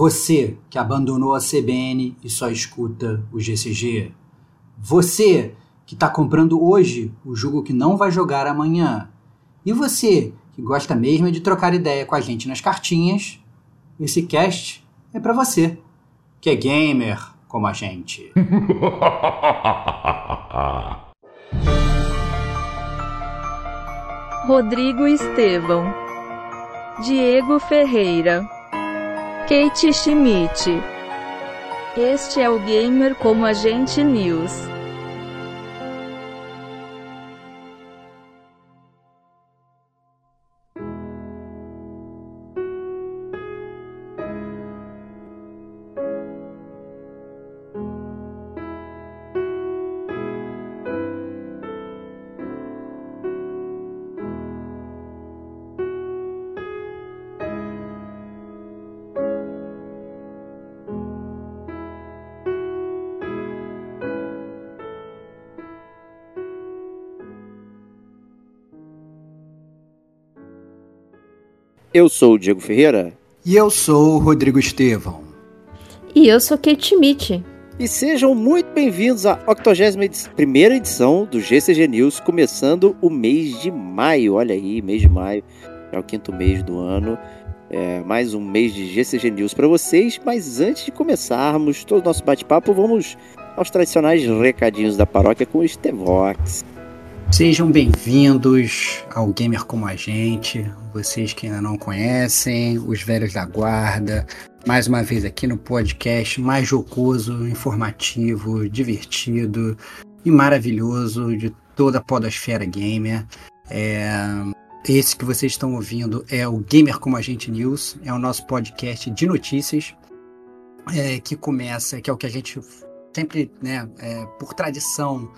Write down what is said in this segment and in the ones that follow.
Você que abandonou a CBN e só escuta o GCG. Você que está comprando hoje o jogo que não vai jogar amanhã. E você que gosta mesmo de trocar ideia com a gente nas cartinhas, esse cast é para você, que é gamer como a gente. Rodrigo Estevão, Diego Ferreira, Kate Schmidt. Este é o Gamer como a gente News. Eu sou o Diego Ferreira. E eu sou o Rodrigo Estevão. E eu sou Kate Schmidt. E sejam muito bem-vindos à 81 edição do GCG News, começando o mês de maio. Olha aí, mês de maio, é o quinto mês do ano. É, mais um mês de GCG News para vocês. Mas antes de começarmos todo o nosso bate-papo, vamos aos tradicionais recadinhos da paróquia com o Estevox. Sejam bem-vindos ao Gamer Como a Gente, vocês que ainda não conhecem, os velhos da guarda, mais uma vez aqui no podcast mais jocoso, informativo, divertido e maravilhoso de toda a podosfera gamer. É, esse que vocês estão ouvindo é o Gamer Como a Gente News, é o nosso podcast de notícias é, que começa, que é o que a gente sempre, né, é, por tradição,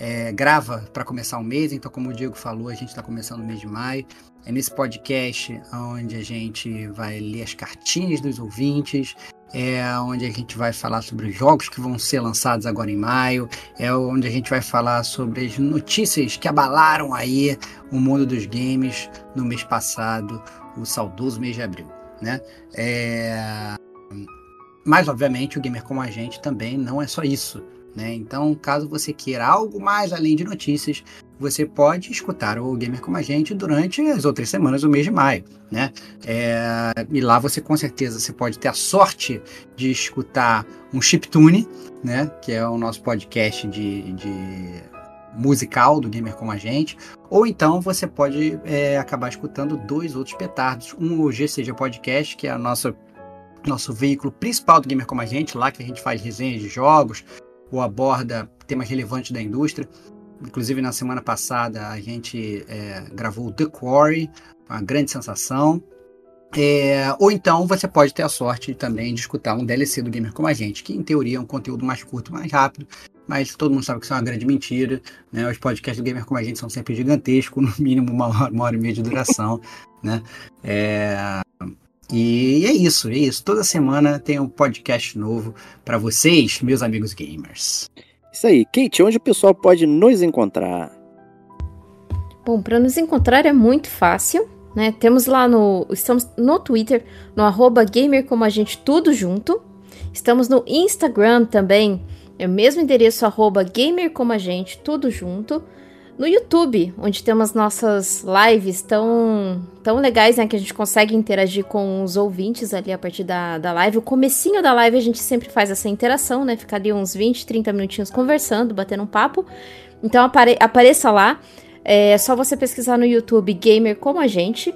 é, grava para começar o mês, então, como o Diego falou, a gente está começando o mês de maio. É nesse podcast onde a gente vai ler as cartinhas dos ouvintes, é onde a gente vai falar sobre os jogos que vão ser lançados agora em maio, é onde a gente vai falar sobre as notícias que abalaram aí o mundo dos games no mês passado, o saudoso mês de abril, né? É... Mas, obviamente, o Gamer Como a Gente também não é só isso. Né? Então, caso você queira algo mais além de notícias, você pode escutar o Gamer Como a Gente durante as outras semanas do mês de maio. Né? É, e lá você com certeza você pode ter a sorte de escutar um Chiptune, né? que é o nosso podcast de, de musical do Gamer Como a Gente, ou então você pode é, acabar escutando dois outros petardos. Um o GCG Podcast, que é nossa nosso veículo principal do Gamer Como a Gente, lá que a gente faz resenhas de jogos, ou aborda temas relevantes da indústria. Inclusive, na semana passada, a gente é, gravou The Quarry, uma grande sensação. É, ou então você pode ter a sorte também de escutar um DLC do Gamer como a gente, que em teoria é um conteúdo mais curto, mais rápido, mas todo mundo sabe que isso é uma grande mentira. Né? Os podcasts do Gamer como a gente são sempre gigantescos, no mínimo uma hora, uma hora e meia de duração. né? É, e é isso, é isso. Toda semana tem um podcast novo para vocês, meus amigos gamers. Isso aí. Kate, onde o pessoal pode nos encontrar? Bom, para nos encontrar é muito fácil, né? Temos lá no. Estamos no Twitter, no arroba gamer como a gente, tudo junto. Estamos no Instagram também, é o mesmo endereço, arroba gamer como a gente, tudo junto no YouTube, onde temos nossas lives tão, tão legais, né? Que a gente consegue interagir com os ouvintes ali a partir da, da live. O comecinho da live a gente sempre faz essa interação, né? Ficar ali uns 20, 30 minutinhos conversando, batendo um papo. Então apare, apareça lá. É só você pesquisar no YouTube Gamer como a gente.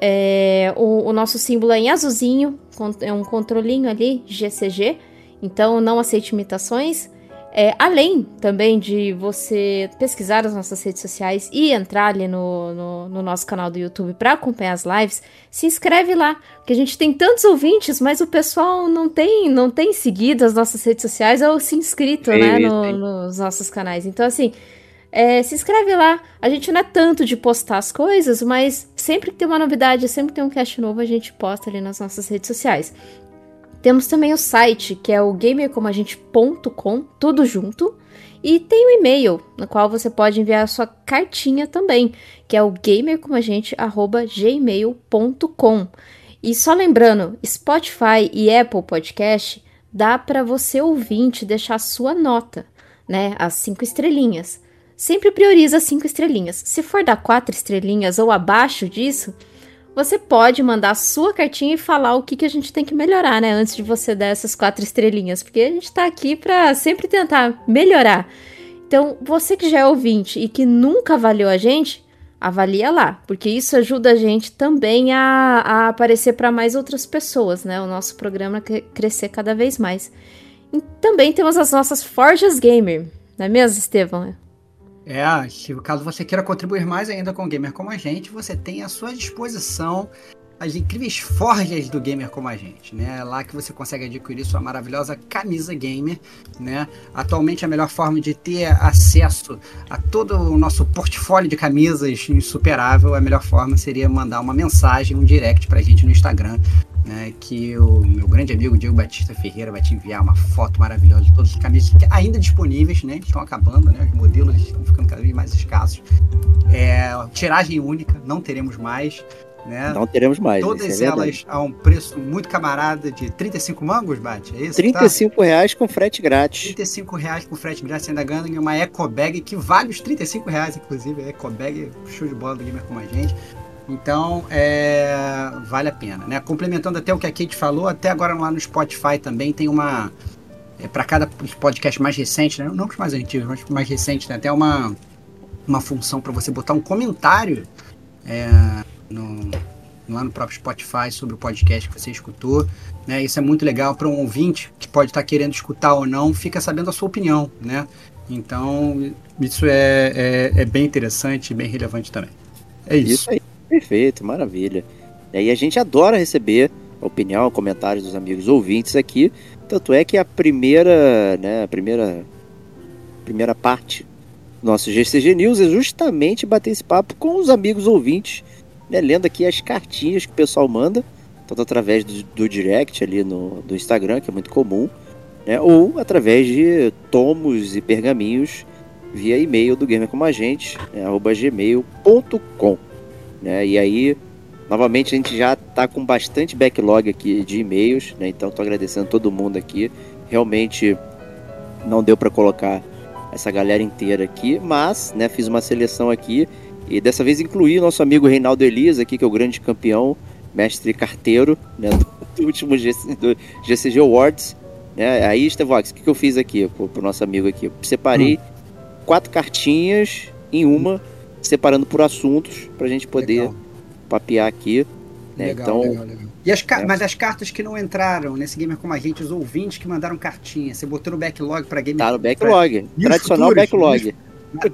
É, o, o nosso símbolo é em azulzinho, é um controlinho ali, GCG. Então não aceite imitações. É, além também de você pesquisar as nossas redes sociais e entrar ali no, no, no nosso canal do YouTube para acompanhar as lives, se inscreve lá, porque a gente tem tantos ouvintes, mas o pessoal não tem não tem seguido as nossas redes sociais ou se inscrito é, né, no, nos nossos canais. Então, assim, é, se inscreve lá. A gente não é tanto de postar as coisas, mas sempre que tem uma novidade, sempre que tem um cast novo, a gente posta ali nas nossas redes sociais. Temos também o site, que é o gamercomagente.com, tudo junto. E tem o e-mail, no qual você pode enviar a sua cartinha também, que é o gamercomagente.gmail.com. E só lembrando, Spotify e Apple Podcast dá para você ouvinte deixar sua nota, né? As cinco estrelinhas. Sempre prioriza as cinco estrelinhas. Se for dar quatro estrelinhas ou abaixo disso, você pode mandar a sua cartinha e falar o que, que a gente tem que melhorar, né? Antes de você dar essas quatro estrelinhas. Porque a gente tá aqui para sempre tentar melhorar. Então, você que já é ouvinte e que nunca avaliou a gente, avalia lá, porque isso ajuda a gente também a, a aparecer para mais outras pessoas, né? O nosso programa crescer cada vez mais. E também temos as nossas Forjas Gamer, não é mesmo, Estevão? É, se caso você queira contribuir mais ainda com o Gamer como a gente, você tem à sua disposição as incríveis forjas do gamer como a gente, né? É lá que você consegue adquirir sua maravilhosa camisa gamer, né? Atualmente a melhor forma de ter acesso a todo o nosso portfólio de camisas insuperável, a melhor forma seria mandar uma mensagem, um direct pra gente no Instagram, né? Que o meu grande amigo Diego Batista Ferreira vai te enviar uma foto maravilhosa de todas as camisas ainda disponíveis, né? Estão acabando, né? Os modelos estão ficando cada vez mais escassos. É, tiragem única, não teremos mais. Né? Não teremos mais. Todas é elas a um preço muito camarada de 35 mangos, Bate? É isso? 35 tá? reais com frete grátis. 35 reais com frete grátis, você ainda ganha uma eco bag que vale os 35 reais, inclusive. A eco bag, show de bola do gamer com a gente. Então, é, vale a pena, né? Complementando até o que a Kate falou, até agora lá no Spotify também tem uma. É, para cada podcast mais recente, né? não os mais antigos, mas mais recente, né? até uma, uma função para você botar um comentário é, no, lá no próprio Spotify sobre o podcast que você escutou. Né? Isso é muito legal para um ouvinte que pode estar tá querendo escutar ou não, fica sabendo a sua opinião. Né? Então, isso é, é, é bem interessante e bem relevante também. É isso. Isso aí, perfeito, maravilha. E aí a gente adora receber a opinião, comentários dos amigos ouvintes aqui. Tanto é que a primeira, né, a primeira, primeira parte do nosso GCG News é justamente bater esse papo com os amigos ouvintes né, lendo aqui as cartinhas que o pessoal manda, tanto através do, do direct ali no do Instagram, que é muito comum, né, ou através de tomos e pergaminhos via e-mail do Gamer Como a Gente, né, gmail.com. Né, e aí, novamente, a gente já está com bastante backlog aqui de e-mails, né, então estou agradecendo todo mundo aqui. Realmente não deu para colocar essa galera inteira aqui, mas né, fiz uma seleção aqui e dessa vez incluí o nosso amigo Reinaldo Elias aqui, que é o grande campeão, mestre carteiro, né, do, do último GC, do GCG Awards. Né? Aí, Estevox, o que, que eu fiz aqui pro, pro nosso amigo aqui? Eu separei hum. quatro cartinhas em uma, separando por assuntos, pra gente poder legal. papear aqui. Né? Legal, então, legal, legal. E as é. Mas as cartas que não entraram nesse gamer como a gente, os ouvintes que mandaram cartinha, você botou no backlog para game Tá no backlog. Tradicional futuros, backlog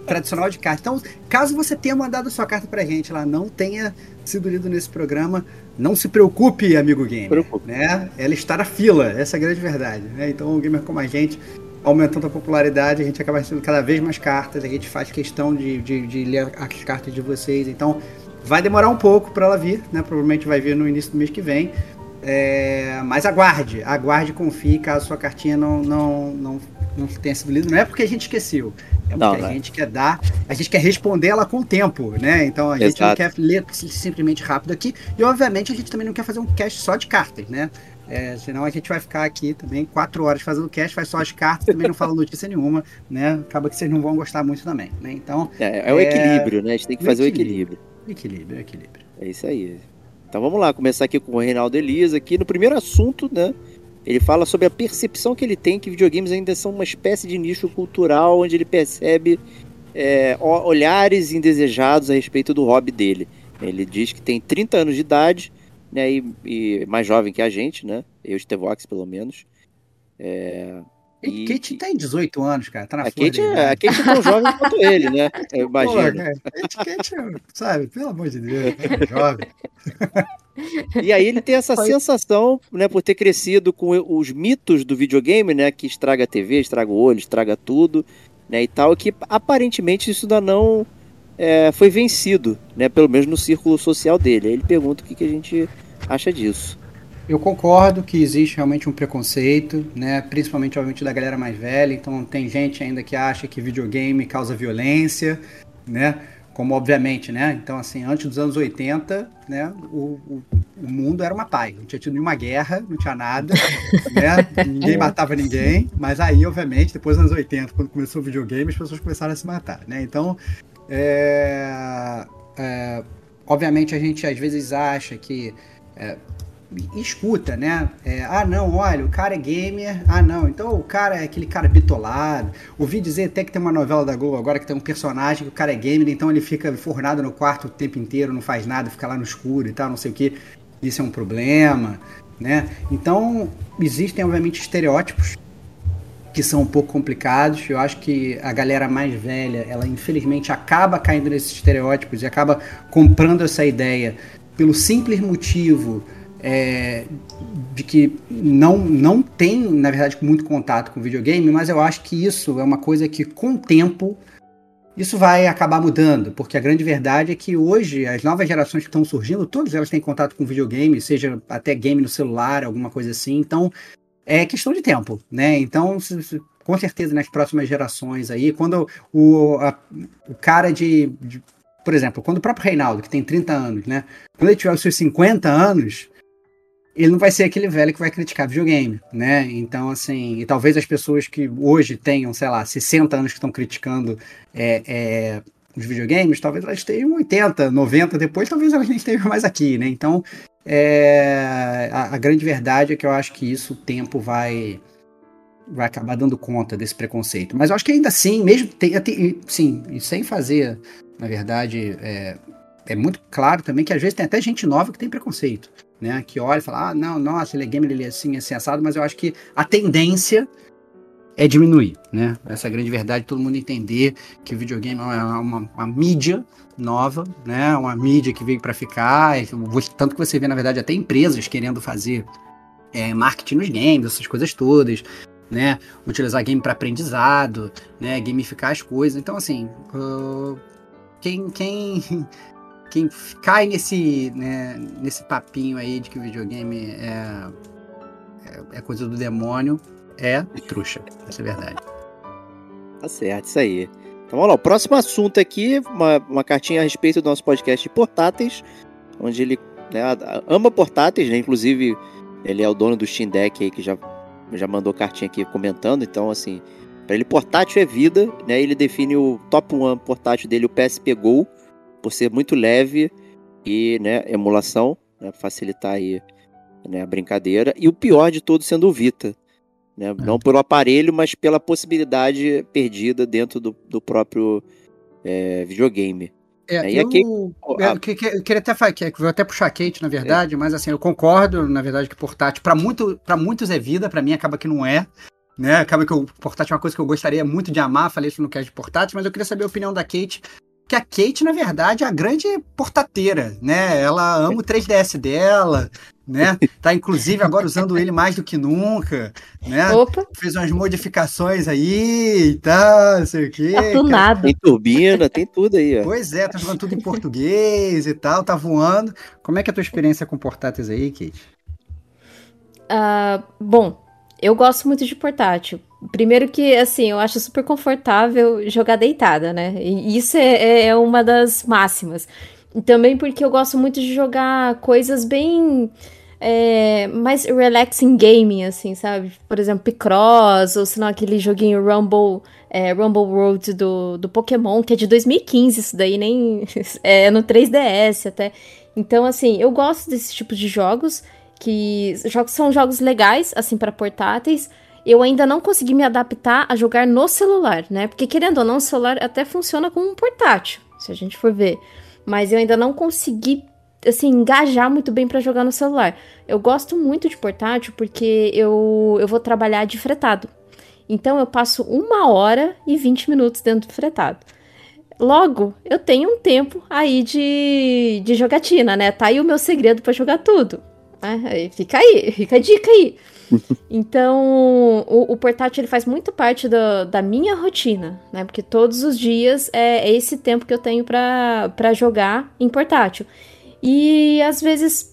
tradicional de carta. Então, caso você tenha mandado sua carta pra gente lá, não tenha sido lido nesse programa, não se preocupe, amigo gamer. Preocupe. Né? Ela está na fila, essa é a grande verdade. Né? Então, o gamer como a gente, aumentando a popularidade, a gente acaba recebendo cada vez mais cartas, a gente faz questão de, de, de ler as cartas de vocês. Então, vai demorar um pouco para ela vir, né? Provavelmente vai vir no início do mês que vem. É, mas aguarde, aguarde, confie, caso sua cartinha não, não, não, não tenha sido lida. Não é porque a gente esqueceu, é não, porque a né? gente quer dar, a gente quer responder ela com o tempo, né? Então a gente não quer ler simplesmente rápido aqui. E obviamente a gente também não quer fazer um cast só de cartas, né? É, senão a gente vai ficar aqui também quatro horas fazendo cast, faz só as cartas, também não fala notícia nenhuma, né? Acaba que vocês não vão gostar muito também, né? Então. É, é o é... equilíbrio, né? A gente tem que fazer o equilíbrio. O equilíbrio, o equilíbrio. É isso aí. Então vamos lá, começar aqui com o Reinaldo Elias aqui no primeiro assunto, né? Ele fala sobre a percepção que ele tem que videogames ainda são uma espécie de nicho cultural onde ele percebe é, olhares indesejados a respeito do hobby dele. Ele diz que tem 30 anos de idade, né, e, e mais jovem que a gente, né? Eu de Tevox, pelo menos. É, e, Kate tem 18 anos, cara. Tá na a Kate, é, a Kate é tão jovem quanto ele, né? Eu imagino. Pô, cara, Kate, Kate, sabe, pelo amor de Deus, é jovem. E aí ele tem essa Foi. sensação, né, por ter crescido com os mitos do videogame, né, que estraga a TV, estraga o olho, estraga tudo, né, e tal, que aparentemente isso ainda não é, foi vencido, né, pelo menos no círculo social dele. Aí ele pergunta o que, que a gente acha disso. Eu concordo que existe realmente um preconceito, né, principalmente obviamente da galera mais velha, então tem gente ainda que acha que videogame causa violência, né, como obviamente, né? Então, assim, antes dos anos 80, né, o, o, o mundo era uma paz. Não tinha tido nenhuma guerra, não tinha nada, né? Ninguém matava ninguém. Mas aí, obviamente, depois dos anos 80, quando começou o videogame, as pessoas começaram a se matar, né? Então, é, é, obviamente, a gente às vezes acha que é, escuta, né? É, ah, não, olha, o cara é gamer. Ah, não, então o cara é aquele cara bitolado. Ouvi dizer até que tem uma novela da Globo agora que tem um personagem que o cara é gamer, então ele fica fornado no quarto o tempo inteiro, não faz nada, fica lá no escuro e tal, não sei o que. Isso é um problema, né? Então, existem, obviamente, estereótipos que são um pouco complicados. Eu acho que a galera mais velha, ela infelizmente acaba caindo nesses estereótipos e acaba comprando essa ideia pelo simples motivo é, de que não, não tem, na verdade, muito contato com videogame, mas eu acho que isso é uma coisa que, com o tempo, isso vai acabar mudando, porque a grande verdade é que hoje as novas gerações que estão surgindo, todas elas têm contato com videogame, seja até game no celular, alguma coisa assim, então é questão de tempo, né? Então, com certeza nas próximas gerações aí, quando o, a, o cara de, de, por exemplo, quando o próprio Reinaldo, que tem 30 anos, né? Quando ele tiver os seus 50 anos, ele não vai ser aquele velho que vai criticar videogame, né? Então, assim, e talvez as pessoas que hoje tenham, sei lá, 60 anos que estão criticando é, é, os videogames, talvez elas estejam 80, 90 depois, talvez elas nem estejam mais aqui, né? Então, é, a, a, grande verdade é que eu acho que isso o tempo vai vai acabar dando conta desse preconceito. Mas eu acho que ainda assim, mesmo tem, tem sim, e sem fazer, na verdade, é, é muito claro também que às vezes tem até gente nova que tem preconceito né? Que olha e fala, ah, não, nossa, ele é gamer, ele é assim, é assim, assado, mas eu acho que a tendência é diminuir, né? Essa é a grande verdade, todo mundo entender que o videogame é uma, uma, uma mídia nova, né? Uma mídia que veio para ficar, tanto que você vê, na verdade, até empresas querendo fazer é, marketing nos games, essas coisas todas, né? Utilizar game para aprendizado, né? Gamificar as coisas. Então, assim, uh, quem, quem quem cai nesse, né, nesse papinho aí de que o videogame é, é, é coisa do demônio é trouxa. Essa é a verdade. Tá certo, isso aí. Então vamos lá, o próximo assunto aqui, uma, uma cartinha a respeito do nosso podcast de portáteis, onde ele né, ama portáteis, né? Inclusive, ele é o dono do Steam Deck aí, que já, já mandou cartinha aqui comentando. Então, assim, para ele portátil é vida, né? Ele define o top 1 portátil dele, o PSP Go, por ser muito leve e, né, emulação, né, facilitar aí né, a brincadeira. E o pior de tudo sendo o Vita. Né? É. Não pelo aparelho, mas pela possibilidade perdida dentro do, do próprio é, videogame. É, e eu, aqui, eu, eu, queria até falar, vou até puxar a Kate, na verdade, é. mas assim, eu concordo, na verdade, que portátil, para muito, muitos é vida, para mim acaba que não é. Né? Acaba que o portátil é uma coisa que eu gostaria muito de amar, falei isso no cast de portátil, mas eu queria saber a opinião da Kate que a Kate, na verdade, é a grande portateira, né? Ela ama o 3DS dela, né? Tá inclusive agora usando ele mais do que nunca, né? Opa. Fez umas modificações aí e tal, não sei o quê. Tá nada. Tem turbina, tem tudo aí, ó. Pois é, tá jogando tudo em português e tal, tá voando. Como é que é a tua experiência com portáteis aí, Kate? Uh, bom, eu gosto muito de portátil. Primeiro que, assim, eu acho super confortável jogar deitada, né? E isso é, é, é uma das máximas. E também porque eu gosto muito de jogar coisas bem... É, mais relaxing gaming, assim, sabe? Por exemplo, Picross, ou senão aquele joguinho Rumble, é, Rumble World do, do Pokémon, que é de 2015, isso daí nem... é no 3DS até. Então, assim, eu gosto desse tipo de jogos, que jogos são jogos legais, assim, para portáteis, eu ainda não consegui me adaptar a jogar no celular, né? Porque querendo ou não, o celular até funciona como um portátil, se a gente for ver. Mas eu ainda não consegui assim engajar muito bem para jogar no celular. Eu gosto muito de portátil porque eu eu vou trabalhar de fretado. Então eu passo uma hora e 20 minutos dentro do fretado. Logo, eu tenho um tempo aí de, de jogatina, né? Tá aí o meu segredo para jogar tudo. É, fica aí, fica a dica aí. então, o, o, portátil ele faz muito parte do, da minha rotina, né? Porque todos os dias é, esse tempo que eu tenho para jogar em portátil. E às vezes,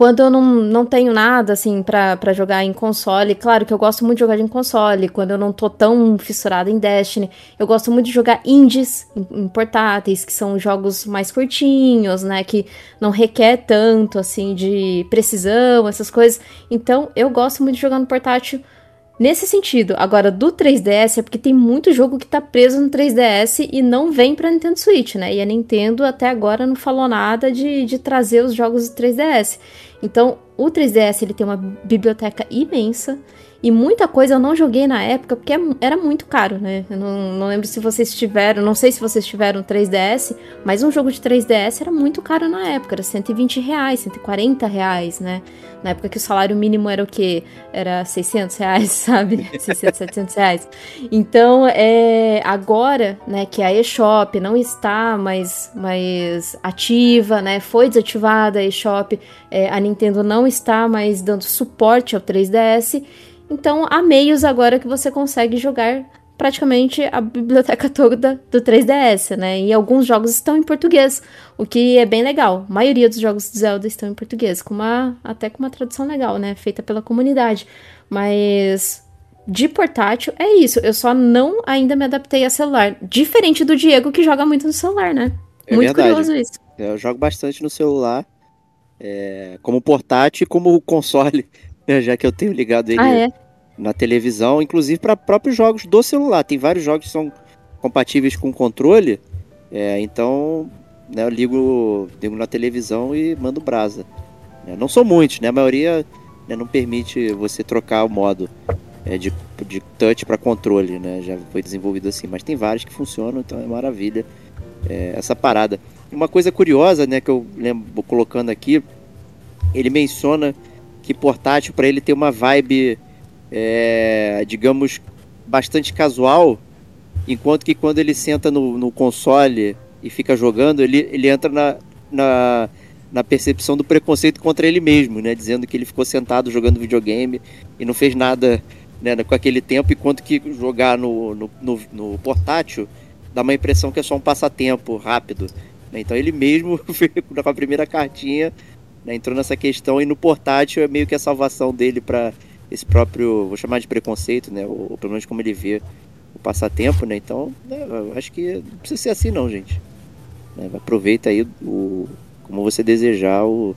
quando eu não, não tenho nada, assim, para jogar em console, claro que eu gosto muito de jogar em console, quando eu não tô tão fissurada em Destiny, eu gosto muito de jogar indies em, em portáteis, que são jogos mais curtinhos, né, que não requer tanto, assim, de precisão, essas coisas. Então, eu gosto muito de jogar no portátil Nesse sentido, agora do 3DS é porque tem muito jogo que tá preso no 3DS e não vem pra Nintendo Switch, né? E a Nintendo até agora não falou nada de, de trazer os jogos do 3DS. Então, o 3DS ele tem uma biblioteca imensa e muita coisa eu não joguei na época porque é era muito caro, né? Eu não, não lembro se vocês tiveram, não sei se vocês tiveram 3DS, mas um jogo de 3DS era muito caro na época, era 120 reais, 140 reais, né? Na época que o salário mínimo era o quê? Era 600 reais, sabe? 600, 700 reais. Então, é, agora, né, que a eShop não está mais, mais ativa, né? Foi desativada a eShop, é, a Nintendo não está mais dando suporte ao 3DS. Então, há meios agora que você consegue jogar praticamente a biblioteca toda do 3DS, né? E alguns jogos estão em português, o que é bem legal. A maioria dos jogos de Zelda estão em português, com uma até com uma tradução legal, né? Feita pela comunidade. Mas de portátil é isso. Eu só não ainda me adaptei a celular, diferente do Diego que joga muito no celular, né? É muito verdade. curioso isso. Eu jogo bastante no celular, é, como portátil e como console. É, já que eu tenho ligado ele ah, é? na televisão, inclusive para próprios jogos do celular. Tem vários jogos que são compatíveis com controle, é, então né, eu ligo, ligo na televisão e mando brasa. É, não são muitos, né? A maioria né, não permite você trocar o modo é, de, de touch para controle, né? Já foi desenvolvido assim, mas tem vários que funcionam, então é maravilha é, essa parada. Uma coisa curiosa, né, que eu lembro colocando aqui, ele menciona que portátil para ele ter uma vibe, é, digamos, bastante casual, enquanto que quando ele senta no, no console e fica jogando, ele, ele entra na, na, na, percepção do preconceito contra ele mesmo, né? Dizendo que ele ficou sentado jogando videogame e não fez nada né, com aquele tempo, enquanto que jogar no, no, no, no portátil dá uma impressão que é só um passatempo rápido. Né? Então ele mesmo, com a primeira cartinha, né, entrou nessa questão e no portátil é meio que a salvação dele para esse próprio, vou chamar de preconceito, né, ou, ou, pelo menos como ele vê o passatempo, né, então né, acho que não precisa ser assim não, gente. Né, aproveita aí o, como você desejar o,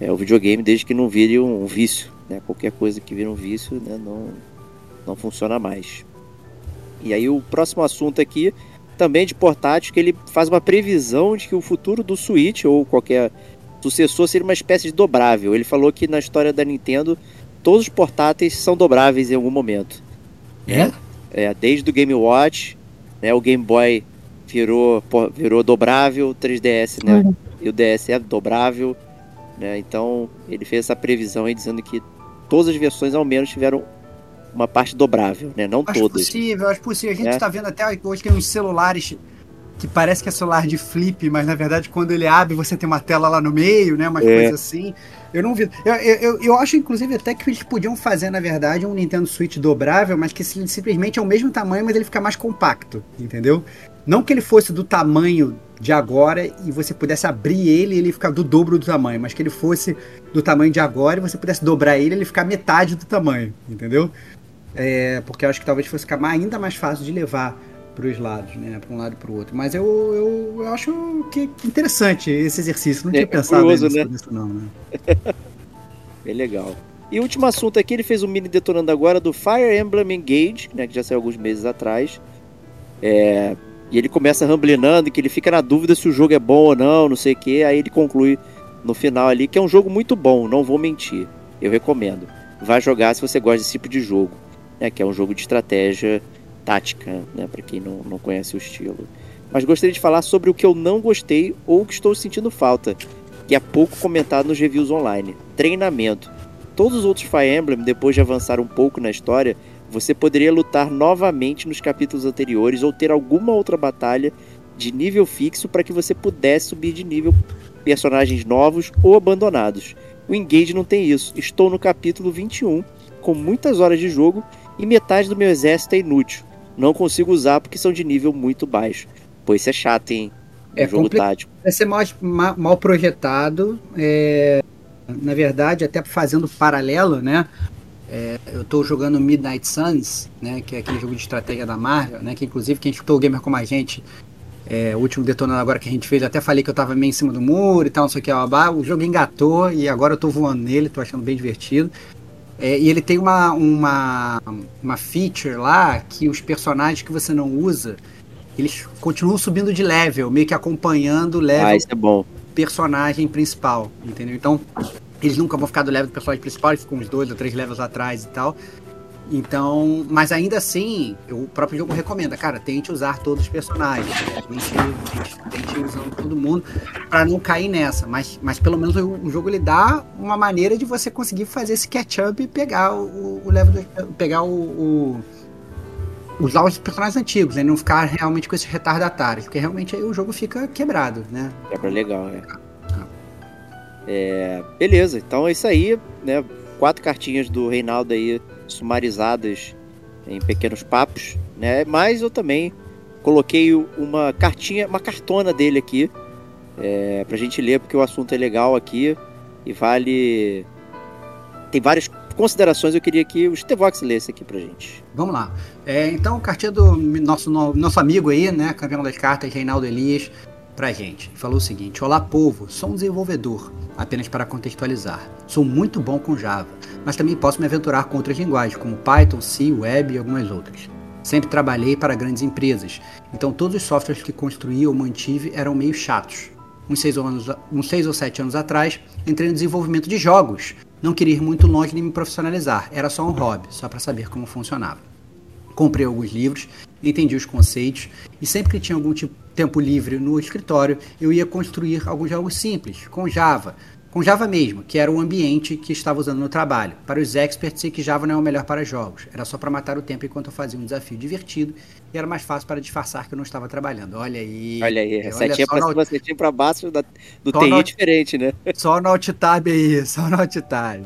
é, o videogame desde que não vire um, um vício, né, qualquer coisa que vire um vício né, não, não funciona mais. E aí o próximo assunto aqui também de portátil que ele faz uma previsão de que o futuro do Switch ou qualquer sucessor seria uma espécie de dobrável. Ele falou que na história da Nintendo todos os portáteis são dobráveis em algum momento. É? É, desde o Game Watch, né, o Game Boy virou, virou dobrável, o 3DS, né? Uhum. E o DS é dobrável, né? Então ele fez essa previsão aí dizendo que todas as versões ao menos tiveram uma parte dobrável, né? Não acho todas. Acho possível, acho possível. A gente está é. vendo até hoje tem uns celulares que parece que é celular de flip, mas na verdade quando ele abre você tem uma tela lá no meio, né? Umas é. coisas assim. Eu não vi. Eu, eu, eu acho, inclusive, até que eles podiam fazer, na verdade, um Nintendo Switch dobrável, mas que simplesmente é o mesmo tamanho, mas ele fica mais compacto, entendeu? Não que ele fosse do tamanho de agora e você pudesse abrir ele e ele ficar do dobro do tamanho, mas que ele fosse do tamanho de agora e você pudesse dobrar ele e ele ficar metade do tamanho, entendeu? É, porque eu acho que talvez fosse ficar ainda mais fácil de levar para os lados, né? Para um lado e para o outro. Mas eu, eu, eu, acho que interessante esse exercício. Não tinha é, pensado curioso, né? nisso, não, né? Bem legal. E o último assunto aqui, ele fez um mini detonando agora do Fire Emblem Engage, né? Que já saiu alguns meses atrás. É, e ele começa ramblinando, que ele fica na dúvida se o jogo é bom ou não, não sei o que. Aí ele conclui no final ali que é um jogo muito bom, não vou mentir. Eu recomendo. Vai jogar se você gosta desse tipo de jogo. Né, que é um jogo de estratégia tática, né, para quem não, não conhece o estilo. Mas gostaria de falar sobre o que eu não gostei ou que estou sentindo falta, que é pouco comentado nos reviews online: treinamento. Todos os outros Fire Emblem, depois de avançar um pouco na história, você poderia lutar novamente nos capítulos anteriores ou ter alguma outra batalha de nível fixo para que você pudesse subir de nível personagens novos ou abandonados. O Engage não tem isso. Estou no capítulo 21, com muitas horas de jogo e metade do meu exército é inútil não consigo usar porque são de nível muito baixo. Pô, isso é chato, hein? é jogo tático. Vai ser mal, mal, projetado. É... na verdade, até fazendo paralelo, né? É, eu estou jogando Midnight Suns, né, que é aquele jogo de estratégia da Marvel, né, que inclusive quem escutou o Gamer como a gente, é, o último detonando agora que a gente fez, até falei que eu estava meio em cima do muro e tal, não sei o que, o jogo engatou e agora eu estou voando nele, estou achando bem divertido. É, e ele tem uma, uma, uma feature lá que os personagens que você não usa, eles continuam subindo de level, meio que acompanhando o level ah, isso é bom. personagem principal, entendeu? Então, eles nunca vão ficar do level do personagem principal, eles ficam uns dois ou três levels atrás e tal. Então, mas ainda assim, o próprio jogo recomenda, cara, tente usar todos os personagens, né? tente, tente, tente usando todo mundo para não cair nessa. Mas, mas pelo menos o, o, jogo ele dá uma maneira de você conseguir fazer esse catch-up e pegar o, o level, do, pegar o, o usar os personagens antigos, né? Não ficar realmente com esses retardatários, porque realmente aí o jogo fica quebrado, né? Quebra legal, é. É, beleza, então é isso aí, né? Quatro cartinhas do Reinaldo aí sumarizadas em pequenos papos, né? Mas eu também coloquei uma cartinha, uma cartona dele aqui é, pra gente ler, porque o assunto é legal aqui e vale. Tem várias considerações, eu queria que o Stevox lesse aqui pra gente. Vamos lá. É, então, cartinha do nosso, nosso amigo aí, né? Campeão das cartas, Reinaldo Elias pra gente. Falou o seguinte: Olá, povo, sou um desenvolvedor, apenas para contextualizar. Sou muito bom com Java, mas também posso me aventurar com outras linguagens, como Python, C, Web e algumas outras. Sempre trabalhei para grandes empresas, então todos os softwares que construí ou mantive eram meio chatos. Uns seis, anos, uns seis ou sete anos atrás, entrei no desenvolvimento de jogos. Não queria ir muito longe nem me profissionalizar, era só um hobby, só para saber como funcionava. Comprei alguns livros, entendi os conceitos e sempre que tinha algum tipo tempo livre no escritório, eu ia construir alguns jogos simples, com Java, com Java mesmo, que era o ambiente que estava usando no trabalho. Para os experts, sei que Java não é o melhor para jogos. Era só para matar o tempo enquanto eu fazia um desafio divertido e era mais fácil para disfarçar que eu não estava trabalhando. Olha aí. Olha aí, setinha para cima, setinha para baixo da, do TI é diferente, né? Só no alt tab aí, só no alt tab.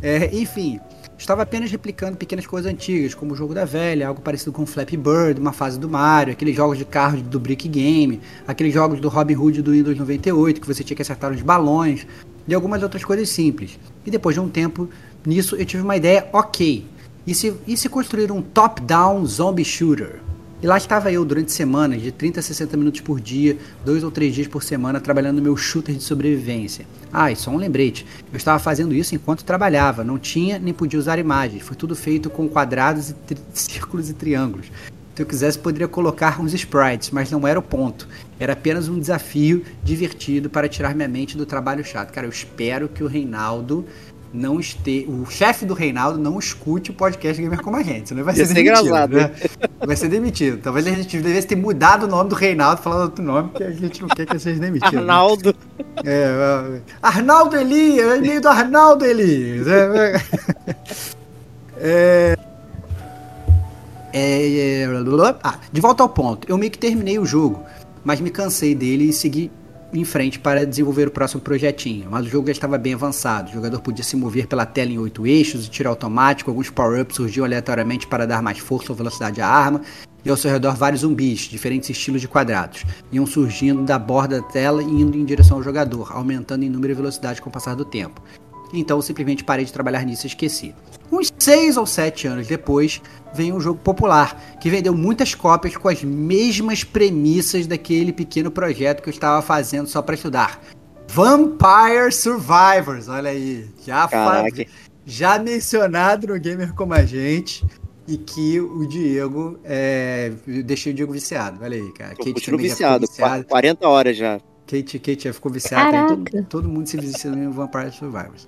É, enfim, estava apenas replicando pequenas coisas antigas, como o jogo da velha, algo parecido com Flappy Bird, uma fase do Mario, aqueles jogos de carros do Brick Game, aqueles jogos do Robin Hood do Windows 98, que você tinha que acertar os balões, e algumas outras coisas simples. E depois de um tempo nisso, eu tive uma ideia ok. E se, e se construir um top-down zombie shooter? E lá estava eu durante semanas, de 30 a 60 minutos por dia, dois ou três dias por semana, trabalhando no meu shooter de sobrevivência. Ah, e só um lembrete: eu estava fazendo isso enquanto trabalhava, não tinha nem podia usar imagens, foi tudo feito com quadrados, e círculos e triângulos. Se eu quisesse, poderia colocar uns sprites, mas não era o ponto. Era apenas um desafio divertido para tirar minha mente do trabalho chato. Cara, eu espero que o Reinaldo não este... o chefe do Reinaldo não escute o podcast Gamer como a gente, senão vai ser, ser demitido. Engraçado. Né? Vai ser demitido. Talvez a gente devesse ter mudado o nome do Reinaldo, falando outro nome, porque a gente não quer que seja demitido. Né? Arnaldo. Né? É, Arnaldo Elias, e-mail do Arnaldo Elias. É, é, é, é ah, de volta ao ponto, eu meio que terminei o jogo, mas me cansei dele e segui em frente para desenvolver o próximo projetinho. Mas o jogo já estava bem avançado. O jogador podia se mover pela tela em oito eixos, e tiro automático, alguns power-ups surgiam aleatoriamente para dar mais força ou velocidade à arma, e ao seu redor vários zumbis, diferentes estilos de quadrados, iam surgindo da borda da tela e indo em direção ao jogador, aumentando em número e velocidade com o passar do tempo. Então eu simplesmente parei de trabalhar nisso e esqueci. Uns 6 ou 7 anos depois, veio um jogo popular, que vendeu muitas cópias com as mesmas premissas daquele pequeno projeto que eu estava fazendo só para estudar. Vampire Survivors, olha aí. Já, faz, já mencionado no Gamer Como a Gente. E que o Diego. É, deixei o Diego viciado. Olha aí, cara. Eu Kate viciado, viciado. 40 horas já. Kate, Kate já ficou viciada. Todo, todo, mundo se vicia no Vampire Survivors.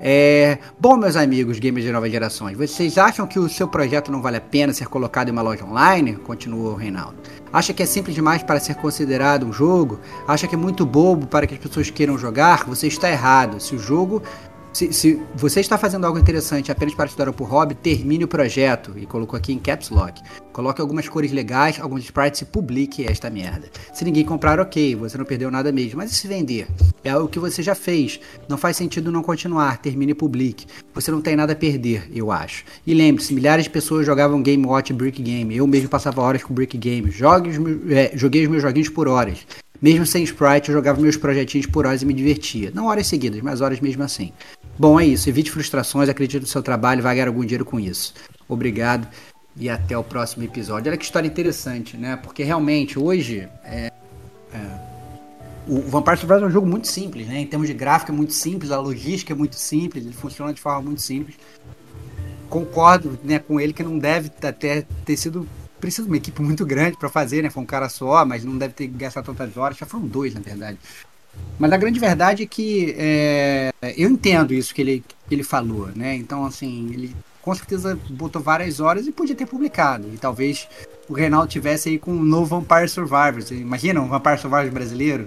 É, bom, meus amigos gamers de novas gerações, vocês acham que o seu projeto não vale a pena ser colocado em uma loja online? Continuou o Reinaldo. Acha que é simples demais para ser considerado um jogo? Acha que é muito bobo para que as pessoas queiram jogar? Você está errado. Se o jogo se, se, você está fazendo algo interessante apenas para estudar por hobby, termine o projeto. E colocou aqui em caps lock. Coloque algumas cores legais, alguns sprites e publique esta merda. Se ninguém comprar, ok, você não perdeu nada mesmo. Mas e se vender? É o que você já fez. Não faz sentido não continuar. Termine e publique. Você não tem nada a perder, eu acho. E lembre-se, milhares de pessoas jogavam Game Watch Brick Game. Eu mesmo passava horas com Brick Game. Jogue, é, joguei os meus joguinhos por horas Mesmo sem sprite, eu jogava meus projetinhos por horas e me divertia. Não horas seguidas, mas horas mesmo assim. Bom, é isso. Evite frustrações, acredite no seu trabalho vai ganhar algum dinheiro com isso. Obrigado e até o próximo episódio. Olha que história interessante, né? Porque realmente hoje é, é, o Vampire Survivors é um jogo muito simples, né? Em termos de gráfico é muito simples, a logística é muito simples, ele funciona de forma muito simples. Concordo né, com ele que não deve até ter sido precisa de uma equipe muito grande para fazer, né? Foi um cara só, mas não deve ter gastado tantas horas. Já foram dois, na verdade. Mas a grande verdade é que é, eu entendo isso que ele, que ele falou, né? Então, assim, ele com certeza botou várias horas e podia ter publicado. E talvez o Reinaldo tivesse aí com um novo Vampire Survivors. Imagina um Vampire Survivors brasileiro,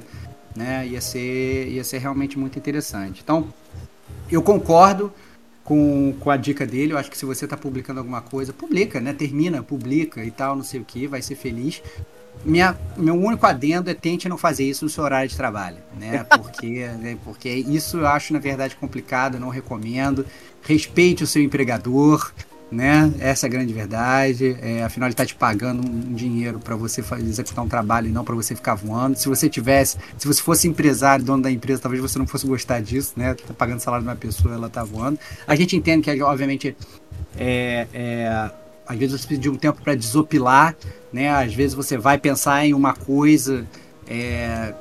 né? Ia ser, ia ser realmente muito interessante. Então, eu concordo com, com a dica dele. Eu acho que se você está publicando alguma coisa, publica, né? Termina, publica e tal, não sei o que, vai ser feliz. Minha, meu único adendo é tente não fazer isso no seu horário de trabalho, né? Porque, né? porque isso eu acho, na verdade, complicado, não recomendo. Respeite o seu empregador, né? Essa é a grande verdade. É, afinal, ele está te pagando um dinheiro para você fazer, executar um trabalho e não para você ficar voando. Se você tivesse, se você fosse empresário, dono da empresa, talvez você não fosse gostar disso, né? Tá pagando salário de uma pessoa, ela tá voando. A gente entende que, obviamente, é, é às vezes você de um tempo para desopilar, né? Às vezes você vai pensar em uma coisa é,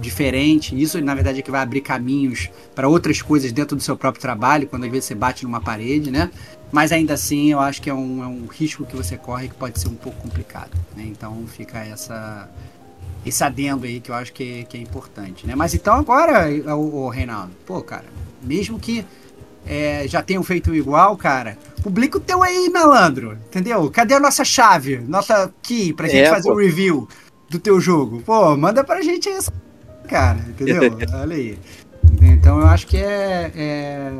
diferente. Isso, na verdade, é que vai abrir caminhos para outras coisas dentro do seu próprio trabalho, quando às vezes você bate numa parede, né? Mas ainda assim, eu acho que é um, é um risco que você corre que pode ser um pouco complicado, né? Então fica essa esse adendo aí que eu acho que, que é importante, né? Mas então agora, o, o Reinaldo, pô, cara, mesmo que é, já tenham feito igual, cara, publica o teu aí, malandro, entendeu? Cadê a nossa chave, nossa key pra gente é, fazer o um review do teu jogo? Pô, manda pra gente isso, cara, entendeu? Olha aí. Então eu acho que é, é,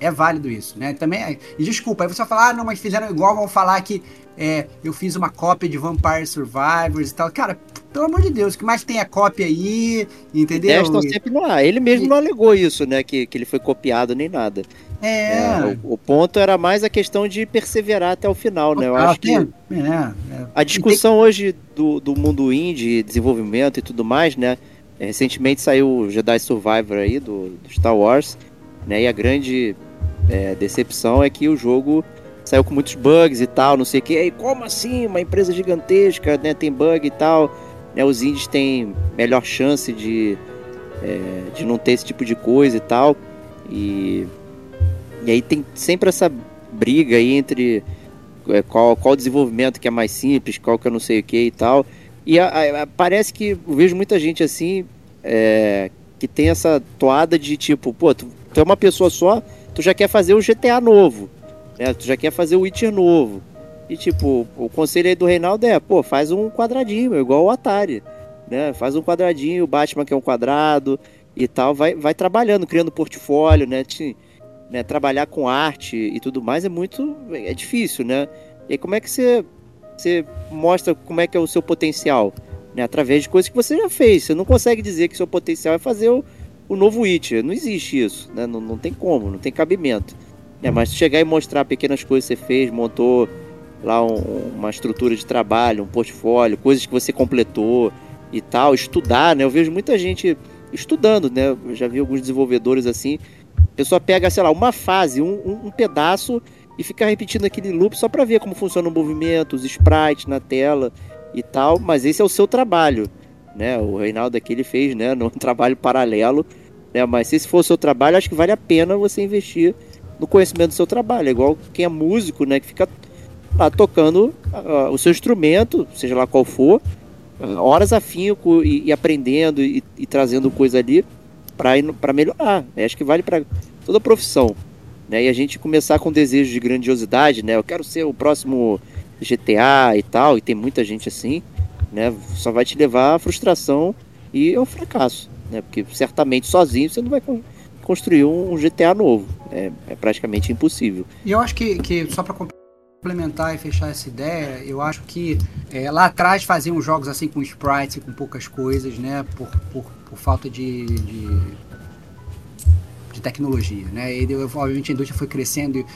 é válido isso, né? Também, e desculpa, aí você vai falar, ah, não, mas fizeram igual, vão falar que é, eu fiz uma cópia de Vampire Survivors e tal. Cara, pelo amor de Deus, que mais tem a cópia aí, entendeu? Estão sempre no ar. Ele mesmo e... não alegou isso, né? Que, que ele foi copiado nem nada. É. é o, o, ponto era mais a questão de perseverar até o final, né? Eu ah, acho que é, é. a discussão tem... hoje do, do mundo indie, desenvolvimento e tudo mais, né? É, recentemente saiu o Jedi Survivor aí do, do Star Wars, né? E a grande é, decepção é que o jogo saiu com muitos bugs e tal, não sei o que. E como assim? Uma empresa gigantesca, né? Tem bug e tal. Né, os indies têm melhor chance de, é, de não ter esse tipo de coisa e tal. E, e aí tem sempre essa briga aí entre é, qual, qual desenvolvimento que é mais simples, qual que eu não sei o que e tal. E a, a, parece que eu vejo muita gente assim é, que tem essa toada de tipo, pô, tu, tu é uma pessoa só, tu já quer fazer o GTA novo né? Tu já quer fazer o Witcher novo. E tipo, o conselho aí do Reinaldo é, pô, faz um quadradinho, igual o Atari. Né? Faz um quadradinho, o Batman que é um quadrado e tal, vai, vai trabalhando, criando portfólio, né? Te, né? Trabalhar com arte e tudo mais é muito. é difícil, né? E como é que você, você mostra como é que é o seu potencial? Né? Através de coisas que você já fez. Você não consegue dizer que seu potencial é fazer o, o novo Witcher. Não existe isso, né? Não, não tem como, não tem cabimento. É, mas chegar e mostrar pequenas coisas que você fez, montou lá um, uma estrutura de trabalho, um portfólio, coisas que você completou e tal, estudar, né? Eu vejo muita gente estudando, né? Eu já vi alguns desenvolvedores assim. A pessoa pega, sei lá, uma fase, um, um, pedaço e fica repetindo aquele loop só para ver como funciona o movimento, os sprites na tela e tal, mas esse é o seu trabalho, né? O Reinaldo aqui ele fez, né, num trabalho paralelo, né? Mas se esse for o seu trabalho, acho que vale a pena você investir no conhecimento do seu trabalho. É igual quem é músico, né? Que fica lá tocando uh, o seu instrumento, seja lá qual for, uh, horas afinco e, e aprendendo e, e, trazendo coisa ali para melhorar. Né? Acho que vale para toda profissão. Né? E a gente começar com desejo de grandiosidade, né? Eu quero ser o próximo GTA e tal, e tem muita gente assim, né? Só vai te levar à frustração e ao fracasso, né? Porque certamente sozinho você não vai construir um GTA novo. É, é praticamente impossível. E eu acho que, que só para complementar e fechar essa ideia, eu acho que é, lá atrás faziam jogos assim com sprites e com poucas coisas, né? Por, por, por falta de, de, de, tecnologia, né? E obviamente a indústria foi crescendo e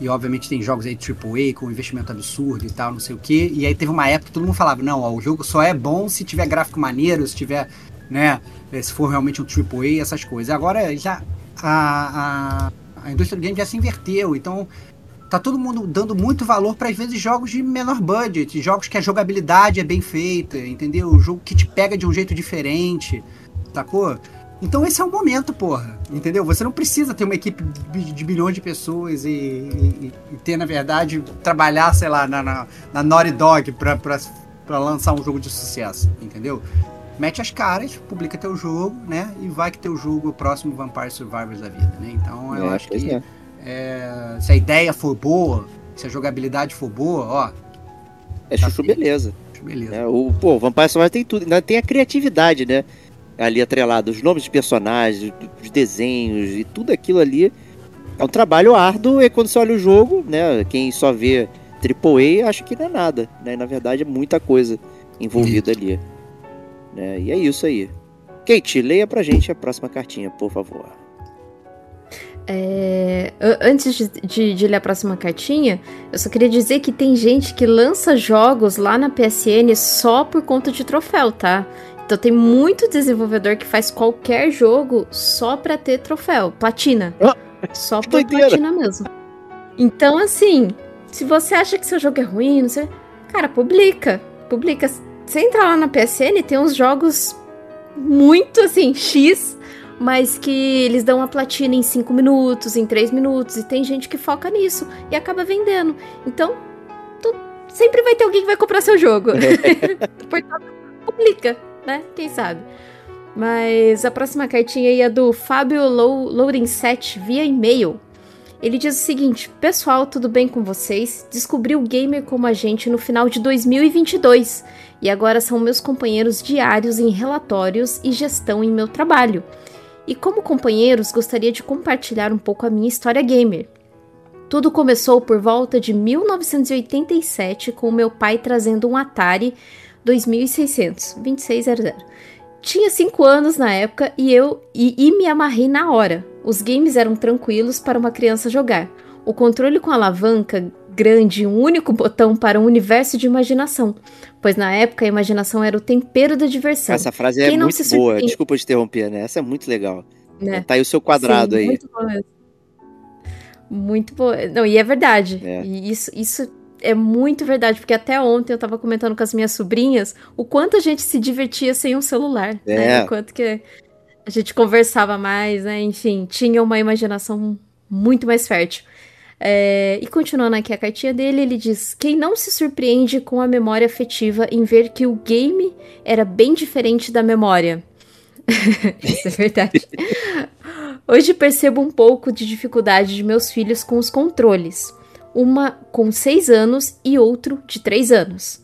e obviamente tem jogos aí AAA com investimento absurdo e tal, não sei o que. E aí teve uma época que todo mundo falava, não, ó, o jogo só é bom se tiver gráfico maneiro, se tiver, né, se for realmente um AAA, essas coisas. Agora já a, a, a indústria do game já se inverteu, então tá todo mundo dando muito valor para às vezes jogos de menor budget, jogos que a jogabilidade é bem feita, entendeu? O jogo que te pega de um jeito diferente, sacou? Então esse é o momento, porra. Entendeu? Você não precisa ter uma equipe de bilhões de pessoas e, e, e ter, na verdade, trabalhar, sei lá, na, na, na Naughty Dog pra, pra, pra lançar um jogo de sucesso. Entendeu? Mete as caras, publica teu jogo, né? E vai que teu jogo é o próximo Vampire Survivors da vida, né? Então eu é, acho que é. É, se a ideia for boa, se a jogabilidade for boa, ó. É tá chuchu beleza. Chuchu beleza. É, o, pô, Vampire Survivors tem tudo, ainda tem a criatividade, né? ali atrelado, os nomes de personagens, os desenhos e tudo aquilo ali. É um trabalho árduo e quando você olha o jogo, né, quem só vê AAA acha que não é nada, né? Na verdade é muita coisa envolvida ali. Né? E é isso aí. Kate, leia pra gente a próxima cartinha, por favor. É, antes de, de, de, ler a próxima cartinha, eu só queria dizer que tem gente que lança jogos lá na PSN só por conta de troféu, tá? Então tem muito desenvolvedor que faz qualquer jogo só pra ter troféu, platina. Ah, só por doideira. platina mesmo. Então, assim, se você acha que seu jogo é ruim, não sei, cara, publica. Publica. Você entra lá na PSN, tem uns jogos muito assim, X, mas que eles dão a platina em 5 minutos, em 3 minutos, e tem gente que foca nisso e acaba vendendo. Então, tu, sempre vai ter alguém que vai comprar seu jogo. Portanto, publica né? Quem sabe? Mas a próxima cartinha aí é do Fábio Loading 7 via e-mail. Ele diz o seguinte: Pessoal, tudo bem com vocês? Descobri o gamer como a gente no final de 2022 e agora são meus companheiros diários em relatórios e gestão em meu trabalho. E como companheiros, gostaria de compartilhar um pouco a minha história gamer. Tudo começou por volta de 1987 com meu pai trazendo um Atari 2600, 2600. Tinha 5 anos na época e eu e, e me amarrei na hora. Os games eram tranquilos para uma criança jogar. O controle com alavanca grande e um único botão para um universo de imaginação, pois na época a imaginação era o tempero da diversão. Essa frase é Quem é muito boa, desculpa te interromper, né? Essa é muito legal. Né? Tá aí o seu quadrado Sim, aí. Muito boa mesmo. Muito. Não, e é verdade. É. E isso, isso é muito verdade, porque até ontem eu tava comentando com as minhas sobrinhas o quanto a gente se divertia sem um celular. Né? É. Né? O quanto que a gente conversava mais, né? Enfim, tinha uma imaginação muito mais fértil. É, e continuando aqui a cartinha dele, ele diz: Quem não se surpreende com a memória afetiva em ver que o game era bem diferente da memória? Isso é verdade. Hoje percebo um pouco de dificuldade de meus filhos com os controles uma com 6 anos e outro de 3 anos.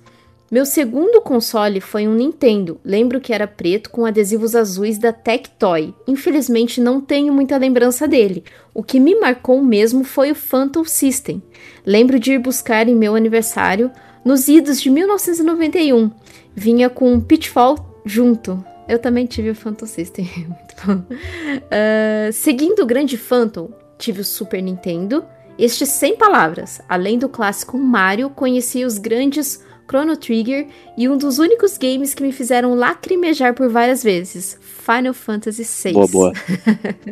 Meu segundo console foi um Nintendo. Lembro que era preto com adesivos azuis da Tectoy. Infelizmente não tenho muita lembrança dele. O que me marcou mesmo foi o Phantom System. Lembro de ir buscar em meu aniversário nos idos de 1991. Vinha com Pitfall junto. Eu também tive o Phantom System. Muito bom. Uh, seguindo o grande Phantom, tive o Super Nintendo este sem palavras, além do clássico Mario, conheci os grandes Chrono Trigger e um dos únicos games que me fizeram lacrimejar por várias vezes, Final Fantasy VI. Boa, boa.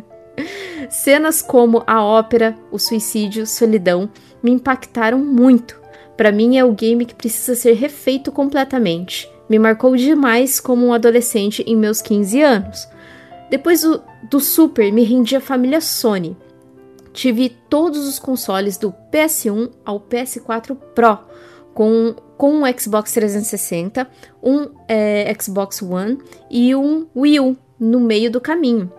Cenas como a ópera, o suicídio, solidão me impactaram muito. Para mim é o game que precisa ser refeito completamente. Me marcou demais como um adolescente em meus 15 anos. Depois do, do Super, me rendi à família Sony tive todos os consoles do PS1 ao PS4 Pro, com, com um Xbox 360, um é, Xbox One e um Wii U no meio do caminho.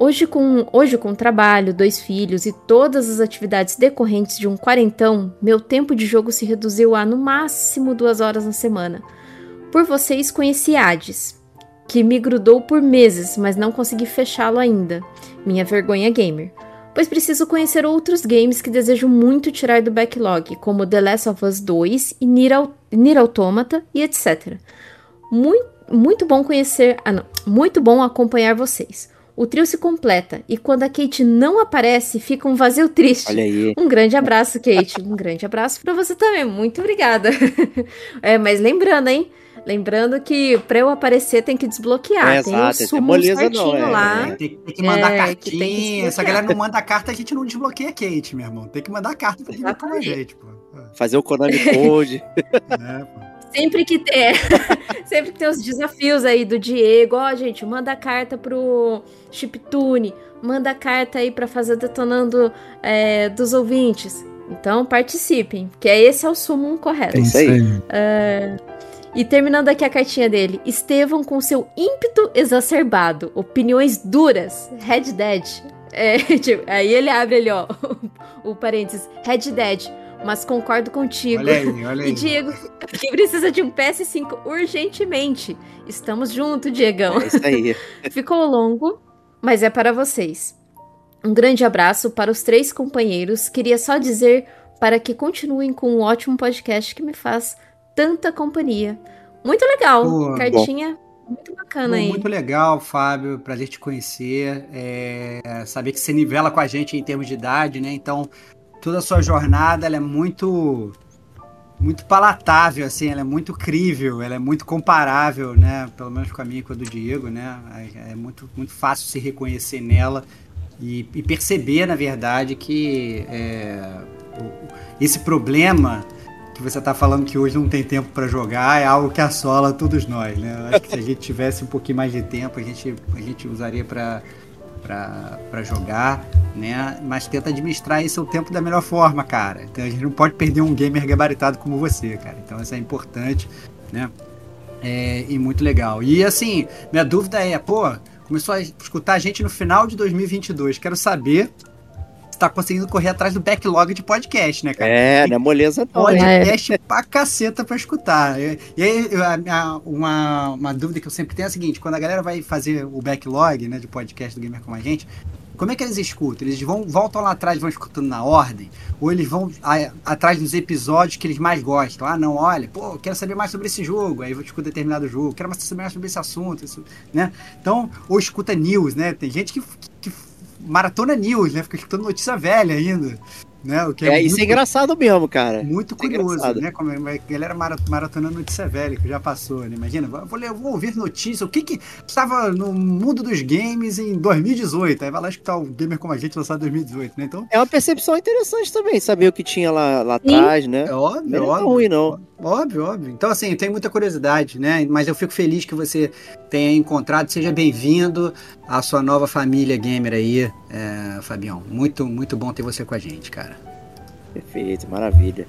Hoje com, hoje, com trabalho, dois filhos e todas as atividades decorrentes de um quarentão, meu tempo de jogo se reduziu a no máximo duas horas na semana. Por vocês conheci Hades, que me grudou por meses, mas não consegui fechá-lo ainda. Minha vergonha gamer pois preciso conhecer outros games que desejo muito tirar do backlog, como The Last of Us 2 e Nier, Nier Automata e etc. Muito, muito bom conhecer, ah não, muito bom acompanhar vocês. O trio se completa e quando a Kate não aparece, fica um vazio triste. Olha aí. Um grande abraço, Kate. Um grande abraço para você também. Muito obrigada. é, mas lembrando, hein? Lembrando que pra eu aparecer tem que desbloquear. É, tem exato, o sumo certinho não, é, lá. É, tem, tem que mandar É, que cartinha. Se a desbloquear. galera não manda carta, a gente não desbloqueia Kate, meu irmão. Tem que mandar carta pra gente com a gente, pô. Fazer o Konami Code. É, pô. Sempre que tem, é, sempre que tem os desafios aí do Diego, ó, gente, manda carta pro Chiptune, manda carta aí pra fazer detonando é, dos ouvintes. Então participem, que é esse é o sumo correto. É isso aí. E terminando aqui a cartinha dele, Estevão com seu ímpeto exacerbado, opiniões duras, Red Dead. É, tipo, aí ele abre ali, ó, o, parênteses, Red Dead, mas concordo contigo. Olha aí, olha E aí. Diego, que precisa de um PS5 urgentemente. Estamos juntos, Diegão. É isso aí. Ficou longo, mas é para vocês. Um grande abraço para os três companheiros. Queria só dizer para que continuem com um ótimo podcast que me faz tanta companhia. Muito legal. Pô, Cartinha muito bacana aí. Muito legal, Fábio. Prazer te conhecer. É, saber que você nivela com a gente em termos de idade, né? Então, toda a sua jornada ela é muito muito palatável, assim, ela é muito crível, ela é muito comparável, né? Pelo menos com a minha e com a do Diego, né? É muito, muito fácil se reconhecer nela e, e perceber, na verdade, que é, esse problema que você está falando que hoje não tem tempo para jogar é algo que assola todos nós, né? Eu acho que se a gente tivesse um pouquinho mais de tempo, a gente, a gente usaria para para jogar, né? Mas tenta administrar esse seu tempo da melhor forma, cara. Então a gente não pode perder um gamer gabaritado como você, cara. Então isso é importante, né? É, e muito legal. E assim, minha dúvida é, pô, começou a escutar a gente no final de 2022. Quero saber tá conseguindo correr atrás do backlog de podcast, né, cara? É, não é moleza não. podcast pra caceta pra escutar. E aí, uma, uma dúvida que eu sempre tenho é a seguinte: quando a galera vai fazer o backlog né, de podcast do Gamer Como a Gente, como é que eles escutam? Eles vão, voltam lá atrás e vão escutando na ordem? Ou eles vão a- atrás dos episódios que eles mais gostam? Ah, não, olha, pô, quero saber mais sobre esse jogo, aí eu escuto determinado jogo, quero mais saber mais sobre esse assunto, isso, né? Então, ou escuta news, né? Tem gente que, que maratona news, né? Fica escutando notícia velha ainda. Né? O que É, isso muito- é engraçado mesmo, cara. muito Isso é curioso, engraçado. né? Como a galera mara- maratonando notícia velha, que já passou, né? Imagina, vou, vou ler- vou ouvir notícia, o que que estava no mundo dos games em 2018, aí vai lá escutar o Gamer Como a Gente lançado em 2018, né? Então, É uma percepção interessante também, saber o que tinha lá, lá atrás, né? é óbvio, Não é óbvio. ruim, não. Óbvio, óbvio. Então, assim, eu tenho muita curiosidade, né? Mas eu fico feliz que você tenha encontrado. Seja bem-vindo à sua nova família gamer aí, é, Fabião. Muito, muito bom ter você com a gente, cara. Perfeito, maravilha.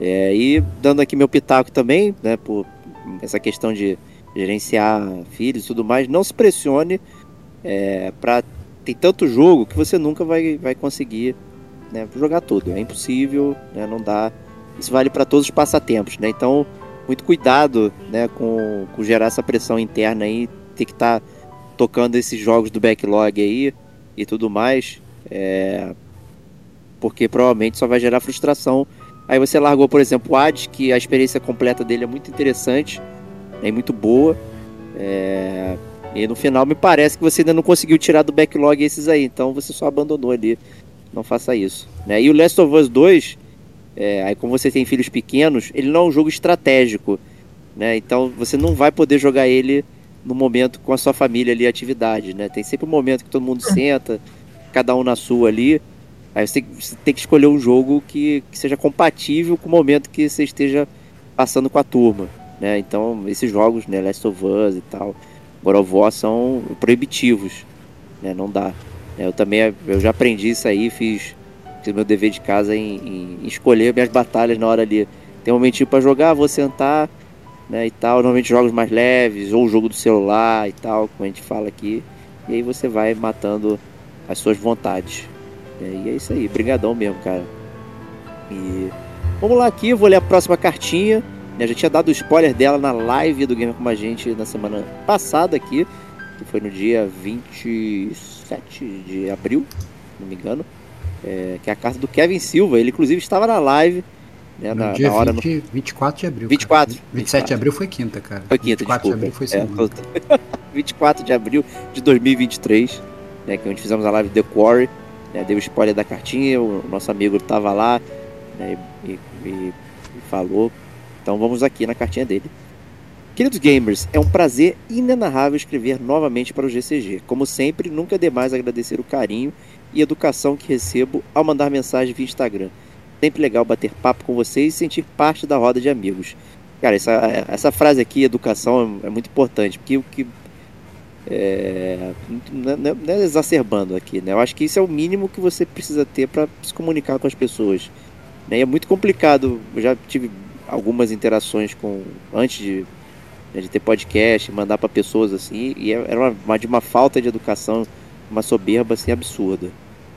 É, e dando aqui meu pitaco também, né, por essa questão de gerenciar filhos e tudo mais, não se pressione é, para tem tanto jogo que você nunca vai, vai conseguir né, jogar tudo. É impossível, né, não dá. Isso vale para todos os passatempos, né? Então, muito cuidado, né, com, com gerar essa pressão interna aí, ter que estar tocando esses jogos do backlog aí e tudo mais. É, porque provavelmente só vai gerar frustração. Aí você largou, por exemplo, o Hades, que a experiência completa dele é muito interessante e muito boa. É, E no final me parece que você ainda não conseguiu tirar do backlog esses aí, então você só abandonou ali. Não faça isso. Né? E o Last of Us 2, é, aí como você tem filhos pequenos, ele não é um jogo estratégico. Né? Então você não vai poder jogar ele no momento com a sua família ali, atividade. Né? Tem sempre um momento que todo mundo senta, cada um na sua ali. Aí você tem, que- você tem que escolher um jogo que, que seja compatível com o momento que você esteja passando com a turma. Né? Então, esses jogos, né, Last of Us e tal, God of War são proibitivos. Né? Não dá. Eu também eu já aprendi isso aí, fiz, fiz meu dever de casa em, em- escolher minhas batalhas na hora ali. Tem um momentinho pra jogar, vou sentar né, e tal. Normalmente jogos mais leves, ou jogo do celular e tal, como a gente fala aqui. E aí você vai matando as suas vontades. E é isso aí, brigadão mesmo, cara. E vamos lá aqui, vou ler a próxima cartinha. né, Eu já tinha dado o spoiler dela na live do Gamer com a gente na semana passada aqui, que foi no dia 27 de abril, se não me engano. É, que é a carta do Kevin Silva. Ele inclusive estava na live, né, No na, dia na hora 20, 24 de abril. 24, Cara. 27 de abril foi quinta, cara. Foi quinta, 24 de desculpa. abril foi É, segunda. tô- 24 de abril de 2023. né, que gente fizemos a live The Quarry, né, deu spoiler da cartinha, o nosso amigo estava lá né, e, e, e falou. Então vamos aqui na cartinha dele. Queridos gamers, é um prazer inenarrável escrever novamente para o GCG. Como sempre, nunca é demais agradecer o carinho e educação que recebo ao mandar mensagem via Instagram. Sempre legal bater papo com vocês e sentir parte da roda de amigos. Cara, essa, essa frase aqui, educação, é muito importante, porque o que. É, não, é, não é exacerbando aqui, né? Eu acho que isso é o mínimo que você precisa ter para se comunicar com as pessoas. Né? E é muito complicado. Eu já tive algumas interações com. antes de né, de ter podcast, mandar para pessoas assim, e é, era uma, uma, de uma falta de educação, uma soberba assim absurda.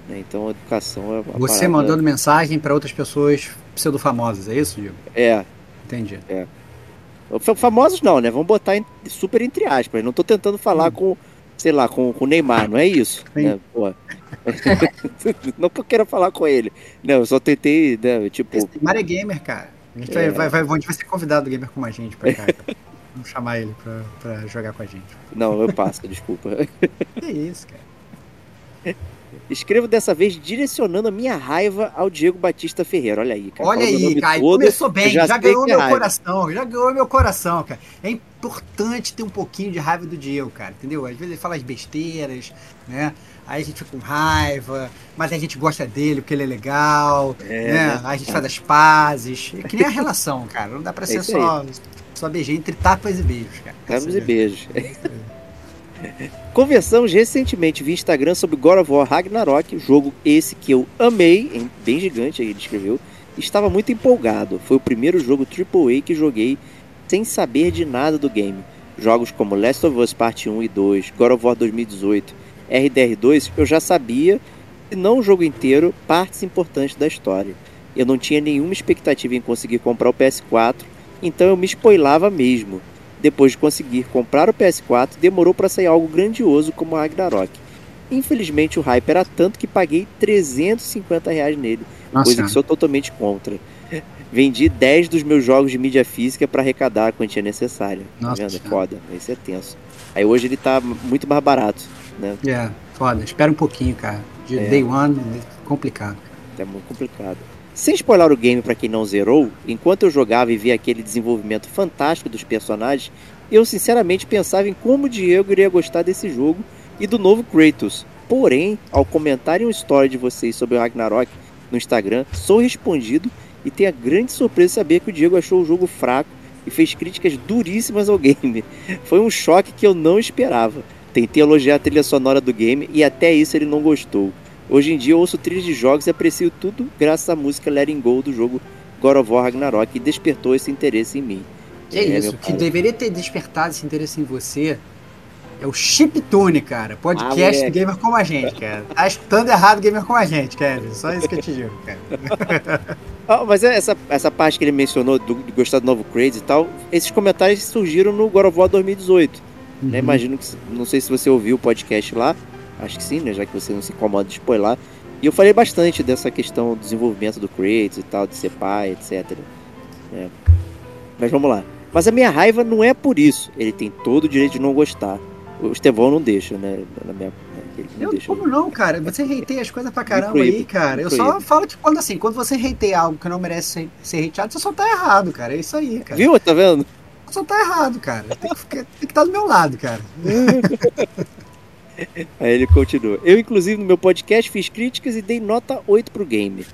Né? Então a educação é Você parada... mandando mensagem para outras pessoas pseudo-famosas, é isso, Diego? É. Entendi. É. Famosos não, né? Vamos botar em, super entre aspas. Não tô tentando falar hum. com, sei lá, com o Neymar, não é isso? Né? não que eu queira falar com ele. Não, eu só tentei, né, tipo... Esse Neymar é gamer, cara. A gente é. vai, vai, vai, ser convidado gamer como a gente pra cá. Vamos chamar ele pra, pra jogar com a gente. Não, eu passo, desculpa. Que isso, cara. Escrevo dessa vez direcionando a minha raiva ao Diego Batista Ferreira. Olha aí, cara. Olha aí, cara. Todo, começou bem, já, já ganhou meu raiva. coração. Já ganhou meu coração, cara. É importante ter um pouquinho de raiva do Diego, cara. Entendeu? Às vezes ele fala as besteiras, né? Aí a gente fica com raiva, mas a gente gosta dele porque ele é legal, é, né? Aí a gente faz as pazes. É que nem a relação, cara. Não dá pra é ser só. Aí só beijei entre tapas e beijos, cara. Tapas e beijos. Conversamos recentemente via Instagram sobre God of War Ragnarok, jogo esse que eu amei, bem gigante aí ele escreveu. Estava muito empolgado. Foi o primeiro jogo AAA que joguei sem saber de nada do game. Jogos como Last of Us Part 1 e 2, God of War 2018, RDR2, eu já sabia, se não o jogo inteiro, partes importantes da história. Eu não tinha nenhuma expectativa em conseguir comprar o PS4 então eu me spoilava mesmo. Depois de conseguir comprar o PS4, demorou para sair algo grandioso como Ragnarok. Infelizmente o hype era tanto que paguei 350 reais nele, Nossa. coisa que sou totalmente contra. Vendi 10 dos meus jogos de mídia física para arrecadar a quantia necessária. Tá Nossa, tá vendo? É foda, esse é tenso. Aí hoje ele tá muito mais barato, né? É, foda. Espera um pouquinho, cara. De é. day one, é complicado. É muito complicado. Sem spoiler o game para quem não zerou, enquanto eu jogava e via aquele desenvolvimento fantástico dos personagens, eu sinceramente pensava em como o Diego iria gostar desse jogo e do novo Kratos. Porém, ao comentarem um story de vocês sobre o Ragnarok no Instagram, sou respondido e tenho a grande surpresa de saber que o Diego achou o jogo fraco e fez críticas duríssimas ao game. Foi um choque que eu não esperava. Tentei elogiar a trilha sonora do game e até isso ele não gostou. Hoje em dia eu ouço trilhas de jogos e aprecio tudo graças à música Letting Go do jogo God of War Ragnarok que despertou esse interesse em mim. É, é isso, que deveria ter despertado esse interesse em você é o Chiptune, cara. Podcast ah, Gamer como a gente, cara. Tá escutando errado Gamer como a gente, Kevin. Só isso que eu te digo, cara. ah, mas é essa, essa parte que ele mencionou do, de gostar do novo Crazy e tal, esses comentários surgiram no God of War 2018. Né? Uhum. Né? Imagino que. Não sei se você ouviu o podcast lá. Acho que sim, né? Já que você não se incomoda de spoiler. E eu falei bastante dessa questão do desenvolvimento do Kratos e tal, de ser pai, etc. É. Mas vamos lá. Mas a minha raiva não é por isso. Ele tem todo o direito de não gostar. O Estevão não deixa, né? Na minha, não eu, deixa como não, cara? Você hateia as coisas pra caramba aí, cara. Eu só falo que quando assim, quando você hateia algo que não merece ser, ser hateado, você só tá errado, cara. É isso aí, cara. Viu? Tá vendo? Só tá errado, cara. Tem que, tem que estar do meu lado, cara. Aí ele continua. Eu, inclusive, no meu podcast fiz críticas e dei nota 8 pro game.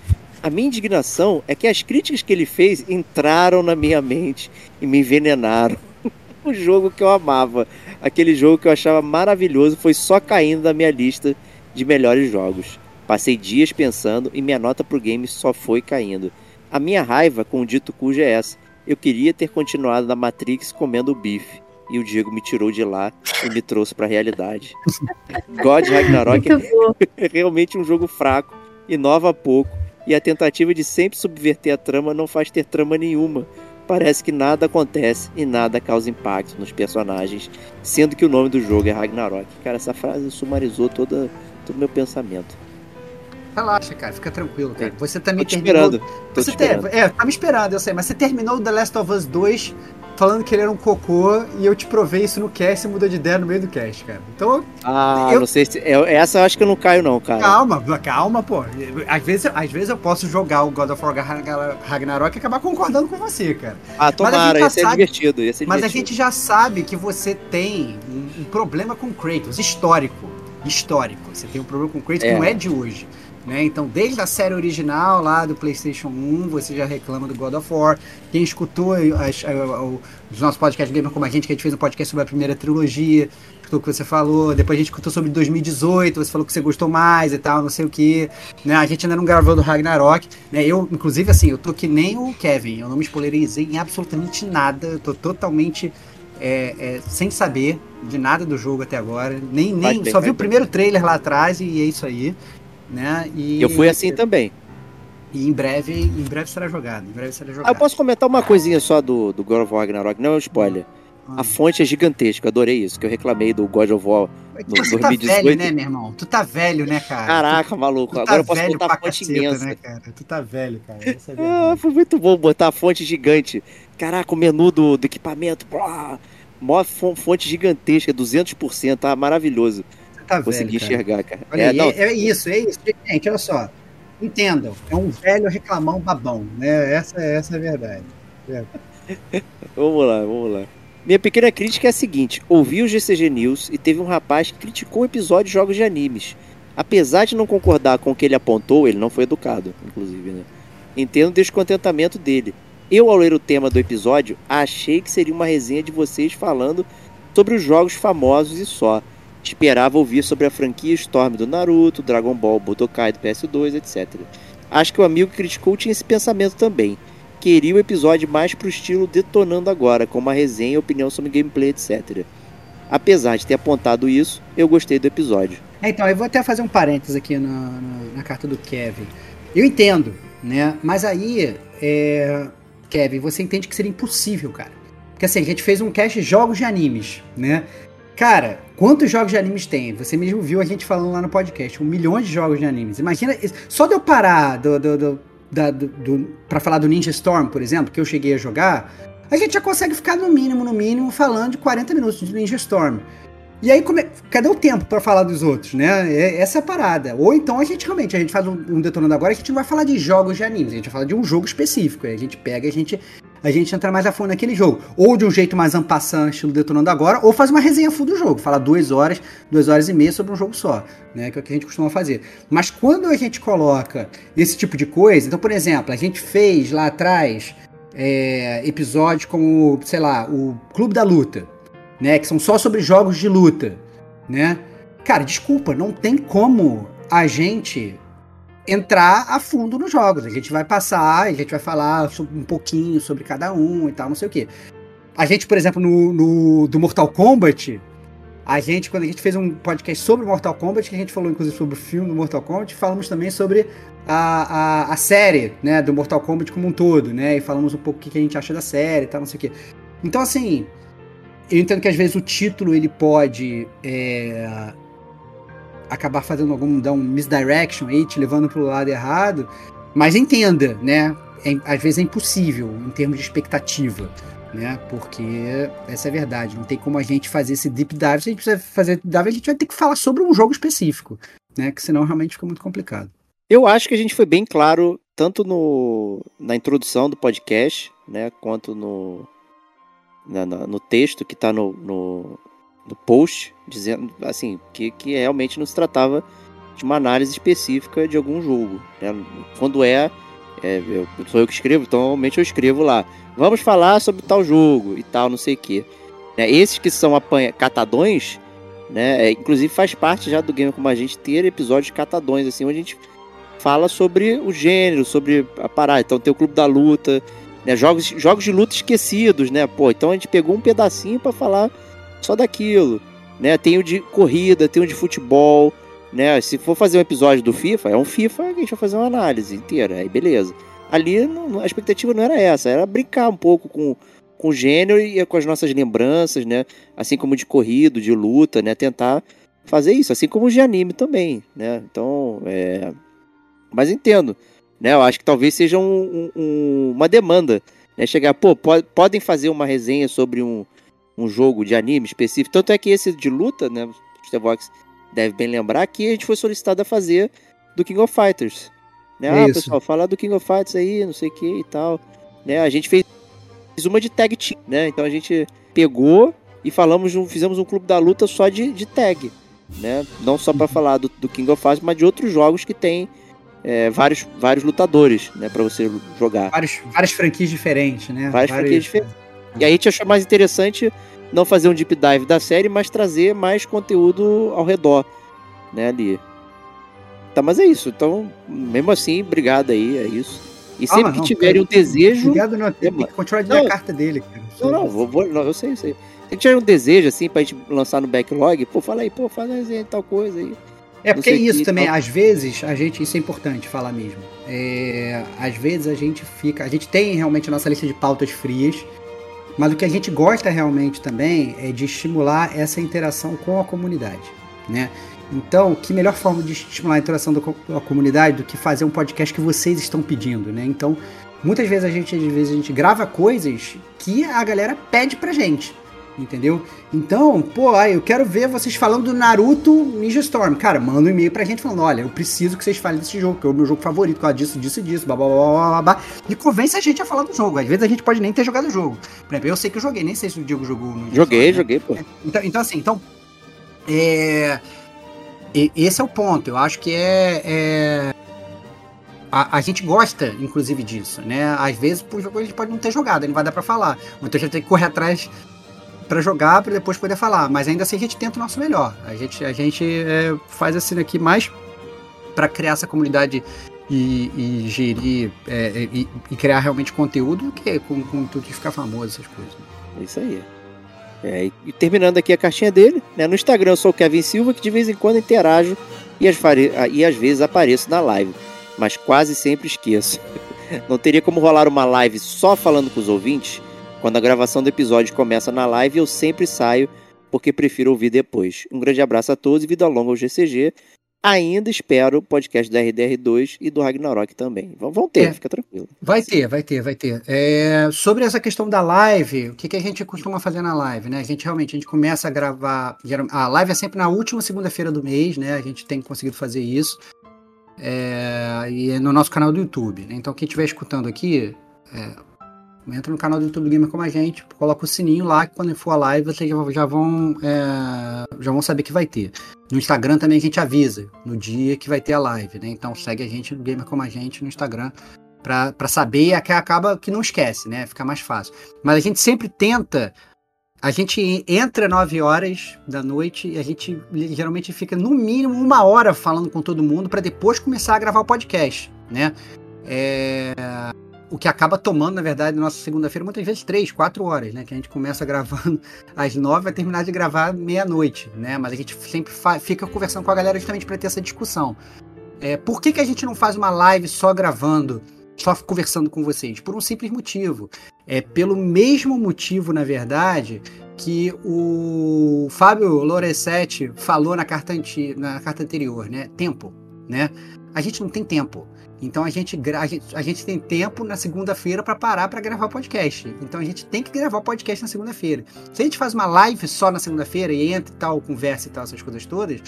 A minha indignação é que as críticas que ele fez entraram na minha mente e me envenenaram. o jogo que eu amava, aquele jogo que eu achava maravilhoso, foi só caindo da minha lista de melhores jogos. Passei dias pensando e minha nota pro game só foi caindo. A minha raiva com o dito cujo é essa. Eu queria ter continuado na Matrix comendo bife e o Diego me tirou de lá e me trouxe para a realidade. God Ragnarok é realmente um jogo fraco, inova pouco e a tentativa de sempre subverter a trama não faz ter trama nenhuma. Parece que nada acontece e nada causa impacto nos personagens, sendo que o nome do jogo é Ragnarok. Cara, essa frase sumarizou toda, todo o meu pensamento. Relaxa, cara, fica tranquilo, cara. Você também Tô terminou. Esperando. Tô você esperando. Ter... É, tá me esperando, eu sei, mas você terminou The Last of Us 2 falando que ele era um cocô e eu te provei isso no cast e mudou de ideia no meio do cast, cara. Então. Ah, eu... não sei se. essa eu acho que eu não caio, não, cara. Calma, calma, pô. Às vezes, às vezes eu posso jogar o God of War Ragnarok e acabar concordando com você, cara. Ah, tomara, ia ser, sabe... divertido, ia ser Mas divertido. a gente já sabe que você tem um, um problema com Kratos, histórico. Histórico. Você tem um problema com Kratos é. que não é de hoje. Né? Então, desde a série original lá do PlayStation 1, você já reclama do God of War. Quem escutou as, os nossos podcasts Gamer como a gente, que a gente fez um podcast sobre a primeira trilogia, escutou o que você falou. Depois a gente escutou sobre 2018, você falou que você gostou mais e tal, não sei o que. Né? A gente ainda não gravou do Ragnarok. Né? Eu, inclusive, assim, eu tô que nem o Kevin. Eu não me spoilerizei em absolutamente nada. Eu tô totalmente é, é, sem saber de nada do jogo até agora. Nem, nem só vi o primeiro trailer lá atrás e é isso aí né? E eu fui assim também. E em breve, em breve será jogado. Em breve será jogado. Ah, eu posso comentar uma coisinha só do, do God of War Ragnarok, não é um spoiler. Ah. A fonte é gigantesca, adorei isso, que eu reclamei do God of War no tu 2018. tá velho, né, meu irmão? Tu tá velho, né, cara? Caraca, maluco. Agora tá eu posso botar a fonte caceta, imensa. Né, cara? Tu tá velho, cara. É ah, foi muito bom botar a fonte gigante. Caraca, o menu do, do equipamento. Mó fonte gigantesca, 200%, tá maravilhoso tá Consegui velho, enxergar, cara. Olha, é, é, é, isso, é isso. Gente, olha só. Entendam, é um velho reclamão babão, né? Essa, essa é a verdade. É. vamos lá, vamos lá. Minha pequena crítica é a seguinte: ouvi o GCG News e teve um rapaz que criticou o episódio de jogos de animes. Apesar de não concordar com o que ele apontou, ele não foi educado, inclusive, né? Entendo o descontentamento dele. Eu, ao ler o tema do episódio, achei que seria uma resenha de vocês falando sobre os jogos famosos e só. Esperava ouvir sobre a franquia Storm do Naruto, Dragon Ball, Budokai do PS2, etc. Acho que o amigo que criticou tinha esse pensamento também. Queria o episódio mais pro estilo Detonando Agora, com uma resenha opinião sobre gameplay, etc. Apesar de ter apontado isso, eu gostei do episódio. É, então, eu vou até fazer um parênteses aqui na, na, na carta do Kevin. Eu entendo, né? Mas aí, é... Kevin, você entende que seria impossível, cara. Porque assim, a gente fez um cast de jogos de animes, né? Cara, quantos jogos de animes tem? Você mesmo viu a gente falando lá no podcast. Um milhão de jogos de animes. Imagina, só de eu parar do, do, do, da, do, do pra falar do Ninja Storm, por exemplo, que eu cheguei a jogar, a gente já consegue ficar no mínimo, no mínimo, falando de 40 minutos de Ninja Storm. E aí, é, cadê o tempo para falar dos outros, né? É, essa é a parada. Ou então a gente realmente, a gente faz um, um detonando agora, a gente não vai falar de jogos de animes, a gente vai falar de um jogo específico. Aí a gente pega, a gente a gente entra mais a fundo naquele jogo. Ou de um jeito mais ampassant, estilo Detonando Agora, ou faz uma resenha full do jogo. Fala duas horas, duas horas e meia sobre um jogo só, né? Que é o que a gente costuma fazer. Mas quando a gente coloca esse tipo de coisa, então, por exemplo, a gente fez lá atrás é, episódios como, sei lá, o Clube da Luta, né? Que são só sobre jogos de luta, né? Cara, desculpa, não tem como a gente entrar a fundo nos jogos. A gente vai passar, a gente vai falar um pouquinho sobre cada um e tal, não sei o que. A gente, por exemplo, no, no, do Mortal Kombat, a gente, quando a gente fez um podcast sobre Mortal Kombat, que a gente falou inclusive sobre o filme do Mortal Kombat, falamos também sobre a, a, a série, né, do Mortal Kombat como um todo, né, e falamos um pouco o que a gente acha da série e tal, não sei o que. Então, assim, eu entendo que às vezes o título ele pode é, acabar fazendo algum dar um misdirection aí, te levando para o lado errado. Mas entenda, né? É, às vezes é impossível em termos de expectativa, né? Porque essa é a verdade. Não tem como a gente fazer esse deep dive. Se a gente precisa fazer deep dive, a gente vai ter que falar sobre um jogo específico, né? Que senão realmente fica muito complicado. Eu acho que a gente foi bem claro tanto no, na introdução do podcast, né? Quanto no, na, no texto que está no, no, do post, dizendo assim que, que realmente não se tratava de uma análise específica de algum jogo. Né? Quando é, é eu, sou eu que escrevo, então normalmente eu escrevo lá. Vamos falar sobre tal jogo e tal, não sei o que. Né? Esses que são apanha, catadões, né? É, inclusive faz parte já do game como a gente ter episódios catadões, assim, onde a gente fala sobre o gênero, sobre a parada. Então tem o Clube da Luta, né? jogos, jogos de luta esquecidos, né? Pô, então a gente pegou um pedacinho para falar só daquilo. Né? Tem o de corrida, tem o de futebol. Né? Se for fazer um episódio do FIFA, é um FIFA que a gente vai fazer uma análise inteira. Aí beleza. Ali não, a expectativa não era essa, era brincar um pouco com, com o gênero e com as nossas lembranças, né? Assim como de corrida, de luta, né? Tentar fazer isso, assim como de anime também, né? Então, é... Mas entendo, né? Eu acho que talvez seja um, um, uma demanda É chegar, pô, pode, podem fazer uma resenha sobre um, um jogo de anime específico. Tanto é que esse de luta, né? O Stevox deve bem lembrar que a gente foi solicitado a fazer do King of Fighters. Né? Ah, Isso. pessoal, falar do King of Fighters aí, não sei o que e tal. Né? A gente fez uma de tag team, né? Então a gente pegou e falamos, um- fizemos um clube da luta só de, de tag, né? Não só para falar do, do King of Fighters, mas de outros jogos que tem é, vários, vários lutadores, né? Para você jogar. Vários, várias franquias diferentes, né? Várias franquias diferentes. E aí a gente achou mais interessante não fazer um deep dive da série, mas trazer mais conteúdo ao redor, né, ali. Tá, mas é isso. Então, mesmo assim, obrigado aí, é isso. E sempre Ah, que não, tiverem um desejo. Obrigado, não. Tem que continuar de ler a carta dele, cara. Não, não, vou, vou- não, eu sei, eu sei. Se tiver um desejo, assim, pra gente lançar no backlog, pô, fala aí, pô, faz de tal coisa aí. É porque sei isso que- também, às vezes, a gente, isso é importante falar mesmo. É, às vezes a gente fica, a gente tem realmente a nossa lista de pautas frias, mas o que a gente gosta realmente também é de estimular essa interação com a comunidade, né? Então, que melhor forma de estimular a interação do co- com a comunidade do que fazer um podcast que vocês estão pedindo, né? Então, muitas vezes a gente, às vezes a gente grava coisas que a galera pede pra gente, entendeu? Então, pô, aí eu quero ver vocês falando do Naruto Ninja Storm. Cara, manda um e-mail pra gente falando: olha, eu preciso que vocês falem desse jogo, que é o meu jogo favorito, por causa disso, disso e disso, blá blá blá blá blá blá. E convence a gente a falar do jogo. Às vezes a gente pode nem ter jogado o jogo. Por exemplo, eu sei que eu joguei, nem sei se o Diego jogou no Ninja Joguei, Storm, né? joguei, pô. Então, então assim, então. É, esse é o ponto. Eu acho que é. é- a, a gente gosta, inclusive, disso, né? Às vezes, por jogo a gente pode não ter jogado, não vai dar pra falar. Então a gente tem que correr atrás pra jogar, pra depois poder falar. Mas ainda assim a gente tenta o nosso melhor. A gente, a gente é, faz assim aqui mais pra criar essa comunidade e, e gerir é, e, e criar realmente conteúdo do que com, com tudo de ficar famoso, essas coisas. É isso aí. É, e- terminando aqui a caixinha dele, né? No Instagram eu sou o Kevin Silva, que de vez em quando interajo e às, fare- e às vezes apareço na live, mas quase sempre esqueço. Não teria como rolar uma live só falando com os ouvintes? Quando a gravação do episódio começa na live, eu sempre saio, porque prefiro ouvir depois. Um grande abraço a todos e vida longa ao GCG. Ainda espero o podcast do RDR2 e do Ragnarok também. Vão vão ter, É. fica tranquilo. Vai ter, vai ter, vai ter. É, sobre essa questão da live, o que, que a gente costuma fazer na live, né? A gente realmente a gente começa a gravar. geral- A live é sempre na última segunda-feira do mês, né? A gente tem conseguido fazer isso. É, e é no nosso canal do YouTube. Né? Então, quem estiver escutando aqui, é, entra no canal do YouTube Gamer como a gente, coloca o sininho lá, que quando for a live vocês já, vão, é, já vão saber que vai ter. No Instagram também a gente avisa no dia que vai ter a live, né? Então segue a gente no Gamer como a gente no Instagram pra saber e que acaba que não esquece, né? Fica mais fácil. Mas a gente sempre tenta. A gente entra 9 horas da noite e a gente geralmente fica no mínimo uma hora falando com todo mundo para depois começar a gravar o podcast, né? É, O que acaba tomando, na verdade, nossa segunda-feira, muitas vezes três, quatro horas, né? Que a gente começa gravando às nove, vai terminar de gravar meia-noite, né? Mas a gente sempre fica conversando com a galera justamente para ter essa discussão. É, por que, que a gente não faz uma live só gravando, só conversando com vocês? Por um simples motivo. É pelo mesmo motivo, na verdade, que o Fábio Lorenzetti falou na carta, anti, na carta anterior, né? Tempo, né? A gente não tem tempo. Então a gente, a gente, a gente tem tempo na segunda-feira para parar para gravar podcast. Então a gente tem que gravar podcast na segunda-feira. Se a gente faz uma live só na segunda-feira e entra e tal, conversa e tal, essas coisas todas,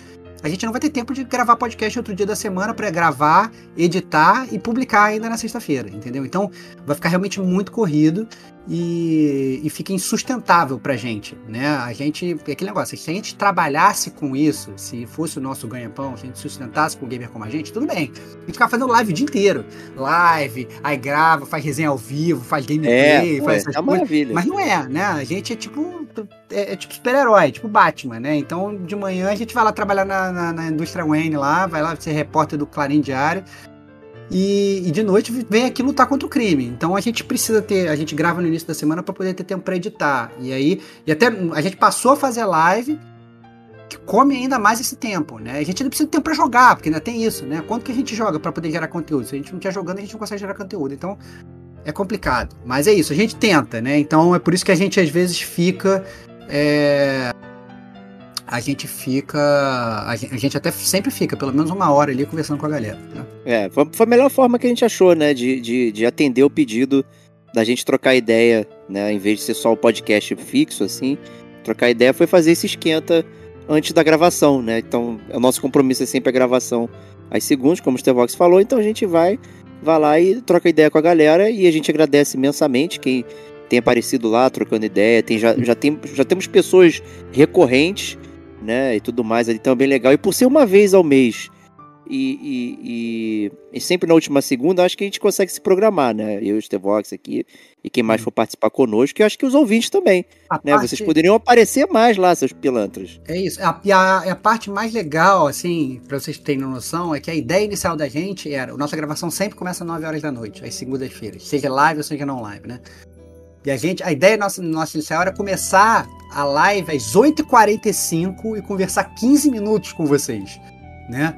a gente não vai ter tempo de gravar podcast outro dia da semana para gravar, editar e publicar ainda na sexta-feira, entendeu? Então vai ficar realmente muito corrido e, e fica insustentável pra gente, né? A gente, é aquele negócio, se a gente trabalhasse com isso, se fosse o nosso ganha-pão, se a gente sustentasse com o gamer como a gente, tudo bem. A gente ficava fazendo live o dia inteiro. Live, aí grava, faz resenha ao vivo, faz gameplay, É, faz é, essas é coisas. maravilha. Mas não é, né? A gente é tipo. É, é tipo super-herói, tipo Batman, né? Então, de manhã a gente vai lá trabalhar na, na, na indústria Wayne lá, vai lá ser repórter do Clarim Diário. E, e de noite vem aqui lutar contra o crime. Então a gente precisa ter. A gente grava no início da semana para poder ter tempo para editar. E aí. E até a gente passou a fazer live que come ainda mais esse tempo, né? A gente ainda precisa de tempo para jogar, porque ainda tem isso, né? Quanto que a gente joga para poder gerar conteúdo? Se a gente não estiver jogando, a gente não consegue gerar conteúdo. Então é complicado. Mas é isso, a gente tenta, né? Então é por isso que a gente às vezes fica. é, A gente fica. A gente, a gente até sempre fica, pelo menos uma hora ali conversando com a galera. Né? É, foi, foi a melhor forma que a gente achou, né, de, de, de atender o pedido da gente trocar ideia, né? Em vez de ser só o podcast fixo, assim, trocar ideia foi fazer esse esquenta antes da gravação, né? Então, o nosso compromisso é sempre a gravação às segundas, como o Stevox falou, então a gente vai, vai lá e troca ideia com a galera e a gente agradece imensamente quem tem aparecido lá trocando ideia, tem, já, já, tem, já temos pessoas recorrentes, né, e tudo mais, então é bem legal. E por ser uma vez ao mês e, e, e, e, sempre na última segunda, acho que a gente consegue se programar, né? Eu e o Stevox aqui, e quem mais for participar conosco, e acho que os ouvintes também. né? Parte... Vocês poderiam aparecer mais lá, seus pilantras. É isso. A, e a, a, parte mais legal, assim, pra vocês terem noção, é que a ideia inicial da gente era, a nossa gravação sempre começa às 9 horas da noite, às segundas-feiras, seja live ou seja não live, né? E a gente, a ideia nossa, nossa inicial era começar a live às 8h45 e conversar 15 minutos com vocês, né?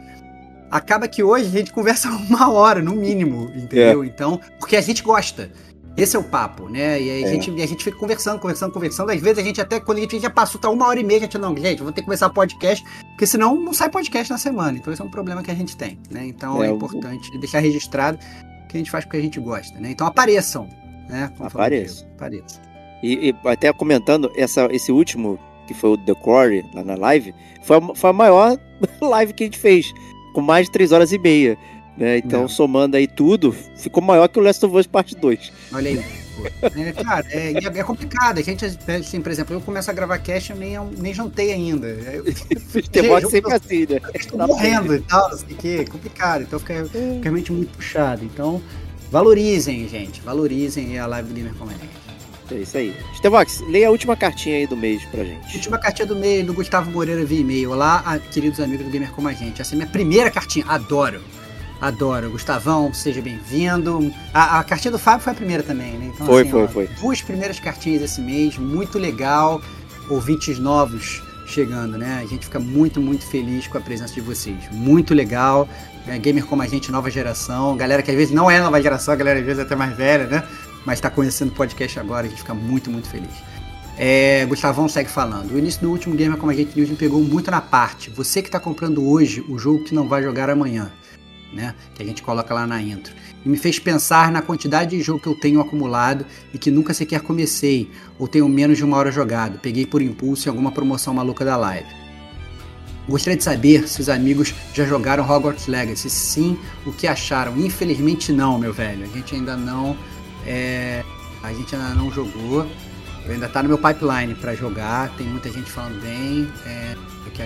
acaba que hoje a gente conversa uma hora, no mínimo, entendeu? É. Então, porque a gente gosta. Esse é o papo, né? E aí é. a, gente, a gente fica conversando, conversando, conversando. Às vezes a gente até, quando a gente já passou, tá uma hora e meia, a gente, não, gente, vou ter que começar podcast, porque senão não sai podcast na semana. Então esse é um problema que a gente tem, né? Então é, é importante eu... deixar registrado que a gente faz porque a gente gosta, né? Então apareçam, né? Apareçam. Apareçam. E, e, até comentando, essa, esse último, que foi o The Core, lá na live, foi a, foi a maior live que a gente fez com mais de 3 horas e meia. Né? Então, Não. somando aí tudo, ficou maior que o Last of Us Parte 2. Olha aí. É, cara, é, é, complicado. A gente, assim, por exemplo, eu começo a gravar cast e nem, nem jantei ainda. Futebol sempre assim, né? Estou morrendo e tal, não sei o que. É complicado. Então fica, fica realmente muito puxado. Então, valorizem, gente. Valorizem a live do Gamer Comedy. É isso aí. Estevox, leia a última cartinha aí do mês pra gente. Última cartinha do mês do Gustavo Moreira via e-mail. Olá, queridos amigos do Gamer Como a Gente. Essa é minha primeira cartinha. Adoro. Adoro. Gustavão, seja bem-vindo. A, a, cartinha do Fábio foi a primeira também, né? Então, foi, assim, foi, ó, foi. Duas primeiras cartinhas esse mês. Muito legal. Ouvintes novos chegando, né? A gente fica muito, muito feliz com a presença de vocês. Muito legal. É, gamer como a gente, nova geração. Galera que às vezes não é nova geração, a galera às vezes é até mais velha, né? mas está conhecendo o podcast agora, a gente fica muito, muito feliz. É, Gustavão segue falando. O início do último Gamer Como a Gente News me pegou muito na parte. Você que está comprando hoje o jogo que não vai jogar amanhã, né? Que a gente coloca lá na intro. E me fez pensar na quantidade de jogo que eu tenho acumulado e que nunca sequer comecei, ou tenho menos de uma hora jogado. Peguei por impulso em alguma promoção maluca da live. Gostaria de saber se os amigos já jogaram Hogwarts Legacy. Sim, o que acharam? Infelizmente não, meu velho. A gente ainda não é, a gente ainda não jogou. Eu ainda tá no meu pipeline para jogar. Tem muita gente falando bem. É,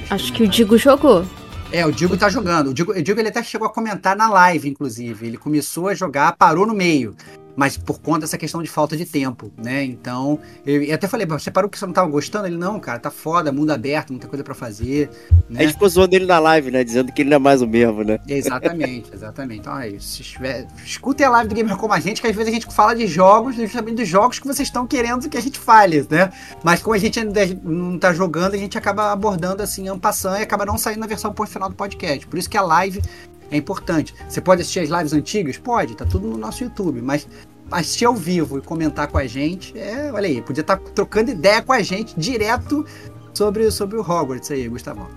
Acho que o Digo jogou. É, o Digo tá jogando. O Digo, o Digo ele até chegou a comentar na live, inclusive. Ele começou a jogar, parou no meio mas por conta dessa questão de falta de tempo, né? Então, eu até falei, você parou que você não tava gostando? Ele, não, cara, tá foda, mundo aberto, muita coisa para fazer. Né? A gente ficou zoando ele na live, né? Dizendo que ele não é mais o mesmo, né? Exatamente, exatamente. Então, aí, se estiver, escutem a live do Gamer como a gente, que às vezes a gente fala de jogos, justamente dos jogos que vocês estão querendo que a gente fale, né? Mas como a gente ainda não tá jogando, a gente acaba abordando assim, ampassando e acaba não saindo na versão final do podcast. Por isso que a live é importante. Você pode assistir as lives antigas? Pode, tá tudo no nosso YouTube, mas assistir ao vivo e comentar com a gente, é, olha aí, podia estar tá trocando ideia com a gente direto sobre, sobre o Hogwarts aí, Gustavo.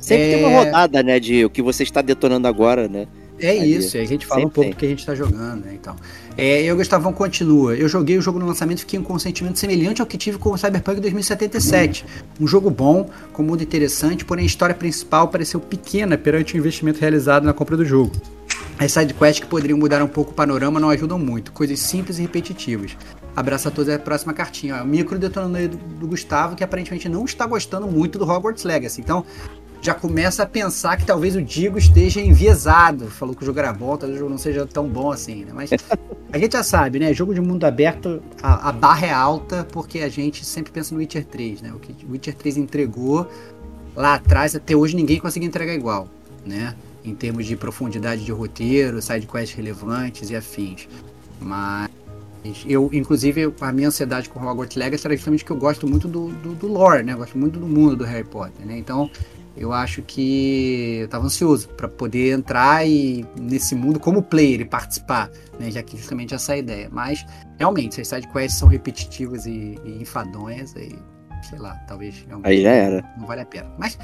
Sempre é... tem uma rodada, né, de o que você está detonando agora, né? É Ali. isso, a gente fala Sempre um pouco do que a gente está jogando, né, então. É, eu, Gustavão, continua. Eu joguei o jogo no lançamento e fiquei com um sentimento semelhante ao que tive com o Cyberpunk 2077. Um jogo bom, com mundo interessante, porém a história principal pareceu pequena perante o investimento realizado na compra do jogo. As sidequests que poderiam mudar um pouco o panorama não ajudam muito, coisas simples e repetitivas. Abraço a todos, é a próxima cartinha. O micro detonando do, Gustavo, que aparentemente não está gostando muito do Hogwarts Legacy. Então, já começa a pensar que talvez o Digo esteja enviesado. Falou que o jogo era bom, talvez o jogo não seja tão bom assim, né? Mas a gente já sabe, né? Jogo de mundo aberto, a, a barra é alta, porque a gente sempre pensa no Witcher 3, né? O que o Witcher 3 entregou lá atrás, até hoje ninguém conseguiu entregar igual, né? Em termos de profundidade de roteiro, sidequests relevantes e afins. Mas eu, inclusive, a minha ansiedade com Hogwarts Legacy era justamente que eu gosto muito do, do, do lore, né? Eu gosto muito do mundo do Harry Potter, né? Então, eu acho que eu estava ansioso para poder entrar e, nesse mundo como player e participar, né? Já que justamente essa é a ideia. Mas, realmente, se as sidequests são repetitivas e, e enfadonhas, aí, sei lá, talvez... Aí já era. Não vale a pena. Mas,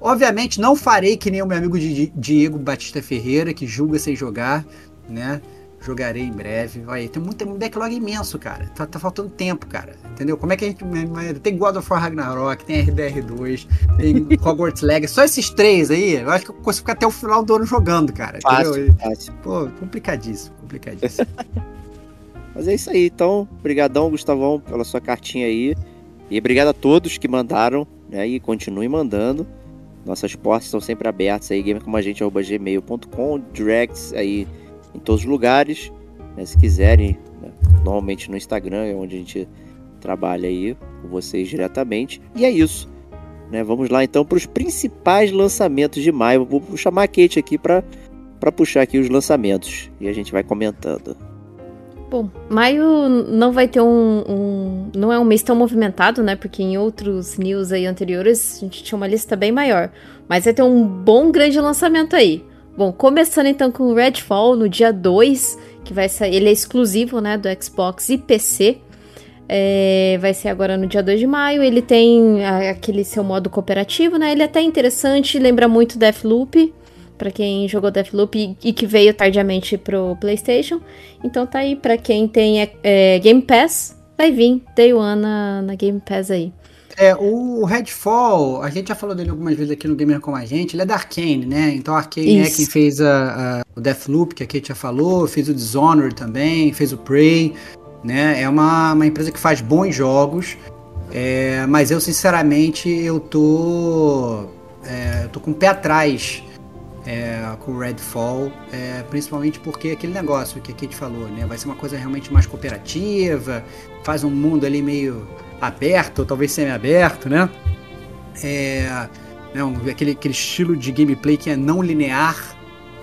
Obviamente não farei que nem o meu amigo Diego Batista Ferreira, que julga sem jogar, né? Jogarei em breve. Olha, tem muito, tem um backlog imenso, cara. Tá, tá, faltando tempo, cara. Entendeu? Como é que a gente. Tem God of War Ragnarok, tem RDR2, tem Hogwarts Legacy. Só esses três aí, eu acho que eu consigo ficar até o final do ano jogando, cara. Fácil, entendeu? fácil. Pô, complicadíssimo, complicadíssimo. Mas é isso aí, então. Obrigadão, Gustavão, pela sua cartinha aí. E obrigado a todos que mandaram, né? E continuem mandando. Nossas portas estão sempre abertas aí, gamercomagente.gmail.com, directs aí em todos os lugares, né, se quiserem, né, normalmente no Instagram é onde a gente trabalha aí com vocês diretamente. E é isso. Né, vamos lá então para os principais lançamentos de maio. Vou chamar a Kate aqui para puxar aqui os lançamentos e a gente vai comentando. Bom, maio não vai ter um, um, Não é um mês tão movimentado, né? Porque em outros news aí anteriores a gente tinha uma lista bem maior. Mas vai ter um bom grande lançamento aí. Bom, começando então com o Redfall no dia 2, que vai sair. Ele é exclusivo, né? Do Xbox e PC. É, vai ser agora no dia 2 de maio. Ele tem aquele seu modo cooperativo, né? Ele é até interessante, lembra muito Deathloop para quem jogou Deathloop e, e, que veio tardiamente pro PlayStation. Então tá aí para quem tem é, é, Game Pass, vai vir Day One na, na Game Pass aí. É, o Redfall, a gente já falou dele algumas vezes aqui no Gamer com a gente, ele é da Arkane, né? Então a Arkane Isso. é quem fez a, a, o Deathloop, que a Kate já falou, fez o Dishonored também, fez o Prey, né? É uma, uma empresa que faz bons jogos, é, mas eu sinceramente eu tô, é, eu tô com o pé atrás é, com o Redfall, é, principalmente porque aquele negócio que a Kate falou, né? Vai ser uma coisa realmente mais cooperativa, faz um mundo ali meio aberto, ou talvez semi-aberto, né? É, né, um, aquele, aquele estilo de gameplay que é não linear,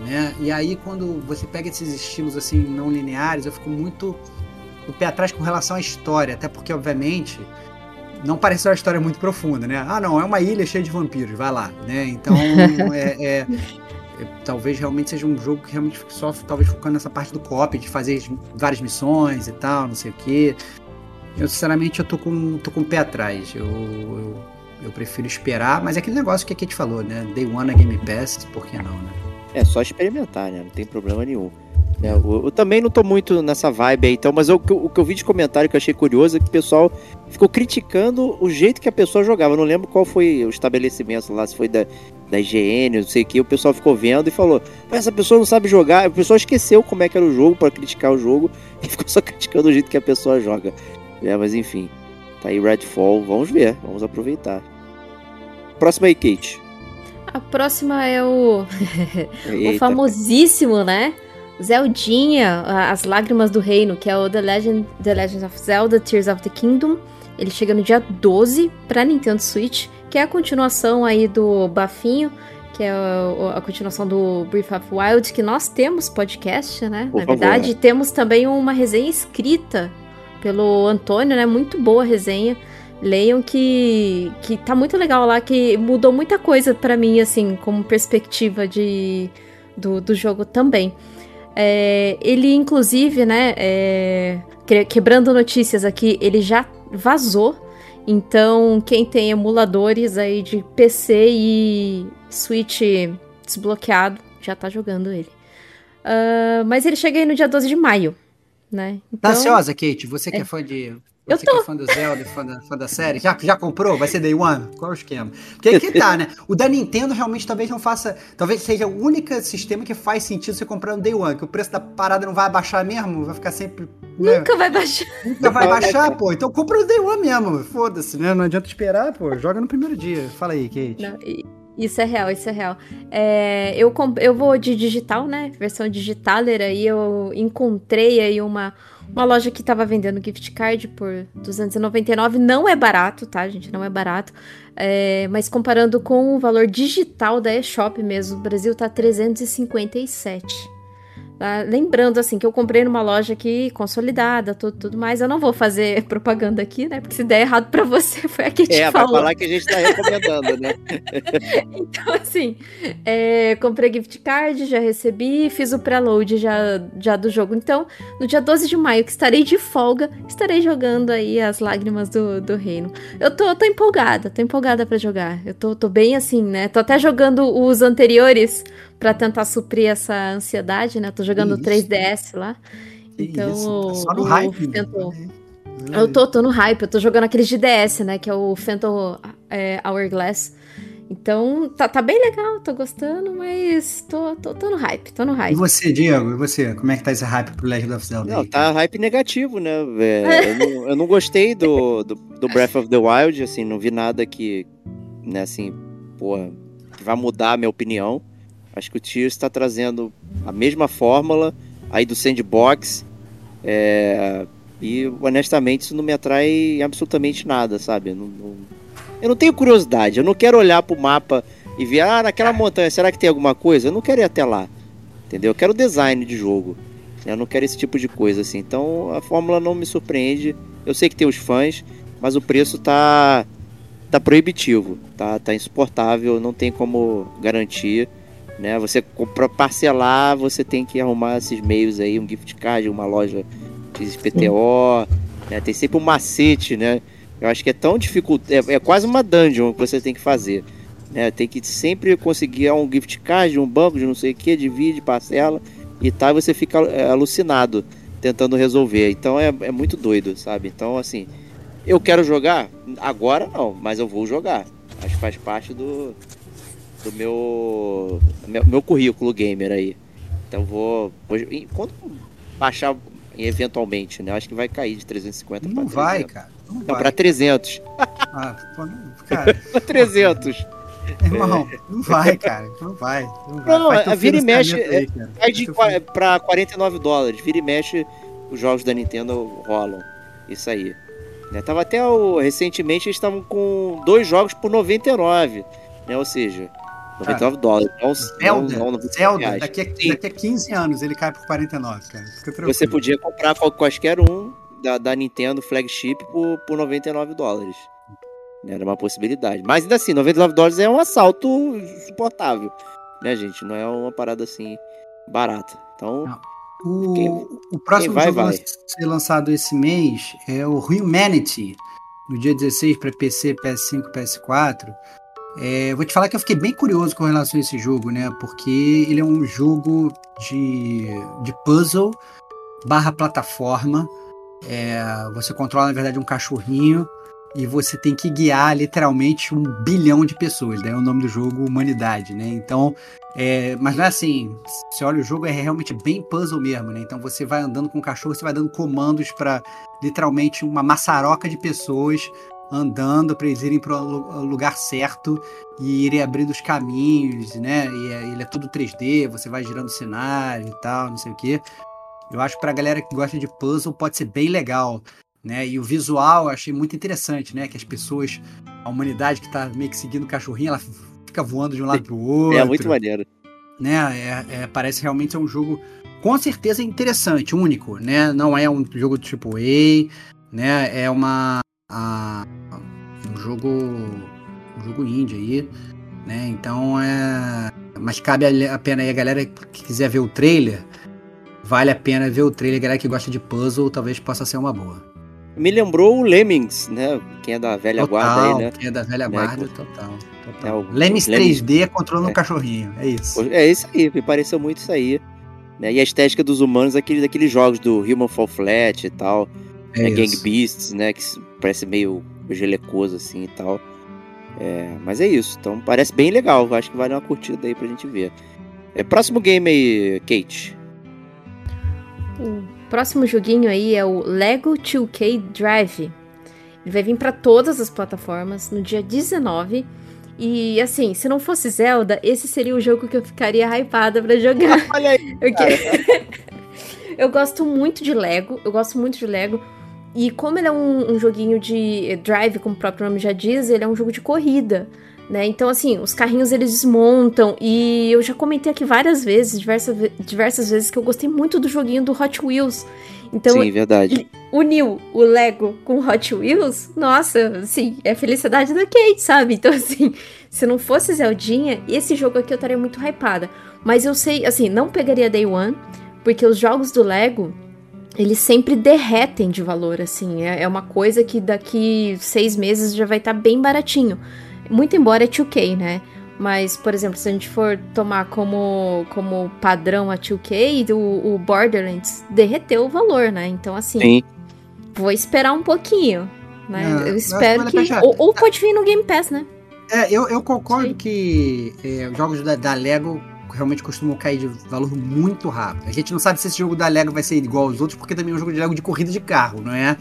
né? E aí quando você pega esses estilos assim não lineares, eu fico muito o pé atrás com relação à história, até porque obviamente não parece uma história muito profunda, né? Ah, não, é uma ilha cheia de vampiros, vai lá, né? Então é, é, talvez realmente seja um jogo que realmente só talvez focando nessa parte do cop, de fazer várias missões e tal, não sei o que. Eu sinceramente eu tô com, tô com o pé atrás. Eu, eu, eu, prefiro esperar, mas é aquele negócio que a Kate falou, né? Day One na Game Pass, por que não, né? É só experimentar, né? Não tem problema nenhum. É, eu, eu, também não tô muito nessa vibe aí, então, mas eu, o que eu vi de comentário que eu achei curioso é que o pessoal ficou criticando o jeito que a pessoa jogava. Eu não lembro qual foi o estabelecimento lá, se foi da, da IGN, não sei o que. O pessoal ficou vendo e falou: essa pessoa não sabe jogar. O pessoal esqueceu como é que era o jogo para criticar o jogo e ficou só criticando o jeito que a pessoa joga. É, mas enfim, tá aí Redfall. Vamos ver, vamos aproveitar. Próxima aí, Kate. A próxima é o. o famosíssimo, né? Zeldinha, As Lágrimas do Reino, que é o The Legend, The Legend of Zelda Tears of the Kingdom. Ele chega no dia 12 para Nintendo Switch, que é a continuação aí do Bafinho, que é a, a continuação do Breath of Wild, que nós temos podcast, né? Por Na favor. verdade, temos também uma resenha escrita pelo Antônio, né? Muito boa resenha. Leiam que, que tá muito legal lá, que mudou muita coisa para mim, assim, como perspectiva de, do, do jogo também. É, ele, inclusive, né, é, quebrando notícias aqui, ele já vazou. Então, quem tem emuladores aí de PC e Switch desbloqueado, já tá jogando ele. Uh, mas ele chega aí no dia 12 de maio, né? Então, tá ansiosa, Kate? Você que é, é fã de eu Você tô. que é fã do Zelda, fã da, fã da série, já, já comprou? Vai ser Day One? Qual é o esquema? Porque aí que tá, né? O da Nintendo realmente talvez não faça. Talvez seja o único sistema que faz sentido você comprar no Day One, que o preço da parada não vai abaixar mesmo, vai ficar sempre. Né? Nunca vai baixar. Nunca vai baixar, pô. Então compra no Day One mesmo. Foda-se, né? Não adianta esperar, pô. Joga no primeiro dia. Fala aí, Kate. Não, isso é real, isso é real. É, eu, eu vou de digital, né? Versão digitaler aí, eu encontrei aí uma uma loja que estava vendendo gift card por 299 não é barato, tá, gente? Não é barato. É, mas comparando com o valor digital da eShop mesmo, o Brasil tá 357. Tá? Lembrando, assim, que eu comprei numa loja aqui consolidada, tudo, tudo mais. Eu não vou fazer propaganda aqui, né? Porque se der errado para você, foi a que te é, falou. É, vai falar que a gente tá recomendando, né? então, assim, é, comprei gift card, já recebi, fiz o preload já, já do jogo. Então, no dia 12 de maio, que estarei de folga, estarei jogando aí as lágrimas do, do reino. Eu tô, tô empolgada, tô empolgada para jogar. Eu tô, tô bem assim, né? Tô até jogando os anteriores para tentar suprir essa ansiedade, né? Tô jogando Que 3DS lá. Que Então, isso, tá só no o hype. Phantom- né? Eu tô, tô no hype, eu tô jogando aqueles de DS, né? Que é o Phantom é, Hourglass. Então, tá, tá bem legal, tô gostando, mas tô, tô, tô no hype, tô no E hype. você, Diego? E você? Como é que tá esse hype pro Legend of Zelda? Não, aí, tá hype negativo, né? É, eu, não, eu não gostei do, do, do Breath of the Wild, assim, não vi nada que, né, assim, porra, que vai mudar a minha opinião. Acho que o Tears está trazendo a mesma fórmula aí do sandbox. é, e honestamente isso não me atrai absolutamente nada, sabe? Eu não, não- eu não tenho curiosidade, eu não quero olhar pro mapa e ver, ah, naquela montanha, será que tem alguma coisa? Eu não quero ir até lá. Entendeu? Eu quero design de jogo. Eu não quero esse tipo de coisa assim. Então a fórmula não me surpreende. Eu sei que tem os fãs, mas o preço tá tá proibitivo, tá tá insuportável, não tem como garantir, né? Você para parcelar, você tem que arrumar esses meios aí, um gift card, uma loja XPTO, né? Tem sempre um macete, né? Eu acho que é tão dificulto, é, é quase uma dungeon que você tem que fazer. Né? Tem que sempre conseguir um gift card, um banco de não sei o que, divide, parcela e tal, e você fica é, alucinado tentando resolver. Então é, é muito doido, sabe? Então, assim, eu quero jogar? Agora não, mas eu vou jogar. Acho que faz parte do, do meu, meu, meu currículo gamer aí. Então vou. vou e quando baixar eventualmente, né? Acho que vai cair de 350 Não vai, 300. cara. Não, Não, vai. pra 300. Ah, cara, Pra 300. irmão, não vai, cara. Não vai. Não, vai. Não, é, vira e mexe, aí. É Faz de pra 49 dólares. Vira e mexe, os jogos da Nintendo rolam. Isso aí. Né, Tava até o, recentemente eles estavam com dois jogos por 99. Né? Ou seja, 99 dólares. Não, Zelda, não, não 90 Zelda daqui, a, daqui a 15 anos ele cai por 49, cara. Você podia comprar qual- quaisquer um da, da Nintendo flagship por, por 99 dólares. Era uma possibilidade. Mas ainda assim, 99 dólares é um assalto suportável. Né, gente? Não é uma parada assim barata. Então, O, Quem- o próximo vai, jogo vai. a ser lançado esse mês é o Humanity, no dia 16 para PC, PS5 PS4. É, vou te falar que eu fiquei bem curioso com relação a esse jogo, né? Porque ele é um jogo de, de puzzle barra plataforma. É, você controla, na verdade, um cachorrinho e você tem que guiar literalmente um bilhão de pessoas. Daí é o nome do jogo Humanidade, né? Então, é, mas não é assim. Você olha o jogo, é realmente bem puzzle mesmo, né? Então você vai andando com o cachorro, você vai dando comandos para literalmente uma maçaroca de pessoas andando para eles irem para o lugar certo e irem abrindo os caminhos, né? E é- ele é tudo 3D, você vai girando o cenário e tal, não sei o quê. Eu acho que pra galera que gosta de puzzle pode ser bem legal, né? E o visual eu achei muito interessante, né? Que as pessoas, a humanidade que tá meio que seguindo o cachorrinho, ela fica voando de um lado pro outro é muito maneiro. né? É, é- parece realmente ser um jogo com certeza interessante, único, né? Não é um jogo tipo A, né? É uma a- um jogo um jogo indie aí, né? Então é, mas cabe a pena aí a galera que quiser ver o trailer, vale a pena ver o trailer, a galera que gosta de puzzle, talvez possa ser uma boa. Me lembrou o Lemmings, né? Quem é da velha guarda aí, né? quem é da velha Né, guarda, que- total, É, total. o- Lemmings Lemmings- 3D controlando É. um cachorrinho, é isso. É isso aí, me pareceu muito isso aí. Né? E a estética dos humanos, aquele, daqueles jogos do Human Fall Flat e tal. É né? Gang. Beasts, né? Que parece meio gelecoso assim e tal. É, mas é isso. Então parece bem legal. Acho que vale uma curtida aí pra gente ver. É, próximo game aí, Kate. O próximo joguinho aí é o Lego 2K Drive. Ele vai vir pra todas as plataformas no dia 19. E assim, se não fosse Zelda, esse seria o jogo que eu ficaria hypada pra jogar. Olha aí. Porque eu gosto muito de Lego, eu gosto muito de Lego. E como ele é um, um joguinho de drive, como o próprio nome já diz, ele é um jogo de corrida, né? Então, assim, os carrinhos eles desmontam. E eu já comentei aqui várias vezes, diversas, ve- diversas vezes, que eu gostei muito do joguinho do Hot Wheels. Então, Sim, verdade. uniu o Lego com Hot Wheels, nossa, assim, é a felicidade da Kate, sabe? Então, assim, se não fosse Zeldinha, esse jogo aqui eu estaria muito hypada. Mas eu sei, assim, não pegaria Day One, porque os jogos do Lego, eles sempre derretem de valor, assim. É, é uma coisa que daqui seis meses já vai estar bem baratinho. Muito embora é 2K, né? Mas, por exemplo, se a gente for tomar como, como padrão a 2K, o, o Borderlands derreteu o valor, né? Então, assim, Sim. vou esperar um pouquinho. Né? É, eu espero que. Ou, ou, pode vir no Game Pass, né? É, eu, eu concordo Sim. que é, os jogos da, da Lego realmente costumam cair de valor muito rápido. A gente não sabe se esse jogo da Lego vai ser igual aos outros, porque também é um jogo de Lego de corrida de carro, não é?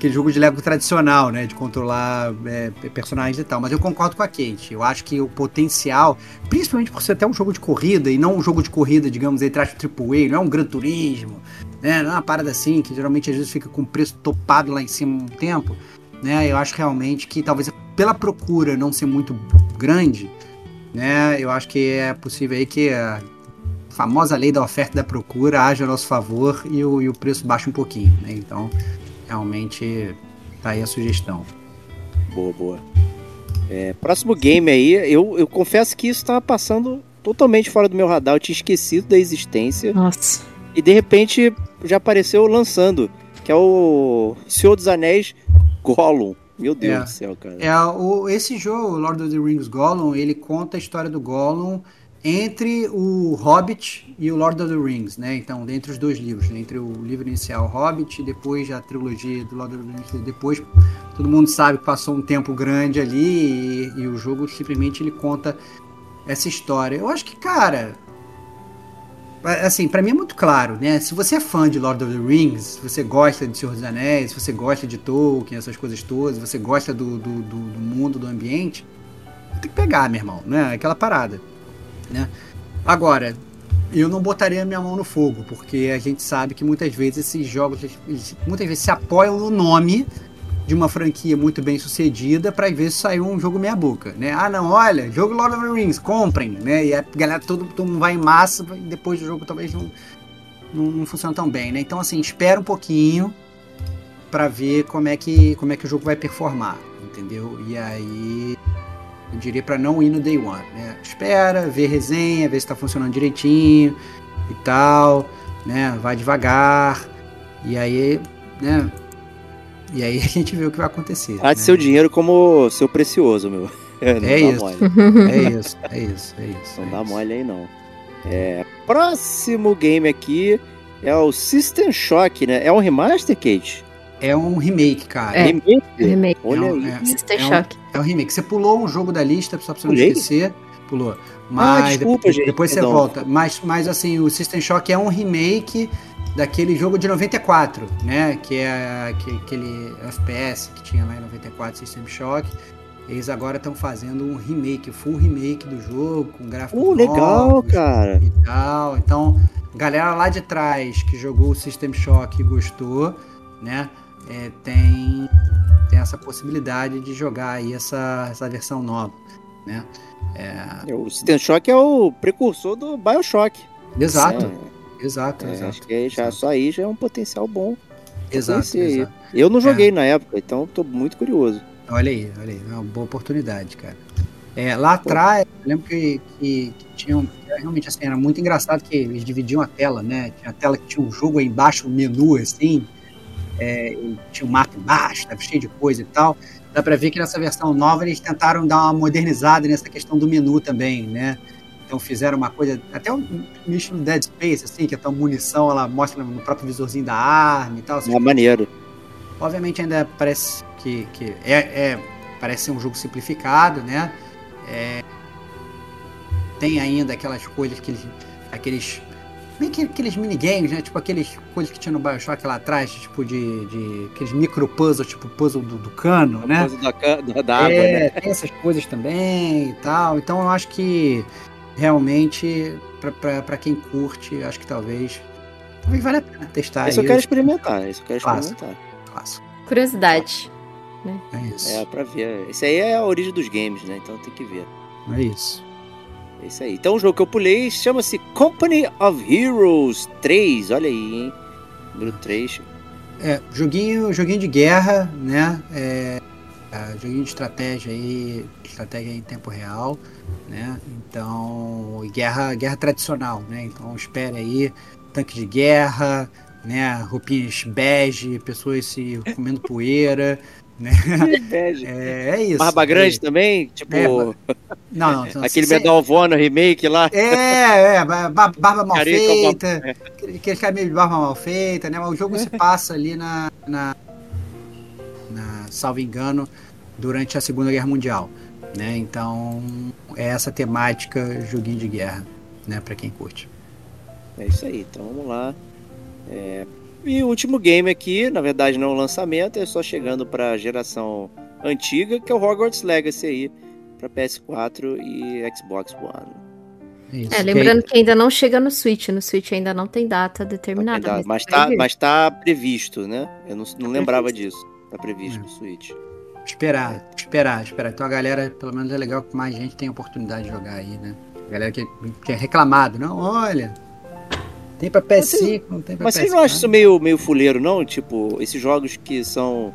aquele jogo de Lego tradicional, né? De controlar é, personagens e tal. Mas eu concordo com a Kate. Eu acho que o potencial, principalmente por ser até um jogo de corrida, e não um jogo de corrida, digamos, aí traz AAA, não é um Gran Turismo, né? Não é uma parada assim, que geralmente às vezes fica com o preço topado lá em cima um tempo, né? Eu acho realmente que talvez pela procura não ser muito grande, né? Eu acho que é possível aí que a famosa lei da oferta e da procura haja a nosso favor e o, e o preço baixe um pouquinho, né? Então, realmente tá aí a sugestão. Boa, boa. É, próximo game aí, eu, eu confesso que isso tava passando totalmente fora do meu radar, eu tinha esquecido da existência. Nossa. E de repente já apareceu lançando, que é o Senhor dos Anéis Gollum. Meu Deus é, do céu, cara. É, o, esse jogo, Lord of the Rings Gollum, ele conta a história do Gollum entre o Hobbit e o Lord of the Rings, né? Então, entre os dois livros, né? entre o livro inicial Hobbit e depois a trilogia do Lord of the Rings. Depois, todo mundo sabe que passou um tempo grande ali e, e o jogo simplesmente ele conta essa história. Eu acho que, cara, assim, para mim é muito claro, né? Se você é fã de Lord of the Rings, se você gosta de Senhor dos Anéis, se você gosta de Tolkien, essas coisas todas, se você gosta do, do, do, do mundo, do ambiente, tem que pegar, meu irmão, né? Aquela parada né? Agora, eu não botaria minha mão no fogo, porque a gente sabe que muitas vezes esses jogos muitas vezes se apoiam no nome de uma franquia muito bem sucedida para às vezes sair um jogo meia boca, né? Ah, não, olha, jogo Lord of the Rings, comprem, né? E a galera todo, todo mundo vai em massa e depois do jogo talvez não, não, não funcione tão bem, né? Então assim, espera um pouquinho para ver como é que como é que o jogo vai performar, entendeu? E aí eu diria para não ir no day one, né? Espera, vê resenha, vê se está funcionando direitinho e tal, né? Vai devagar e aí, né? E aí a gente vê o que vai acontecer. Trate né? seu dinheiro como seu precioso, meu. É, é isso. é isso, é isso, é isso. Não é dá isso. mole aí não. É, próximo game aqui é o System Shock, né? É um remaster, Kate? É um remake, cara. É, remake? remake. Olha é um, aí. É, System é Shock. Um, é um remake. Você pulou um jogo da lista, só pra você não Pulei? esquecer. Pulou. Ah, Mas ah, desculpa, depois, gente. depois você volta. Mas, mas assim, o System Shock é um remake daquele jogo de 94, né? Que é aquele FPS que tinha lá em 94, System Shock. Eles agora estão fazendo um remake, full remake do jogo, com gráficos uh, legal, cara. e tal. Então, galera lá de trás que jogou o System Shock e gostou, né? é, tem, tem essa possibilidade de jogar aí essa, essa versão nova, né? É... O System Shock é o precursor do Bioshock. Exato, é, exato, é, exato. Acho que já, exato. só aí já é um potencial bom. Exato, exato. Eu não joguei é. na época, então estou muito curioso. Olha aí, olha aí, é uma boa oportunidade, cara. É, lá atrás, eu lembro que, que, que tinham. Realmente assim, era muito engraçado que eles dividiam a tela, né? Tinha a tela que tinha um jogo aí embaixo, um menu, assim é, tinha um mapa embaixo, estava cheio de coisa e tal. Dá para ver que nessa versão nova eles tentaram dar uma modernizada nessa questão do menu também, né? Então fizeram uma coisa, até um estilo Dead Space, assim, que a tua munição ela mostra no próprio visorzinho da arma e tal. É maneiro. Obviamente ainda parece que, que é, é, parece ser um jogo simplificado, né? É, tem ainda aquelas coisas que eles, aqueles Meio que aqueles minigames, né? Tipo aqueles coisas que tinha no Bioshock lá atrás, tipo de. de aqueles micro puzzles, tipo puzzle do, do cano, né? Puzzle da, da, da água, é, né? Tem essas coisas também e tal. Então eu acho que realmente, para quem curte, acho que talvez. Talvez valha a pena testar. Isso eu quero experimentar, isso eu quero experimentar. Clássico. Curiosidade. Né? É isso. É, pra ver. Isso aí é a origem dos games, né? Então tem que ver. É isso. É isso aí. Então o jogo que eu pulei chama-se Company of Heroes 3. Olha aí, hein? Número 3. É, joguinho, joguinho de guerra, né? É, é, joguinho de estratégia aí, estratégia em tempo real, né? Então, guerra, guerra tradicional, né? Então, espere aí, tanque de guerra, né? Roupinhas bege, pessoas se comendo poeira, Né? É, é, isso. Barba Grande é. também? Tipo. É, não, não, não. Aquele se... Medal of Honor remake lá? É, é. Barba mal feita. Aquele cara meio de barba mal feita, né? Mas o jogo se passa ali na, na. Salvo engano, durante a Segunda Guerra Mundial. Né? Então, é essa temática joguinho de guerra, né? Pra quem curte. É isso aí, então vamos lá. É, e o último game aqui, na verdade não é um lançamento, é só chegando para a geração antiga, que é o Hogwarts Legacy aí, para PS4 e Xbox One. Isso. É, lembrando que ainda não chega no Switch, no Switch ainda não tem data determinada. Não mas, tá, mas tá previsto, né? Eu não, não tá lembrava previsto. disso. Tá previsto é. no Switch. Esperar, esperar, esperar. Então a galera, pelo menos é legal que mais gente tem oportunidade de jogar aí, né? A galera que tinha reclamado, não, olha, tem pra PS5, não tem pra Mas PS4. você não acha isso meio, meio fuleiro, não? Tipo, esses jogos que são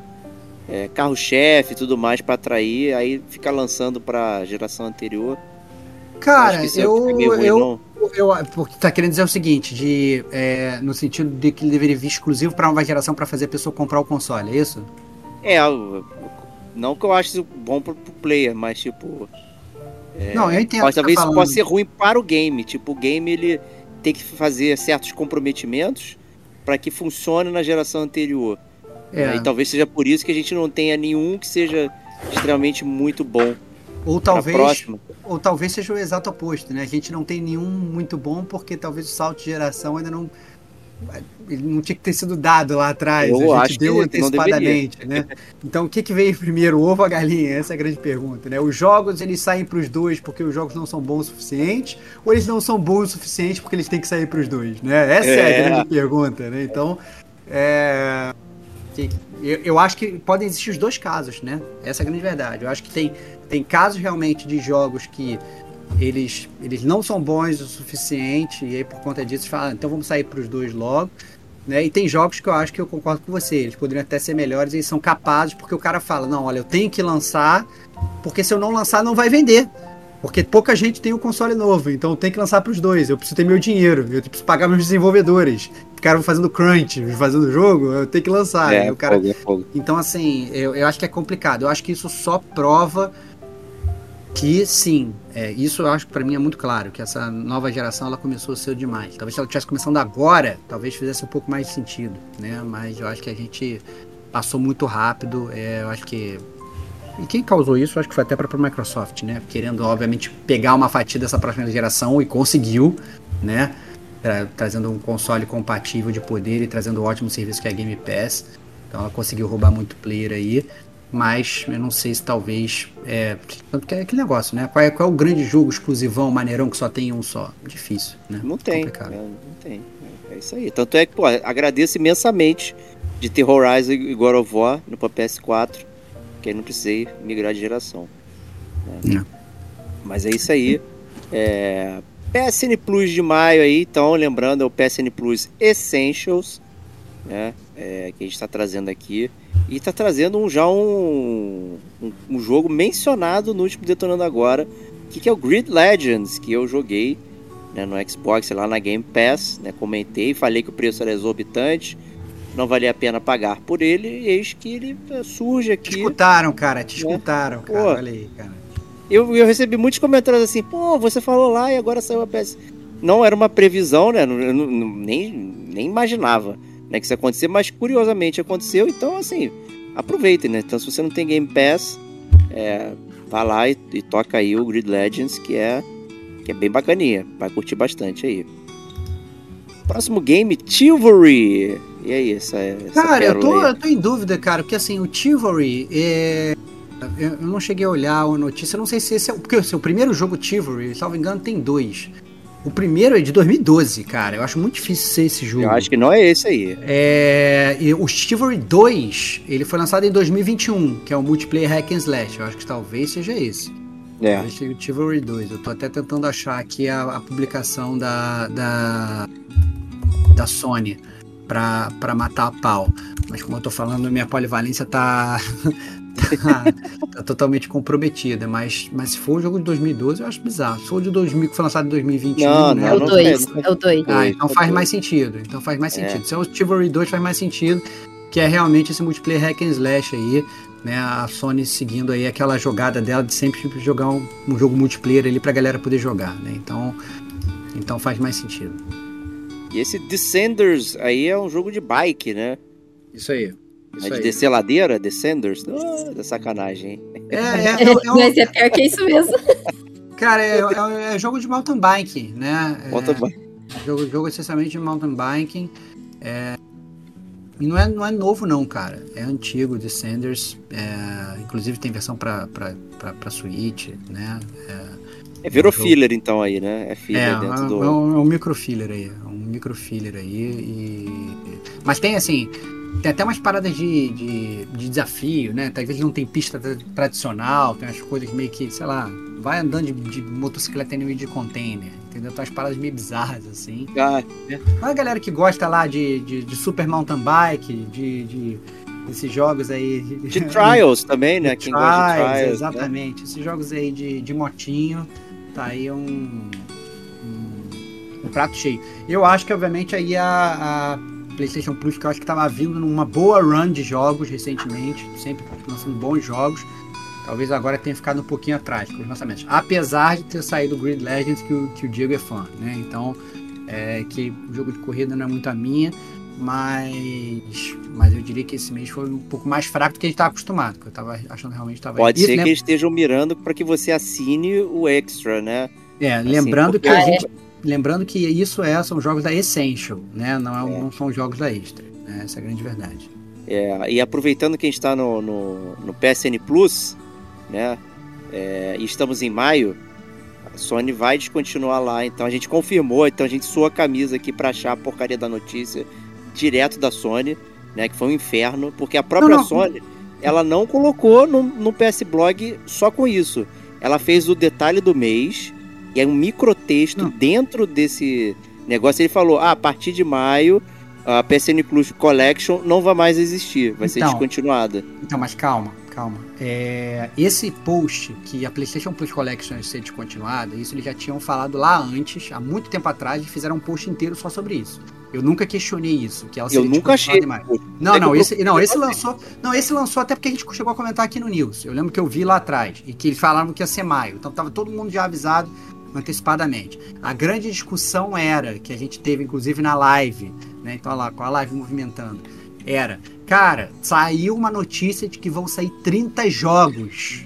é, carro-chefe e tudo mais para atrair, aí fica lançando pra geração anterior. Cara, eu, é eu, eu, eu, tá querendo dizer o seguinte, de, é, no sentido de que ele deveria vir exclusivo para nova geração para fazer a pessoa comprar o console, é isso? É, não que eu ache isso bom pro, pro player, mas tipo. É, não, eu entendo. Mas talvez tá isso possa ser ruim para o game. Tipo, o game ele tem que fazer certos comprometimentos para que funcione na geração anterior. É. E talvez seja por isso que a gente não tenha nenhum que seja extremamente muito bom. Ou talvez, ou talvez seja o exato oposto, né? A gente não tem nenhum muito bom porque talvez o salto de geração ainda não ele não tinha que ter sido dado lá atrás. Eu a gente deu antecipadamente, né? Então, o que, que veio primeiro, o ovo ou a galinha? Essa é a grande pergunta, né? Os jogos, eles saem para os dois porque os jogos não são bons o suficiente, ou eles não são bons o suficiente porque eles têm que sair para os dois, né? Essa é, é a grande pergunta, né? Então, é... Eu, eu acho que podem existir os dois casos, né? Essa é a grande verdade. Eu acho que tem, tem casos realmente de jogos que eles, eles não são bons o suficiente, e aí por conta disso falam, ah, então vamos sair para os dois logo. Né? E tem jogos que eu acho que eu concordo com você, eles poderiam até ser melhores e são capazes, porque o cara fala, não, olha, eu tenho que lançar, porque se eu não lançar não vai vender. Porque pouca gente tem o console novo, então eu tenho que lançar para os dois. Eu preciso ter meu dinheiro, eu preciso pagar meus desenvolvedores. Ficaram fazendo crunch, fazendo jogo, eu tenho que lançar. É, cara... É. Então, assim, eu, eu acho que é complicado. Eu acho que isso só prova que sim, é, isso eu acho que para mim é muito claro, que essa nova geração ela começou cedo demais. Talvez se ela tivesse começando agora, talvez fizesse um pouco mais de sentido, né? Mas eu acho que a gente passou muito rápido. É, eu acho que e quem causou isso, eu acho que foi até a Microsoft, né? Querendo obviamente pegar uma fatia dessa próxima geração e conseguiu, né? Tra trazendo um console compatível de poder e trazendo um ótimo serviço que é a Game Pass. Então ela conseguiu roubar muito player aí mas eu não sei se talvez. É, é aquele negócio, né? Qual é, qual é o grande jogo exclusivão, maneirão, que só tem um só? Difícil, né? Não tem. É, não tem. É isso aí. Tanto é que, pô, agradeço imensamente de ter Horizon e God of War no PS4, que aí não precisei migrar de geração. Né? Mas é isso aí. É, PSN Plus de maio aí, então, lembrando, é o PSN Plus Essentials, né? É, que a gente está trazendo aqui. E está trazendo um, já um, um, um, jogo mencionado no último Detonando Agora, que, que é o Grid Legends, que eu joguei né, no Xbox, lá na Game Pass, né, comentei, falei que o preço era exorbitante, não valia a pena pagar por ele, e eis que ele eh, surge aqui. Te escutaram, cara, te né? escutaram, cara, pô, olha aí, cara. Eu, eu recebi muitos comentários assim, pô, você falou lá e agora saiu a PS. Não era uma previsão, né, eu nem, nem imaginava né, que isso acontecer, mas curiosamente aconteceu, então assim, aproveitem, né? Então se você não tem Game Pass, é, vá lá e, e, toca aí o Grid Legends, que é, que é bem bacaninha, vai curtir bastante aí. Próximo game, Chivalry. E aí, essa, essa Cara, eu tô, eu tô em dúvida, cara, porque assim, o Chivalry é... Eu não cheguei a olhar a notícia, não sei se esse é. Porque assim, o primeiro jogo Chivalry, salvo engano, tem dois. O primeiro é de 2012, cara. Eu acho muito difícil ser esse jogo. Eu acho que não é esse aí. É, e o Chivalry 2, ele foi lançado em 2021, que é o multiplayer hack and slash. Eu acho que talvez seja esse. É. O Chivalry 2. Eu tô até tentando achar aqui a, a publicação da, da, da Sony pra, pra matar a pau. Mas como eu tô falando, minha polivalência tá, tá totalmente comprometida. Mas, mas se for o jogo de 2012, eu acho bizarro. Se for o de 2000, que foi lançado em 2021, não, né? É o 2, é o 2. Ah, então faz mais sentido. Então faz mais é. sentido. Se é o Chivalry 2, faz mais sentido. Que é realmente esse multiplayer hack and slash aí. né, a Sony seguindo aí aquela jogada dela de sempre jogar um, um jogo multiplayer ali pra galera poder jogar, né? Então, então faz mais sentido. E esse Descenders aí é um jogo de bike, né? Isso aí. Isso é de aí. descer ladeira, Descenders? Oh, da sacanagem, hein? É, é, é, é um... Mas é pior que isso mesmo. Cara, é, é, é, jogo de mountain bike, né? Mountain bike. Jogo, jogo essencialmente de mountain biking. É, e não é, não é novo, não, cara. É antigo, Descenders. É, inclusive tem versão pra, pra, pra, pra Switch, né? É, é virou jogo... filler, então, aí, né? É filler é, dentro é, do. É um, é um microfiller aí. É um microfiller aí. E... Mas tem, assim. Tem até umas paradas de, de, de desafio, né? Vezes não tem pista tradicional, tem umas coisas meio que, sei lá, vai andando de, de motocicleta meio de container, entendeu? Tem umas paradas meio bizarras, assim. Ah. Né? A galera que gosta lá de, de, de super mountain bike, de, de esses jogos aí. De trials também, né? Quem trials, gosta de trials. Né? Exatamente. Né? Esses jogos aí de, de motinho, tá aí um, um, um, prato cheio. Eu acho que, obviamente, aí a, a PlayStation Plus, que eu acho que tava vindo numa boa run de jogos recentemente, sempre lançando bons jogos. Talvez agora tenha ficado um pouquinho atrás com os lançamentos. Apesar de ter saído o Grid Legends, que o, que o Diego é fã, né? Então, é, que o jogo de corrida não é muito a minha, mas, mas eu diria que esse mês foi um pouco mais fraco do que a gente estava acostumado, que eu estava achando realmente estava Pode ser né? que eles estejam mirando para que você assine o extra, né? É, assim, lembrando que a gente, lembrando que isso é, são jogos da Essential, né? Não, é, é. não são jogos da Extra, né? Essa é a grande verdade. É, e aproveitando que a gente está no, no, no PSN Plus, né? É, e estamos em maio, a Sony vai descontinuar lá. Então a gente confirmou, então a gente suou a camisa aqui para achar a porcaria da notícia direto da Sony, né? Que foi um inferno, porque a própria não, não. Sony ela não colocou no, no PS Blog só com isso. Ela fez o detalhe do mês, e é um microtexto não. dentro desse negócio. Ele falou: ah, a partir de maio a PSN Plus Collection não vai mais existir, vai então, ser descontinuada. Então, mas calma calma. É, esse post que a PlayStation Plus Collection ia ser descontinuada, isso eles já tinham falado lá antes, há muito tempo atrás, e fizeram um post inteiro só sobre isso. Eu nunca questionei isso, que ela Eu nunca achei. Não, não, esse, não, esse lançou, não, esse lançou até porque a gente chegou a comentar aqui no News. Eu lembro que eu vi lá atrás e que eles falaram que ia ser maio. Então tava todo mundo já avisado antecipadamente. A grande discussão era que a gente teve inclusive na live, né? Então olha lá, com a live movimentando era, cara, saiu uma notícia de que vão sair 30 jogos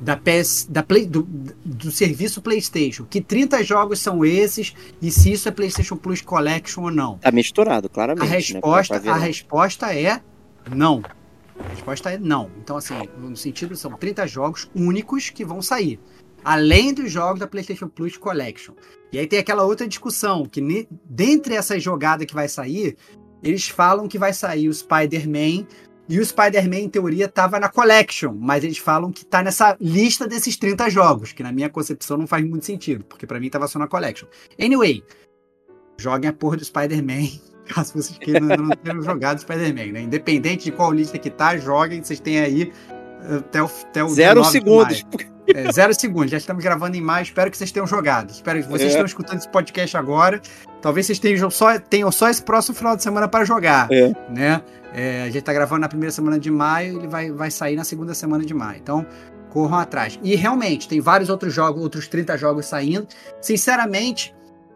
da PS, da Play, do, do serviço PlayStation. Que 30 jogos são esses e se isso é PlayStation Plus Collection ou não? Tá misturado, claramente. A né? resposta, né? a resposta é não. A resposta é não. Então, assim, no sentido, são 30 jogos únicos que vão sair. Além dos jogos da PlayStation Plus Collection. E aí tem aquela outra discussão, que dentre essas jogadas que vai sair, eles falam que vai sair o Spider-Man. E o Spider-Man, em teoria, estava na Collection, mas eles falam que está nessa lista desses 30 jogos, que na minha concepção não faz muito sentido, porque para mim estava só na Collection. Anyway, joguem a porra do Spider-Man, caso vocês queiram não tenham jogado Spider-Man, né? Independente de qual lista que tá, joguem, vocês têm aí eh, até o, até o Zero segundos. É, zero segundos, já estamos gravando em maio, espero que vocês tenham jogado. Espero que vocês é. estão escutando esse podcast agora. Talvez vocês tenham só, tenham só esse próximo final de semana para jogar. É. Né? É, a gente está gravando na primeira semana de maio, ele vai, vai sair na segunda semana de maio. Então, corram atrás. E realmente, tem vários outros jogos, outros 30 jogos saindo. Sinceramente,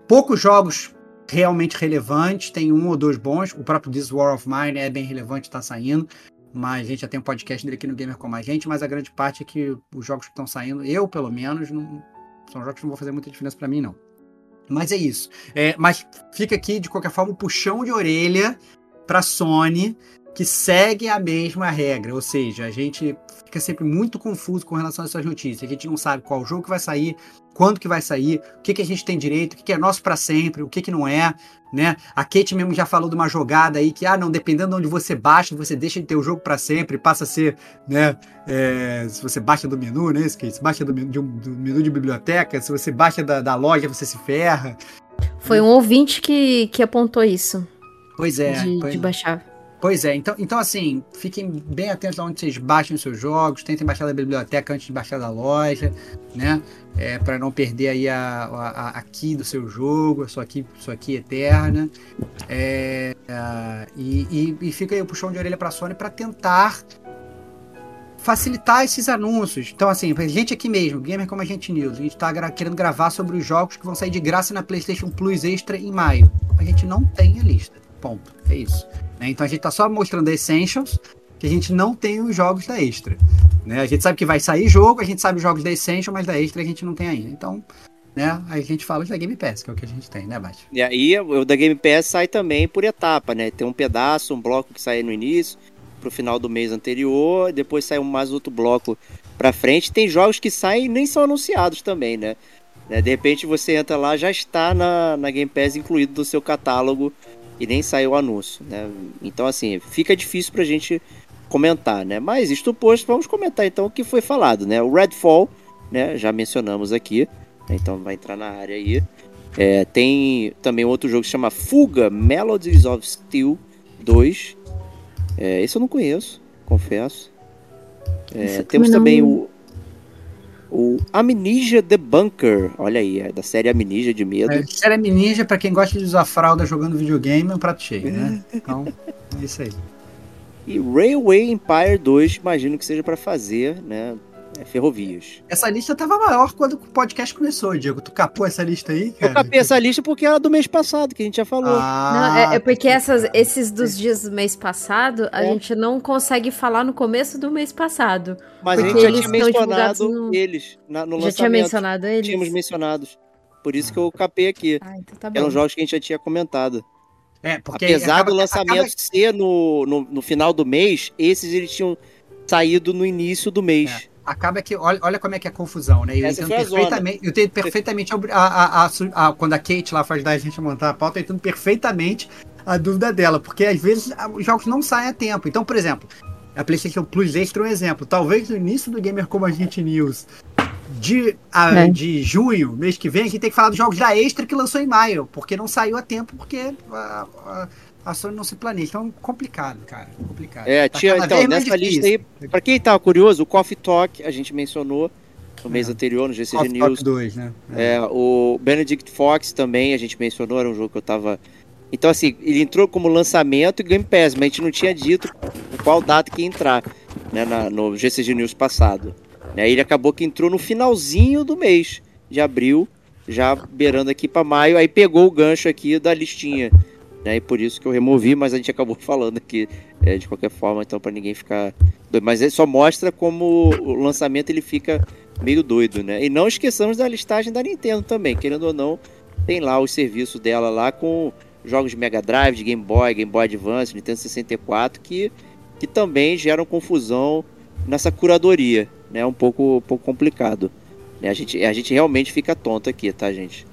poucos jogos realmente relevantes, tem um ou dois bons. O próprio This War of Mine é bem relevante, está saindo mas a gente já tem um podcast dele aqui no Gamer com a gente, mas a grande parte é que os jogos que estão saindo, eu pelo menos, não, são jogos que não vão fazer muita diferença para mim, não. Mas é isso. É, mas fica aqui, de qualquer forma, o um puxão de orelha para Sony, que segue a mesma regra. Ou seja, a gente fica sempre muito confuso com relação a essas notícias. A gente não sabe qual jogo que vai sair, quando que vai sair, o que, que a gente tem direito, o que, que é nosso para sempre, o que, que não é, né? A Kate mesmo já falou de uma jogada aí que, ah, não, dependendo de onde você baixa, você deixa de ter o jogo para sempre, passa a ser, né? É, se você baixa do menu, né? Se baixa do, de um, do menu de biblioteca, se você baixa da, da loja, você se ferra. Foi um ouvinte que, que apontou isso. Pois é. De, pois... de baixar. Pois é, então, então assim, fiquem bem atentos a onde vocês baixem os seus jogos, tentem baixar da biblioteca antes de baixar da loja, né? É, para não perder aí a, a, a key do seu jogo, a sua key, sua key eterna. É, e, e, e fica aí o puxão de orelha para a Sony para tentar facilitar esses anúncios. Então, assim, a gente aqui mesmo, Gamer Como a Gente News, a gente tá gra querendo gravar sobre os jogos que vão sair de graça na PlayStation Plus Extra em maio. A gente não tem a lista. Ponto. É isso. Né? Então a gente tá só mostrando a Essentials, que a gente não tem os jogos da Extra. Né? A gente sabe que vai sair jogo, a gente sabe os jogos da Essential, mas da Extra a gente não tem ainda. Então, né? Aí a gente fala da Game Pass, que é o que a gente tem, né, Bate? E aí o da Game Pass sai também por etapa, né? Tem um pedaço, um bloco que sai no início, pro final do mês anterior, depois sai mais outro bloco pra frente. Tem jogos que saem e nem são anunciados também, né? né? De repente você entra lá, já está na, na Game Pass incluído no seu catálogo e nem saiu o anúncio, né? Então, assim, fica difícil pra gente comentar, né? Mas isto posto, vamos comentar então o que foi falado, né? O Redfall, né? Já mencionamos aqui, né? então vai entrar na área aí. É, tem também outro jogo que se chama Fuga Melodies of Steel 2, é, esse eu não conheço, confesso. É, temos não... também o, o Amnesia The Bunker. Olha aí, é da série Amnesia de medo. É, série Amnesia, pra quem gosta de usar fralda jogando videogame, é um prato cheio, né? Então, é isso aí. E Railway Empire 2, imagino que seja para fazer, né? É, ferrovias. Essa lista tava maior quando o podcast começou, Diego. Tu capou essa lista aí, cara? Eu capei essa lista porque era do mês passado, que a gente já falou. Ah, não, é, é, porque essas, esses dos dias do mês passado, a é. gente não consegue falar no começo do mês passado. Mas a gente já tinha mencionado no... eles na, no já lançamento. Já tinha mencionado eles? Tínhamos mencionados. Por isso que eu capei aqui. Ah, então tá Eram jogos que a gente já tinha comentado. É, porque Apesar acaba, do lançamento acaba... ser no, no, no, final do mês, esses eles tinham saído no início do mês. Acaba que olha, olha como é que é a confusão, né? Eu Essa entendo perfeitamente, eu entendo perfeitamente a, a, a, a, quando a Kate lá faz da gente montar a pauta, eu entendo perfeitamente a dúvida dela, porque às vezes os jogos não saem a tempo. Então, por exemplo, a PlayStation Plus Extra é um exemplo. Talvez no início do Gamer Como a Gente News de, a, é. de junho, mês que vem, a gente tem que falar dos jogos da Extra que lançou em maio, porque não saiu a tempo, porque a, a Sony não se planeja. Então, complicado, cara. Complicado. É, tá tinha, então, nessa lista aí, pra quem tava curioso, o Coffee Talk, a gente mencionou no mês é. anterior, no GCG Coffee News. Talk 2, né? É. é. o Benedict Fox também, a gente mencionou, era um jogo que eu tava. Então, assim, ele entrou como lançamento e Game Pass, mas a gente não tinha dito qual data que ia entrar, né, na, no GCG News passado. Né, ele acabou que entrou no finalzinho do mês de abril, já beirando aqui para maio, aí pegou o gancho aqui da listinha né? E por isso que eu removi, mas a gente acabou falando aqui é, de qualquer forma, então para ninguém ficar doido. Mas ele só mostra como o lançamento ele fica meio doido, né? E não esqueçamos da listagem da Nintendo também, querendo ou não, tem lá os serviços dela lá com jogos de Mega Drive, de Game Boy, Game Boy Advance, Nintendo 64 que, que também geram confusão nessa curadoria, né? Um pouco, um pouco complicado. Né? A gente, a gente realmente fica tonto aqui, tá, gente?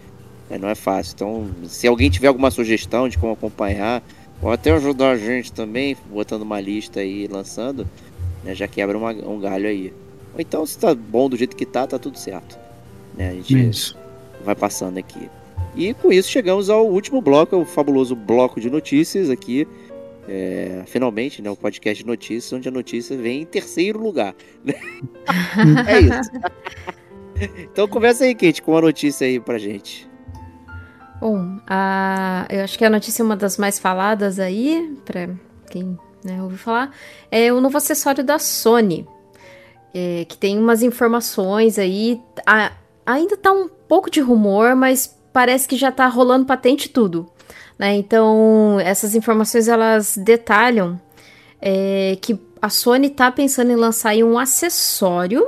É, não é fácil. Então, se alguém tiver alguma sugestão de como acompanhar, ou até ajudar a gente também, botando uma lista aí lançando, né, já quebra uma, um galho aí. Ou então, se tá bom do jeito que tá, tá tudo certo. Né, a gente isso. vai passando aqui. E com isso chegamos ao último bloco, o fabuloso bloco de notícias aqui. É, finalmente, né, o podcast de notícias, onde a notícia vem em terceiro lugar. É isso. então começa aí, Kate, com uma notícia aí pra gente. Bom, a, eu acho que a notícia é uma das mais faladas aí, para quem né, ouviu falar, é o novo acessório da Sony, é, que tem umas informações aí. A, ainda tá um pouco de rumor, mas parece que já tá rolando patente tudo. Né? Então, essas informações elas detalham é, que a Sony tá pensando em lançar um acessório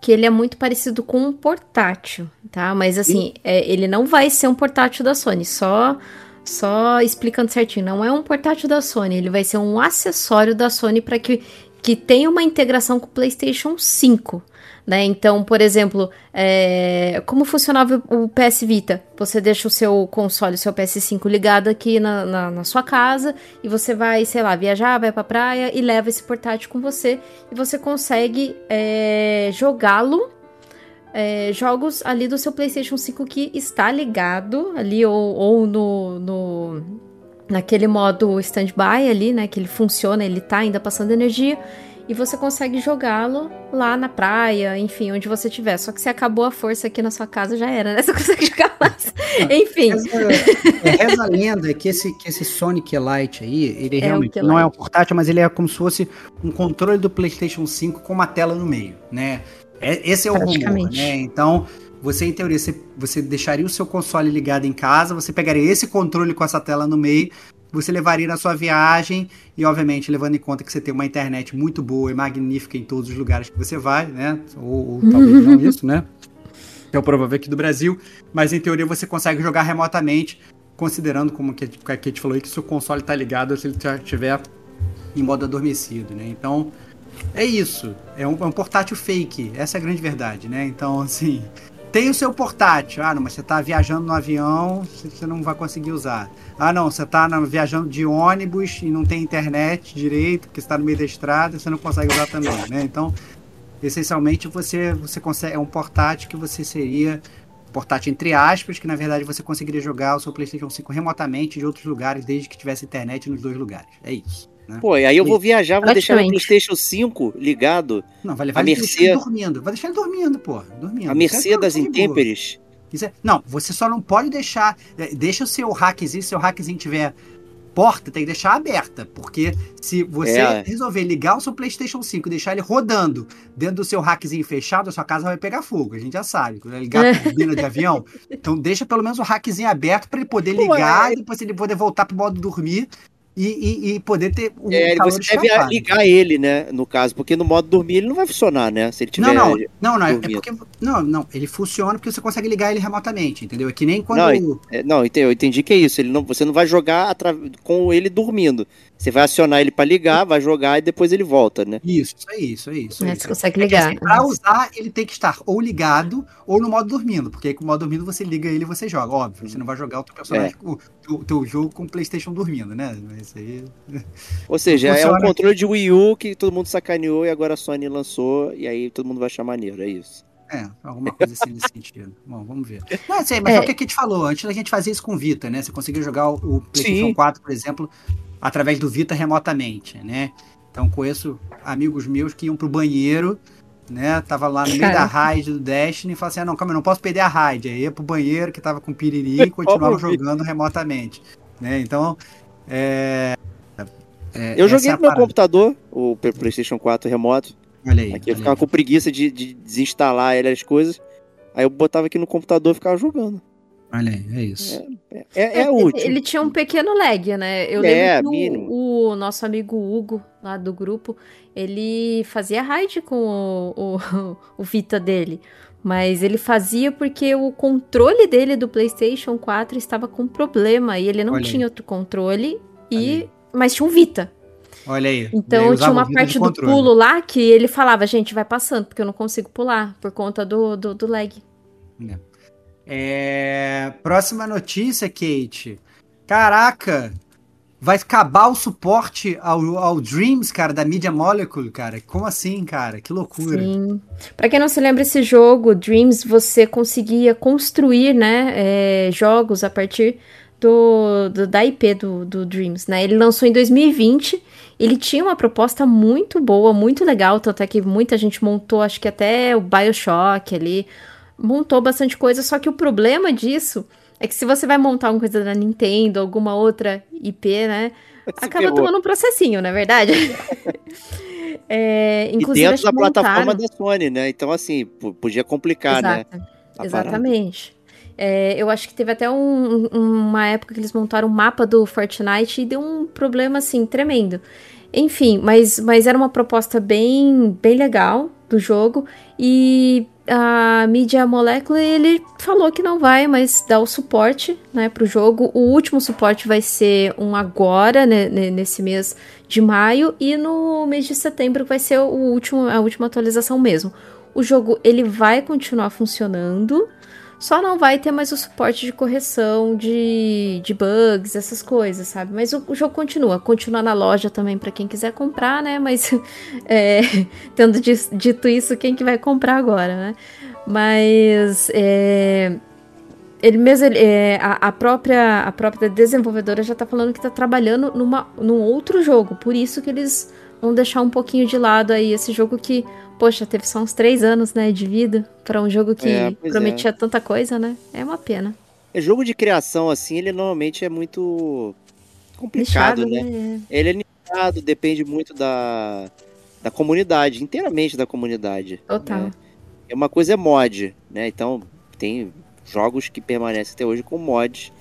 que ele é muito parecido com um portátil, tá? Mas assim, é, ele não vai ser um portátil da Sony, só só explicando certinho, não é um portátil da Sony, ele vai ser um acessório da Sony para que que tenha uma integração com o PlayStation 5. Né? Então, por exemplo, é, como funcionava o PS Vita? Você deixa o seu console, o seu PS5 ligado aqui na, na, na, sua casa e você vai, sei lá, viajar, vai pra praia e leva esse portátil com você e você consegue é, jogá-lo. É, jogos ali do seu PlayStation 5 que está ligado ali ou, ou no, no naquele modo standby ali, né? Que ele funciona, ele tá ainda passando energia e você consegue jogá-lo lá na praia, enfim, onde você estiver. Só que se acabou a força aqui na sua casa, já era, né? Você consegue jogar mais. enfim. Reza, é, reza a lenda que esse, que esse Sonic Lite aí, ele é realmente não é um portátil, mas ele é como se fosse um controle do PlayStation 5 com uma tela no meio, né? É, esse é o rumor, né? Então, você, em teoria, você, você deixaria o seu console ligado em casa, você pegaria esse controle com essa tela no meio, você levaria na sua viagem e, obviamente, levando em conta que você tem uma internet muito boa e magnífica em todos os lugares que você vai, né? Ou, ou talvez não isso, né? Que é o provável aqui do Brasil, mas em teoria você consegue jogar remotamente, considerando como que a Kate falou aí, que seu console está ligado se ele já estiver em modo adormecido, né? Então, é isso. É um, é um portátil fake. Essa é a grande verdade, né? Então, assim, tem o seu portátil. Ah, não, mas você está viajando no avião, você não vai conseguir usar. Ah, não, você está viajando de ônibus e não tem internet direito, porque está no meio da estrada, você não consegue usar também, né? Então, essencialmente, você, você consegue. É um portátil que você seria. Portátil entre aspas, que na verdade você conseguiria jogar o seu PlayStation 5 remotamente de outros lugares, desde que tivesse internet nos dois lugares. É isso. Né? Pô, e aí eu vou viajar, vou deixar o PlayStation 5 ligado. Não, vai levar a mercê... ele dormindo. Vai deixar ele dormindo, pô. Dormindo. A mercê das intempéries. Não, você só não pode deixar. É, deixa o seu hackzinho, se o hackzinho tiver porta, tem que deixar aberta. Porque se você é. resolver ligar o seu PlayStation 5 e deixar ele rodando dentro do seu hackzinho fechado, a sua casa vai pegar fogo. A gente já sabe. Quando ligar a turbina de avião. Então deixa pelo menos o hackzinho aberto para ele poder ligar Ué. e depois ele poder voltar pro modo dormir e, e, e, poder ter um é, você deve ligar ele, né? No caso, porque no modo dormir ele não vai funcionar, né? Se ele tiver. Não, não, não, não é porque. Não, não, ele funciona porque você consegue ligar ele remotamente, entendeu? É que nem quando. Não, é, não eu entendi que é isso. Ele não, você não vai jogar com ele dormindo. Você vai acionar ele para ligar, vai jogar e depois ele volta, né? Isso, isso aí, isso aí. Isso aí. É, você consegue ligar. É assim, para usar, ele tem que estar ou ligado ou no modo dormindo, porque aí com o modo dormindo você liga ele e você joga. Óbvio, você não vai jogar o teu personagem, é. o, o teu jogo com o PlayStation dormindo, né? Isso aí. Ou seja, é um controle de Wii U que todo mundo sacaneou e agora a Sony lançou e aí todo mundo vai achar maneiro, é isso. É, alguma coisa assim nesse sentido. Bom, vamos ver. Não, sei, mas é. é o que a gente falou, antes da gente fazer isso com o Vita, né? Você conseguiu jogar o PlayStation Sim. 4, por exemplo, através do Vita remotamente, né? Então conheço amigos meus que iam pro banheiro, né? Tava lá no meio da raid do Destiny e falavam assim: ah, não, calma, eu não posso perder a raid. Aí ia pro banheiro que tava com piriri e continuava jogando remotamente. Né? Então, é, é, eu joguei é no meu computador, o PlayStation 4 remoto. Olha aí. Aqui eu ficava aí. com preguiça de, de desinstalar ele, as coisas. Aí eu botava aqui no computador e ficava jogando. Olha aí, é isso. É, é, é, é útil. Ele tinha um pequeno lag, né? Eu é, lembro que o, o, nosso amigo Hugo, lá do grupo, ele fazia raid com o, o, o, Vita dele. Mas ele fazia porque o controle dele do PlayStation 4 estava com problema e ele não Olha tinha aí. outro controle, e mas tinha um Vita. Olha aí. Então tinha uma parte do pulo lá que ele falava, gente, vai passando, porque eu não consigo pular por conta do, do, do lag. É. É... Próxima notícia, Kate. Caraca! Vai acabar o suporte ao, ao Dreams, cara, da Media Molecule, cara. Como assim, cara? Que loucura. Sim. Pra quem não se lembra esse jogo, Dreams, você conseguia construir, né, é, jogos a partir do, do, da IP do, do Dreams, né? Ele lançou em 2020. Ele tinha uma proposta muito boa, muito legal, tanto é que muita gente montou, acho que até o BioShock ali, montou bastante coisa, só que o problema disso é que se você vai montar alguma coisa da Nintendo, alguma outra IP, né? acaba tomando um processinho, não é verdade? é, inclusive, e dentro da montaram... plataforma da Sony, né? Então, assim, podia complicar, né? Exato. né? Exatamente. É, eu acho que teve até um, uma época que eles montaram um mapa do Fortnite e deu um problema, assim, tremendo. Enfim, mas, mas era uma proposta bem, bem legal do jogo. E a Media Molecule, ele falou que não vai mais dar o suporte, né, pro jogo. O último suporte vai ser um agora, né, nesse mês de maio, e no mês de setembro vai ser o último, a última atualização mesmo. O jogo, ele vai continuar funcionando, só não vai ter mais o suporte de correção de, de bugs, essas coisas, sabe? Mas o, o jogo continua. Continua na loja também para quem quiser comprar, né? Mas é, tendo dito isso, quem que vai comprar agora, né? Mas é, ele mesmo, ele, é, a, a, própria, a própria desenvolvedora já tá falando que tá trabalhando numa, num outro jogo. Por isso que eles vão deixar um pouquinho de lado aí esse jogo que, poxa, teve só uns três anos, né, de vida para um jogo que é, prometia é. tanta coisa, né? É uma pena. É jogo de criação assim, ele normalmente é muito complicado, né? né? Ele é nichado, depende muito da da comunidade, inteiramente da comunidade. Total. Né? É uma coisa é mod, né? Então tem jogos que permanecem até hoje com mods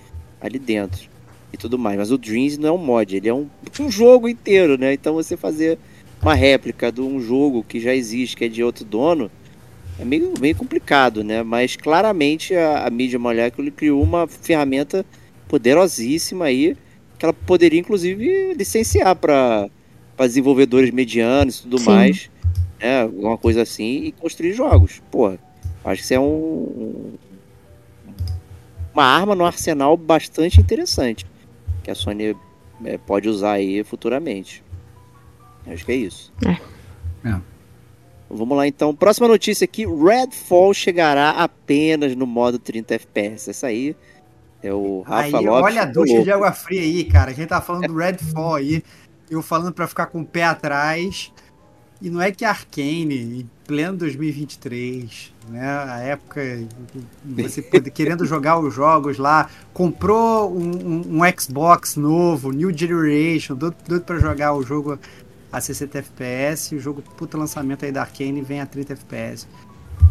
ali dentro e tudo mais. Mas o Dreams não é um mod, ele é um, um jogo inteiro, né? Então você fazer uma réplica de um jogo que já existe, que é de outro dono, é meio, meio complicado, né? Mas claramente a, a Media Molecule criou uma ferramenta poderosíssima aí, que ela poderia inclusive licenciar para desenvolvedores medianos e tudo Sim. mais, né? Alguma coisa assim, e construir jogos. Porra, acho que isso é um, uma arma no arsenal bastante interessante que a Sony é, pode usar aí futuramente. Acho que é isso. É. é. Vamos lá então. Próxima notícia aqui: Redfall chegará apenas no modo 30 FPS. Essa aí é o Rafa aí, Lopes. Olha a ducha de água fria aí, cara. A gente tá falando do Redfall aí. Eu falando para ficar com o pé atrás. E não é que Arcane, em pleno 2023, né? A época você querendo jogar os jogos lá, comprou um, um, um Xbox novo, New Generation, doido, para jogar o jogo a 60 FPS, o jogo puta lançamento aí da Arcane vem a 30 FPS.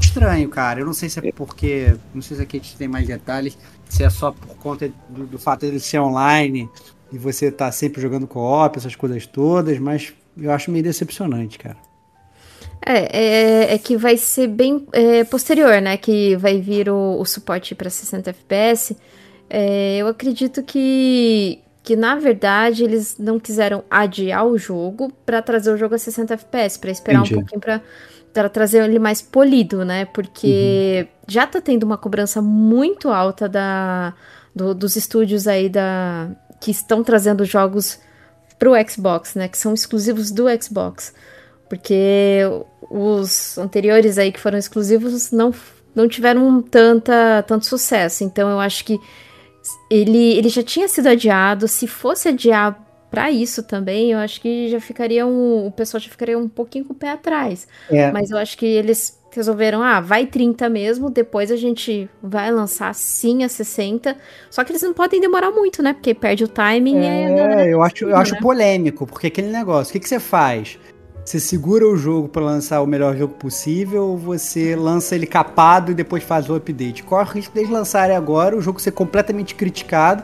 Estranho, cara. Eu não sei se é porque, não sei se aqui a gente tem mais detalhes, se é só por conta do, do fato de ser online e você tá sempre jogando co-op, essas coisas todas, mas eu acho meio decepcionante, cara. É, é, é, que vai ser bem é, posterior, né? Que vai vir o, o suporte para 60 FPS. É, eu acredito que, que, na verdade, eles não quiseram adiar o jogo para trazer o jogo a 60 FPS, para esperar Entendi. um pouquinho para trazer ele mais polido, né? Porque uhum. já tá tendo uma cobrança muito alta da, do, dos estúdios aí da, que estão trazendo jogos pro Xbox, né? Que são exclusivos do Xbox. Porque os anteriores aí que foram exclusivos não, não tiveram tanta, tanto sucesso. Então eu acho que ele, ele já tinha sido adiado. Se fosse adiar para isso também, eu acho que já ficaria um, o pessoal já ficaria um pouquinho com o pé atrás. É. Mas eu acho que eles resolveram, ah, vai 30 mesmo, depois a gente vai lançar sim a 60. Só que eles não podem demorar muito, né? Porque perde o timing. É, eu acho, eu acho né? polêmico, porque aquele negócio, o que, que você faz? Você segura o jogo para lançar o melhor jogo possível ou você lança ele capado e depois faz o update? Corre o risco deles lançarem agora, o jogo ser completamente criticado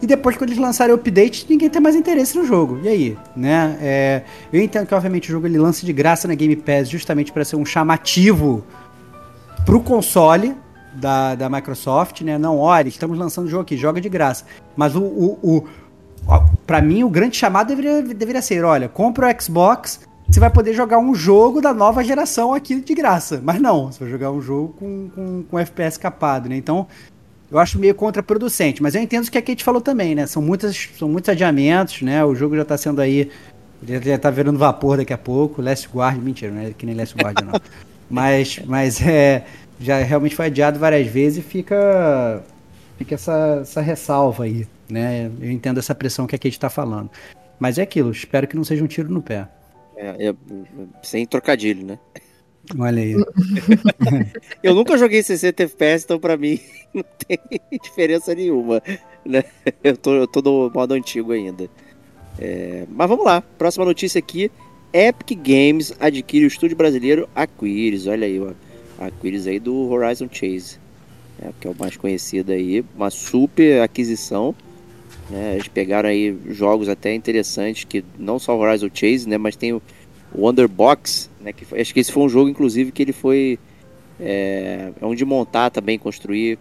e depois quando eles lançarem o update ninguém tem mais interesse no jogo. E aí, né? É, eu entendo que obviamente o jogo ele lança de graça na Game Pass justamente para ser um chamativo pro console da, da Microsoft, né? Não, olha, estamos lançando o jogo aqui, joga de graça. Mas o, o, o para mim o grande chamado deveria, deveria ser, olha, compra o Xbox você vai poder jogar um jogo da nova geração aqui de graça. Mas não, você vai jogar um jogo com, com, com FPS capado, né? Então, eu acho meio contraproducente. Mas eu entendo o que a Kate falou também, né? São, muitas, são muitos adiamentos, né? O jogo já tá sendo aí. Ele já tá virando vapor daqui a pouco. Last Guard, mentira, não é que nem Last Guard, não. mas, mas é. Já realmente foi adiado várias vezes e fica. Fica essa, essa ressalva aí, né? Eu entendo essa pressão que a Kate tá falando. Mas é aquilo, espero que não seja um tiro no pé. É, é, sem trocadilho, né? Olha aí. eu nunca joguei 60 FPS, então pra mim não tem diferença nenhuma. Né? Eu, tô, eu tô no modo antigo ainda. É, mas vamos lá, próxima notícia aqui. Epic Games adquire o estúdio brasileiro Aquiris. Olha aí, ó. Aquiris aí do Horizon Chase. É, que é o mais conhecido aí. Uma super aquisição. Né? Eles pegaram aí jogos até interessantes, que não só o Horizon Chase, né? Mas tem o Wonderbox, né? Que foi, acho que esse foi um jogo, inclusive, que ele foi... É, é onde montar também, construir,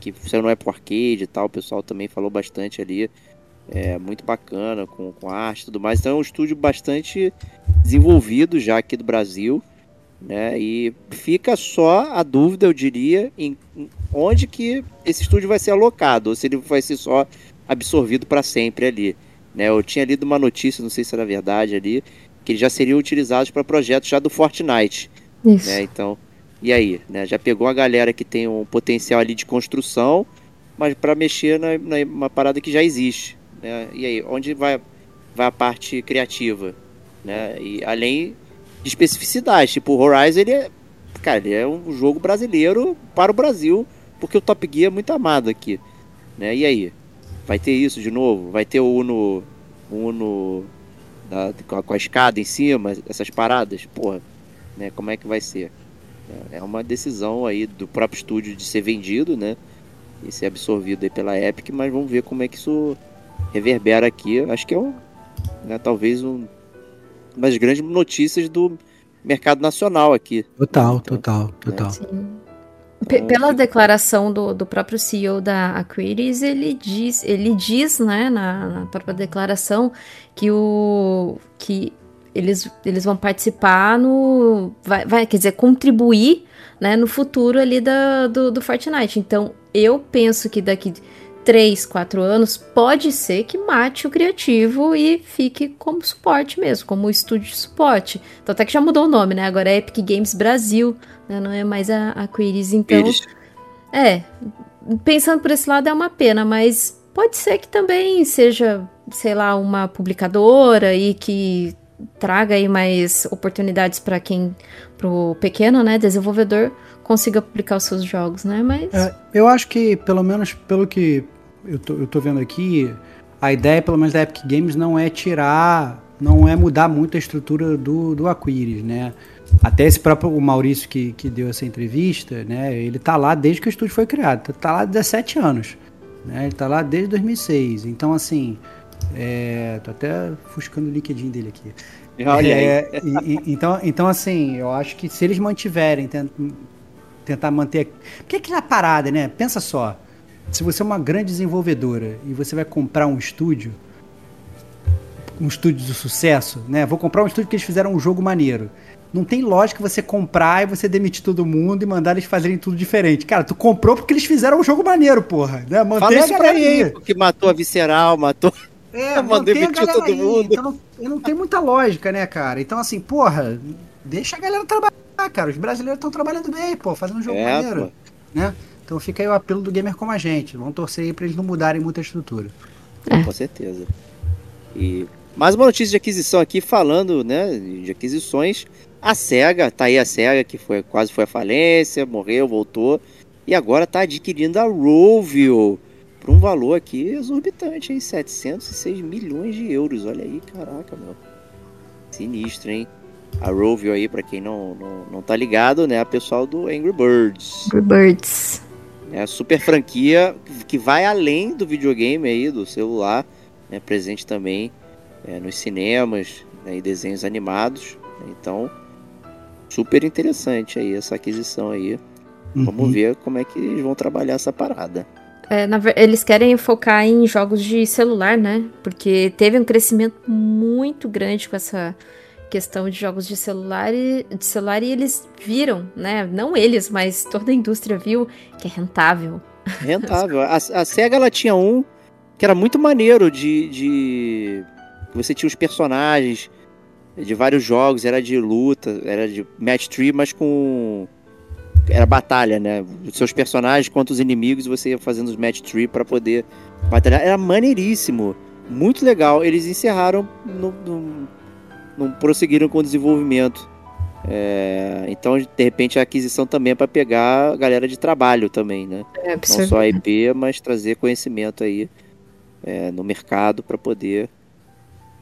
que você não é pro arcade e tal, o pessoal também falou bastante ali. É muito bacana, com, com arte e tudo mais. Então é um estúdio bastante desenvolvido já aqui do Brasil. Né? E fica só a dúvida, eu diria, em onde que esse estúdio vai ser alocado, ou se ele vai ser só absorvido para sempre ali. Né? Eu tinha lido uma notícia, não sei se era verdade ali, que eles já seriam utilizados para projetos já do Fortnite. Isso. Né? Então, e aí? Né? Já pegou a galera que tem um potencial ali de construção, mas para mexer na, na, parada que já existe. Né? E aí, onde vai, vai a parte criativa? né? E além de especificidade, tipo, o Horizon ele é, cara, ele é um jogo brasileiro para o Brasil, porque o Top Gear é muito amado aqui, né? E aí, vai ter isso de novo? Vai ter o Uno, o Uno da, com a escada em cima, essas paradas, porra, né? Como é que vai ser? É, é uma decisão aí do próprio estúdio de ser vendido, né? E ser absorvido aí pela Epic, mas vamos ver como é que isso reverbera aqui. Acho que é um, né, talvez um, uma das grandes notícias do mercado nacional aqui. Total, então, total, total. Né? Sim. Então, pela declaração do, do próprio CEO da Aquiris, ele diz, ele diz, né, na, na, própria declaração que o que eles, eles vão participar no, vai, vai quer dizer, contribuir, né, no futuro ali da, do, do Fortnite. Então, eu penso que daqui 3, 4 anos, pode ser que mate o criativo e fique como suporte mesmo, como estúdio de suporte. Então até que já mudou o nome, né? Agora é Epic Games Brasil, né? não é mais a, a Quiris. Então, é, pensando por esse lado é uma pena, mas pode ser que também seja, sei lá, uma publicadora e que traga aí mais oportunidades para quem, pro pequeno, né, desenvolvedor, consiga publicar os seus jogos, né? Mas. É, eu acho que, pelo menos pelo que eu tô, eu tô vendo aqui, a ideia, pelo menos da Epic Games, não é tirar, não é mudar muito a estrutura do, do Aquiris, né? Até esse próprio o Maurício que, que deu essa entrevista, né? Ele tá lá desde que o estúdio foi criado, tá, tá lá há 17 anos, né? Ele tá lá desde 2006. Então, assim, é, tô até fuscando o LinkedIn dele aqui. Olha é, e, e, então, então, assim, eu acho que se eles mantiverem, tentar manter. Porque é aquela parada, né? Pensa só. Se você é uma grande desenvolvedora e você vai comprar um estúdio, um estúdio de sucesso, né? Vou comprar um estúdio que eles fizeram um jogo maneiro. Não tem lógica você comprar e você demitir todo mundo e mandar eles fazerem tudo diferente. Cara, tu comprou porque eles fizeram um jogo maneiro, porra. Né? Mantém Fala isso pra aí. Porque matou a Visceral, matou... É, mandou demitir todo mundo. Então não, não tem muita lógica, né, cara? Então assim, porra, deixa a galera trabalhar ah, cara, os brasileiros estão trabalhando bem, pô, fazendo um jogo é, maneiro. Pô. Né? Então fica aí o apelo do gamer como a gente. Vamos torcer aí pra eles não mudarem muita estrutura. É. Com certeza. E mais uma notícia de aquisição aqui, falando né, de aquisições. A SEGA, tá aí a SEGA, que foi, quase foi à falência, morreu, voltou. E agora tá adquirindo a Rovio por um valor aqui exorbitante, hein? 706 milhões de euros. Olha aí, caraca, meu. Sinistro, hein? A Rovio aí, para quem não, não, não tá ligado, né? A pessoal do Angry Birds. Angry Birds. É a super franquia que vai além do videogame aí, do celular, né? Presente também é, nos cinemas né? e desenhos animados. Então, super interessante aí essa aquisição aí. Uhum. Vamos ver como é que eles vão trabalhar essa parada. É, na, eles querem focar em jogos de celular, né? Porque teve um crescimento muito grande com essa questão de jogos de celular e, de celular e eles viram, né? Não eles, mas toda a indústria viu que é rentável. Rentável. a, a SEGA ela tinha um que era muito maneiro de, de. Você tinha os personagens de vários jogos, era de luta, era de match tree, mas com. Era batalha, né? Os seus personagens contra os inimigos, você ia fazendo os match tree para poder batalhar. Era maneiríssimo. Muito legal. Eles encerraram no, no não prosseguiram com o desenvolvimento. É, então, de repente, a aquisição também é para pegar a galera de trabalho também, né? É, não só a IP, mas trazer conhecimento aí é, no mercado para poder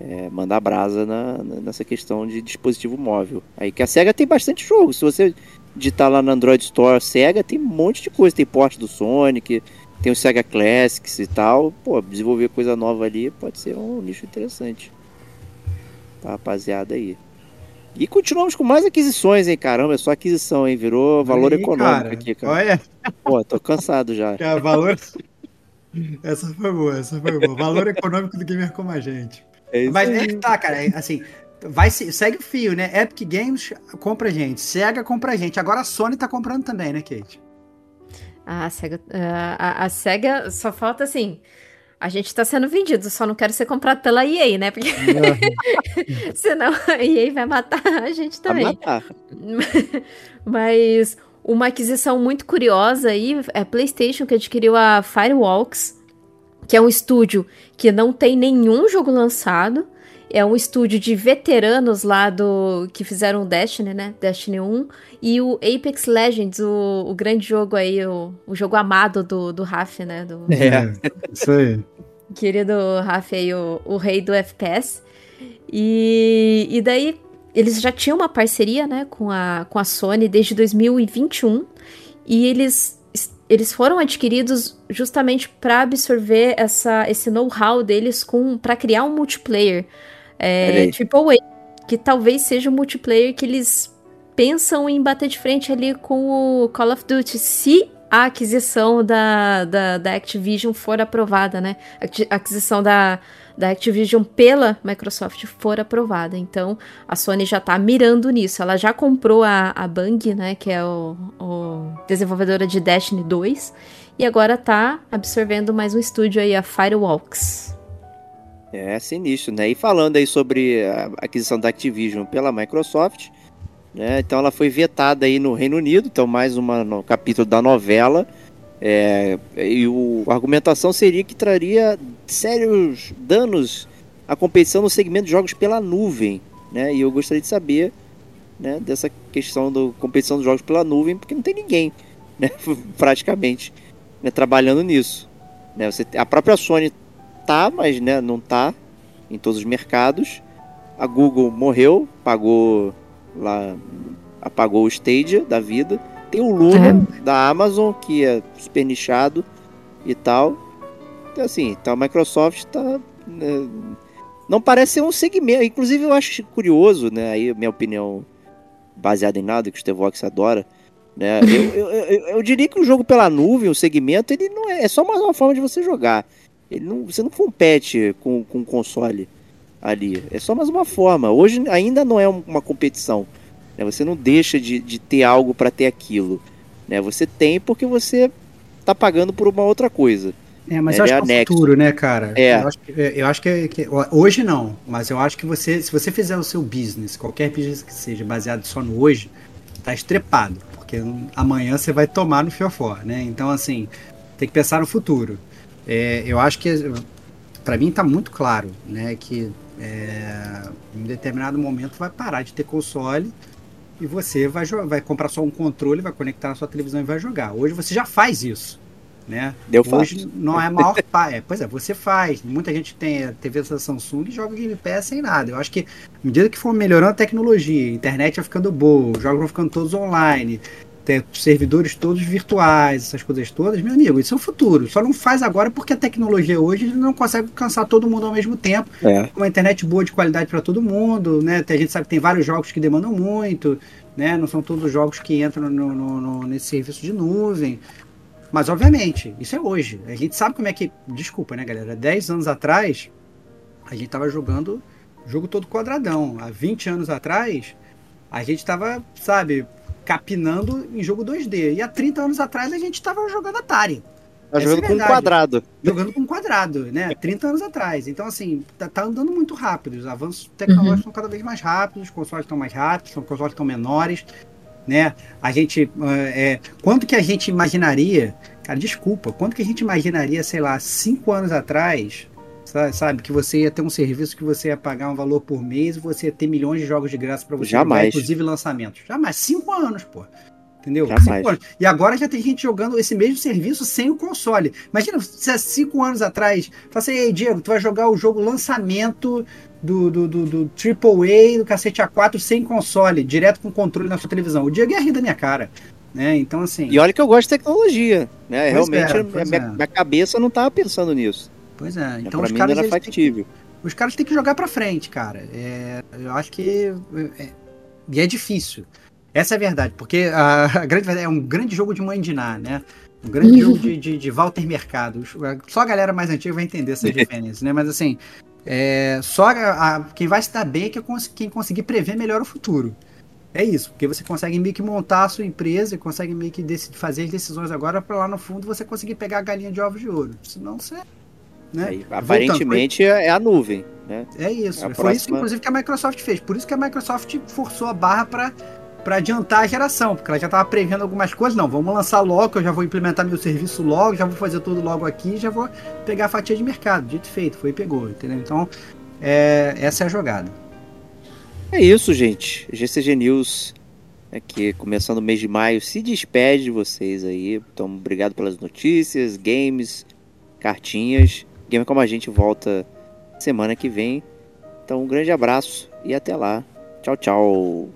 é, mandar brasa na, nessa questão de dispositivo móvel. Aí que a SEGA tem bastante jogo. Se você digitar lá na Android Store SEGA, tem um monte de coisa. Tem porte do Sonic, tem o Sega Classics e tal. Pô, desenvolver coisa nova ali pode ser um nicho interessante pra rapaziada aí. E continuamos com mais aquisições, hein? Caramba, é só aquisição, hein? Virou valor aí, econômico cara, aqui, cara. Olha. Pô, tô cansado já. Cara, valor. Essa foi boa, essa foi boa. Valor econômico do gamer como a gente. É Mas é que tá, cara. É, assim, vai segue o fio, né? Epic Games compra a gente, Sega compra a gente. Agora a Sony tá comprando também, né, Kate? Ah, a Sega, a, a Sega só falta assim a gente tá sendo vendido, só não quero ser comprado pela EA, né? Porque senão a EA vai matar a gente também. Vai matar. Mas uma aquisição muito curiosa aí é a PlayStation que adquiriu a Firewalks, que é um estúdio que não tem nenhum jogo lançado é um estúdio de veteranos lá do que fizeram o Destiny, né? Destiny 1 e o Apex Legends, o, o grande jogo aí, o, o jogo amado do, do Raf, né? Do, é, isso aí. Querido Raf aí, o, o rei do FPS. E, e daí eles já tinham uma parceria, né, com a, com a Sony desde 2021 e eles eles foram adquiridos justamente para absorver essa, esse know-how deles para criar um multiplayer é, Triple A, que talvez seja o multiplayer que eles pensam em bater de frente ali com o Call of Duty, se a aquisição da, da, da Activision for aprovada, né? A aquisição da, da Activision pela Microsoft for aprovada. Então, a Sony já tá mirando nisso. Ela já comprou a, a Bang, né? Que é o, o desenvolvedora de Destiny 2. E agora tá absorvendo mais um estúdio aí, a Firewalks. É sinistro, né? E falando aí sobre a aquisição da Activision pela Microsoft, né? Então ela foi vetada aí no Reino Unido, então mais um capítulo da novela. É, e o, a argumentação seria que traria sérios danos à competição no segmento de jogos pela nuvem, né? E eu gostaria de saber, né, dessa questão da competição dos jogos pela nuvem, porque não tem ninguém, né, praticamente, né, trabalhando nisso. Né? Você, a própria Sony tá, mas né, não tá em todos os mercados. A Google morreu, pagou lá, apagou o Stadia da vida. Tem o Luna é. da Amazon, que é super nichado e tal. Então, assim, então a Microsoft tá. Né, não parece ser um segmento. Inclusive, eu acho curioso, né? Aí, minha opinião baseada em nada, que o Stevox adora. Né? Eu, eu, eu, eu, diria que o jogo pela nuvem, o segmento, ele não é, é só mais uma forma de você jogar. Ele não, você não compete com, com o console ali. É só mais uma forma. Hoje ainda não é uma competição. Né? Você não deixa de, de ter algo para ter aquilo. Né? Você tem porque você tá pagando por uma outra coisa. É, mas eu acho é que é o futuro, né, cara? É. Eu acho, que, eu acho que, que, hoje não, mas eu acho que você, se você fizer o seu business, qualquer business que seja baseado só no hoje, tá estrepado, porque amanhã você vai tomar no fiofó, né? Então, assim, tem que pensar no futuro. É, eu acho que, para mim, está muito claro né, que é, em determinado momento vai parar de ter console e você vai, vai comprar só um controle, vai conectar na sua televisão e vai jogar. Hoje você já faz isso. Né? Deu Hoje faço. não é maior é, Pois é, você faz. Muita gente tem a TV da Samsung e joga Game Pass sem nada. Eu acho que, à medida que for melhorando a tecnologia, a internet vai ficando boa, os jogos vão ficando todos online, ter servidores todos virtuais, essas coisas todas, meu amigo, isso é o futuro. Só não faz agora porque a tecnologia hoje não consegue alcançar todo mundo ao mesmo tempo. É. Uma internet boa de qualidade para todo mundo, né? A gente sabe que tem vários jogos que demandam muito, né? Não são todos os jogos que entram no, no, no, nesse serviço de nuvem. Mas, obviamente, isso é hoje. A gente sabe como é que. Desculpa, né, galera? 10 anos atrás, a gente tava jogando jogo todo quadradão. Há 20 anos atrás, a gente tava, sabe, capinando em jogo 2D. E há 30 anos atrás a gente estava jogando Atari. Tá jogando é com um quadrado. Jogando com um quadrado, né? 30 anos atrás. Então, assim, tá, tá andando muito rápido. Os avanços tecnológicos uhum. cada vez mais rápidos, os consoles estão mais rápidos, os consoles estão menores, né? A gente. É, quanto que a gente imaginaria. Cara, desculpa, quanto que a gente imaginaria, sei lá, cinco anos atrás, sabe? Que você ia ter um serviço que você ia pagar um valor por mês e você ia ter milhões de jogos de graça para você Jamais. jogar, inclusive lançamentos. Jamais. Cinco anos, pô. Entendeu? Cinco anos. E agora já tem gente jogando esse mesmo serviço sem o console. Imagina se há cinco anos atrás, fala assim, ei, Diego, tu vai jogar o jogo lançamento do, do, do, do AAA, do cacete A4 sem console, direto com controle na sua televisão. O Diego ia rir da minha cara. Né? Então, assim. E olha que eu gosto de tecnologia. Né? Realmente, é, minha, é. minha, cabeça não estava pensando nisso. Pois é, então os caras. Era factível. Que, os caras têm que jogar pra frente, cara. É, eu acho que. É, e é difícil. Essa é a verdade, porque a, a grande é um grande jogo de mãe de Ná, né? Um grande jogo de, de, de, Walter Mercado. Só a galera mais antiga vai entender essa diferença, né? Mas assim, é, só a, a, quem vai se dar bem é que quem conseguir prever melhor o futuro. É isso, porque você consegue meio que montar a sua empresa e consegue meio que fazer as decisões agora para lá no fundo você conseguir pegar a galinha de ovos de ouro. Senão você né? Aparentemente Voltando, é a nuvem. Né? É isso. É Foi próxima... isso, inclusive, que a Microsoft fez. Por isso que a Microsoft forçou a barra para para adiantar a geração, porque ela já estava prevendo algumas coisas. Não, vamos lançar logo, eu já vou implementar meu serviço logo, já vou fazer tudo logo aqui, já vou pegar a fatia de mercado. Dito feito, foi e pegou, entendeu? Então, é, essa é a jogada. É isso, gente. GCG News aqui começando o mês de maio se despede de vocês aí. Então, obrigado pelas notícias, games, cartinhas. Game como a gente volta semana que vem. Então, um grande abraço e até lá. Tchau, tchau.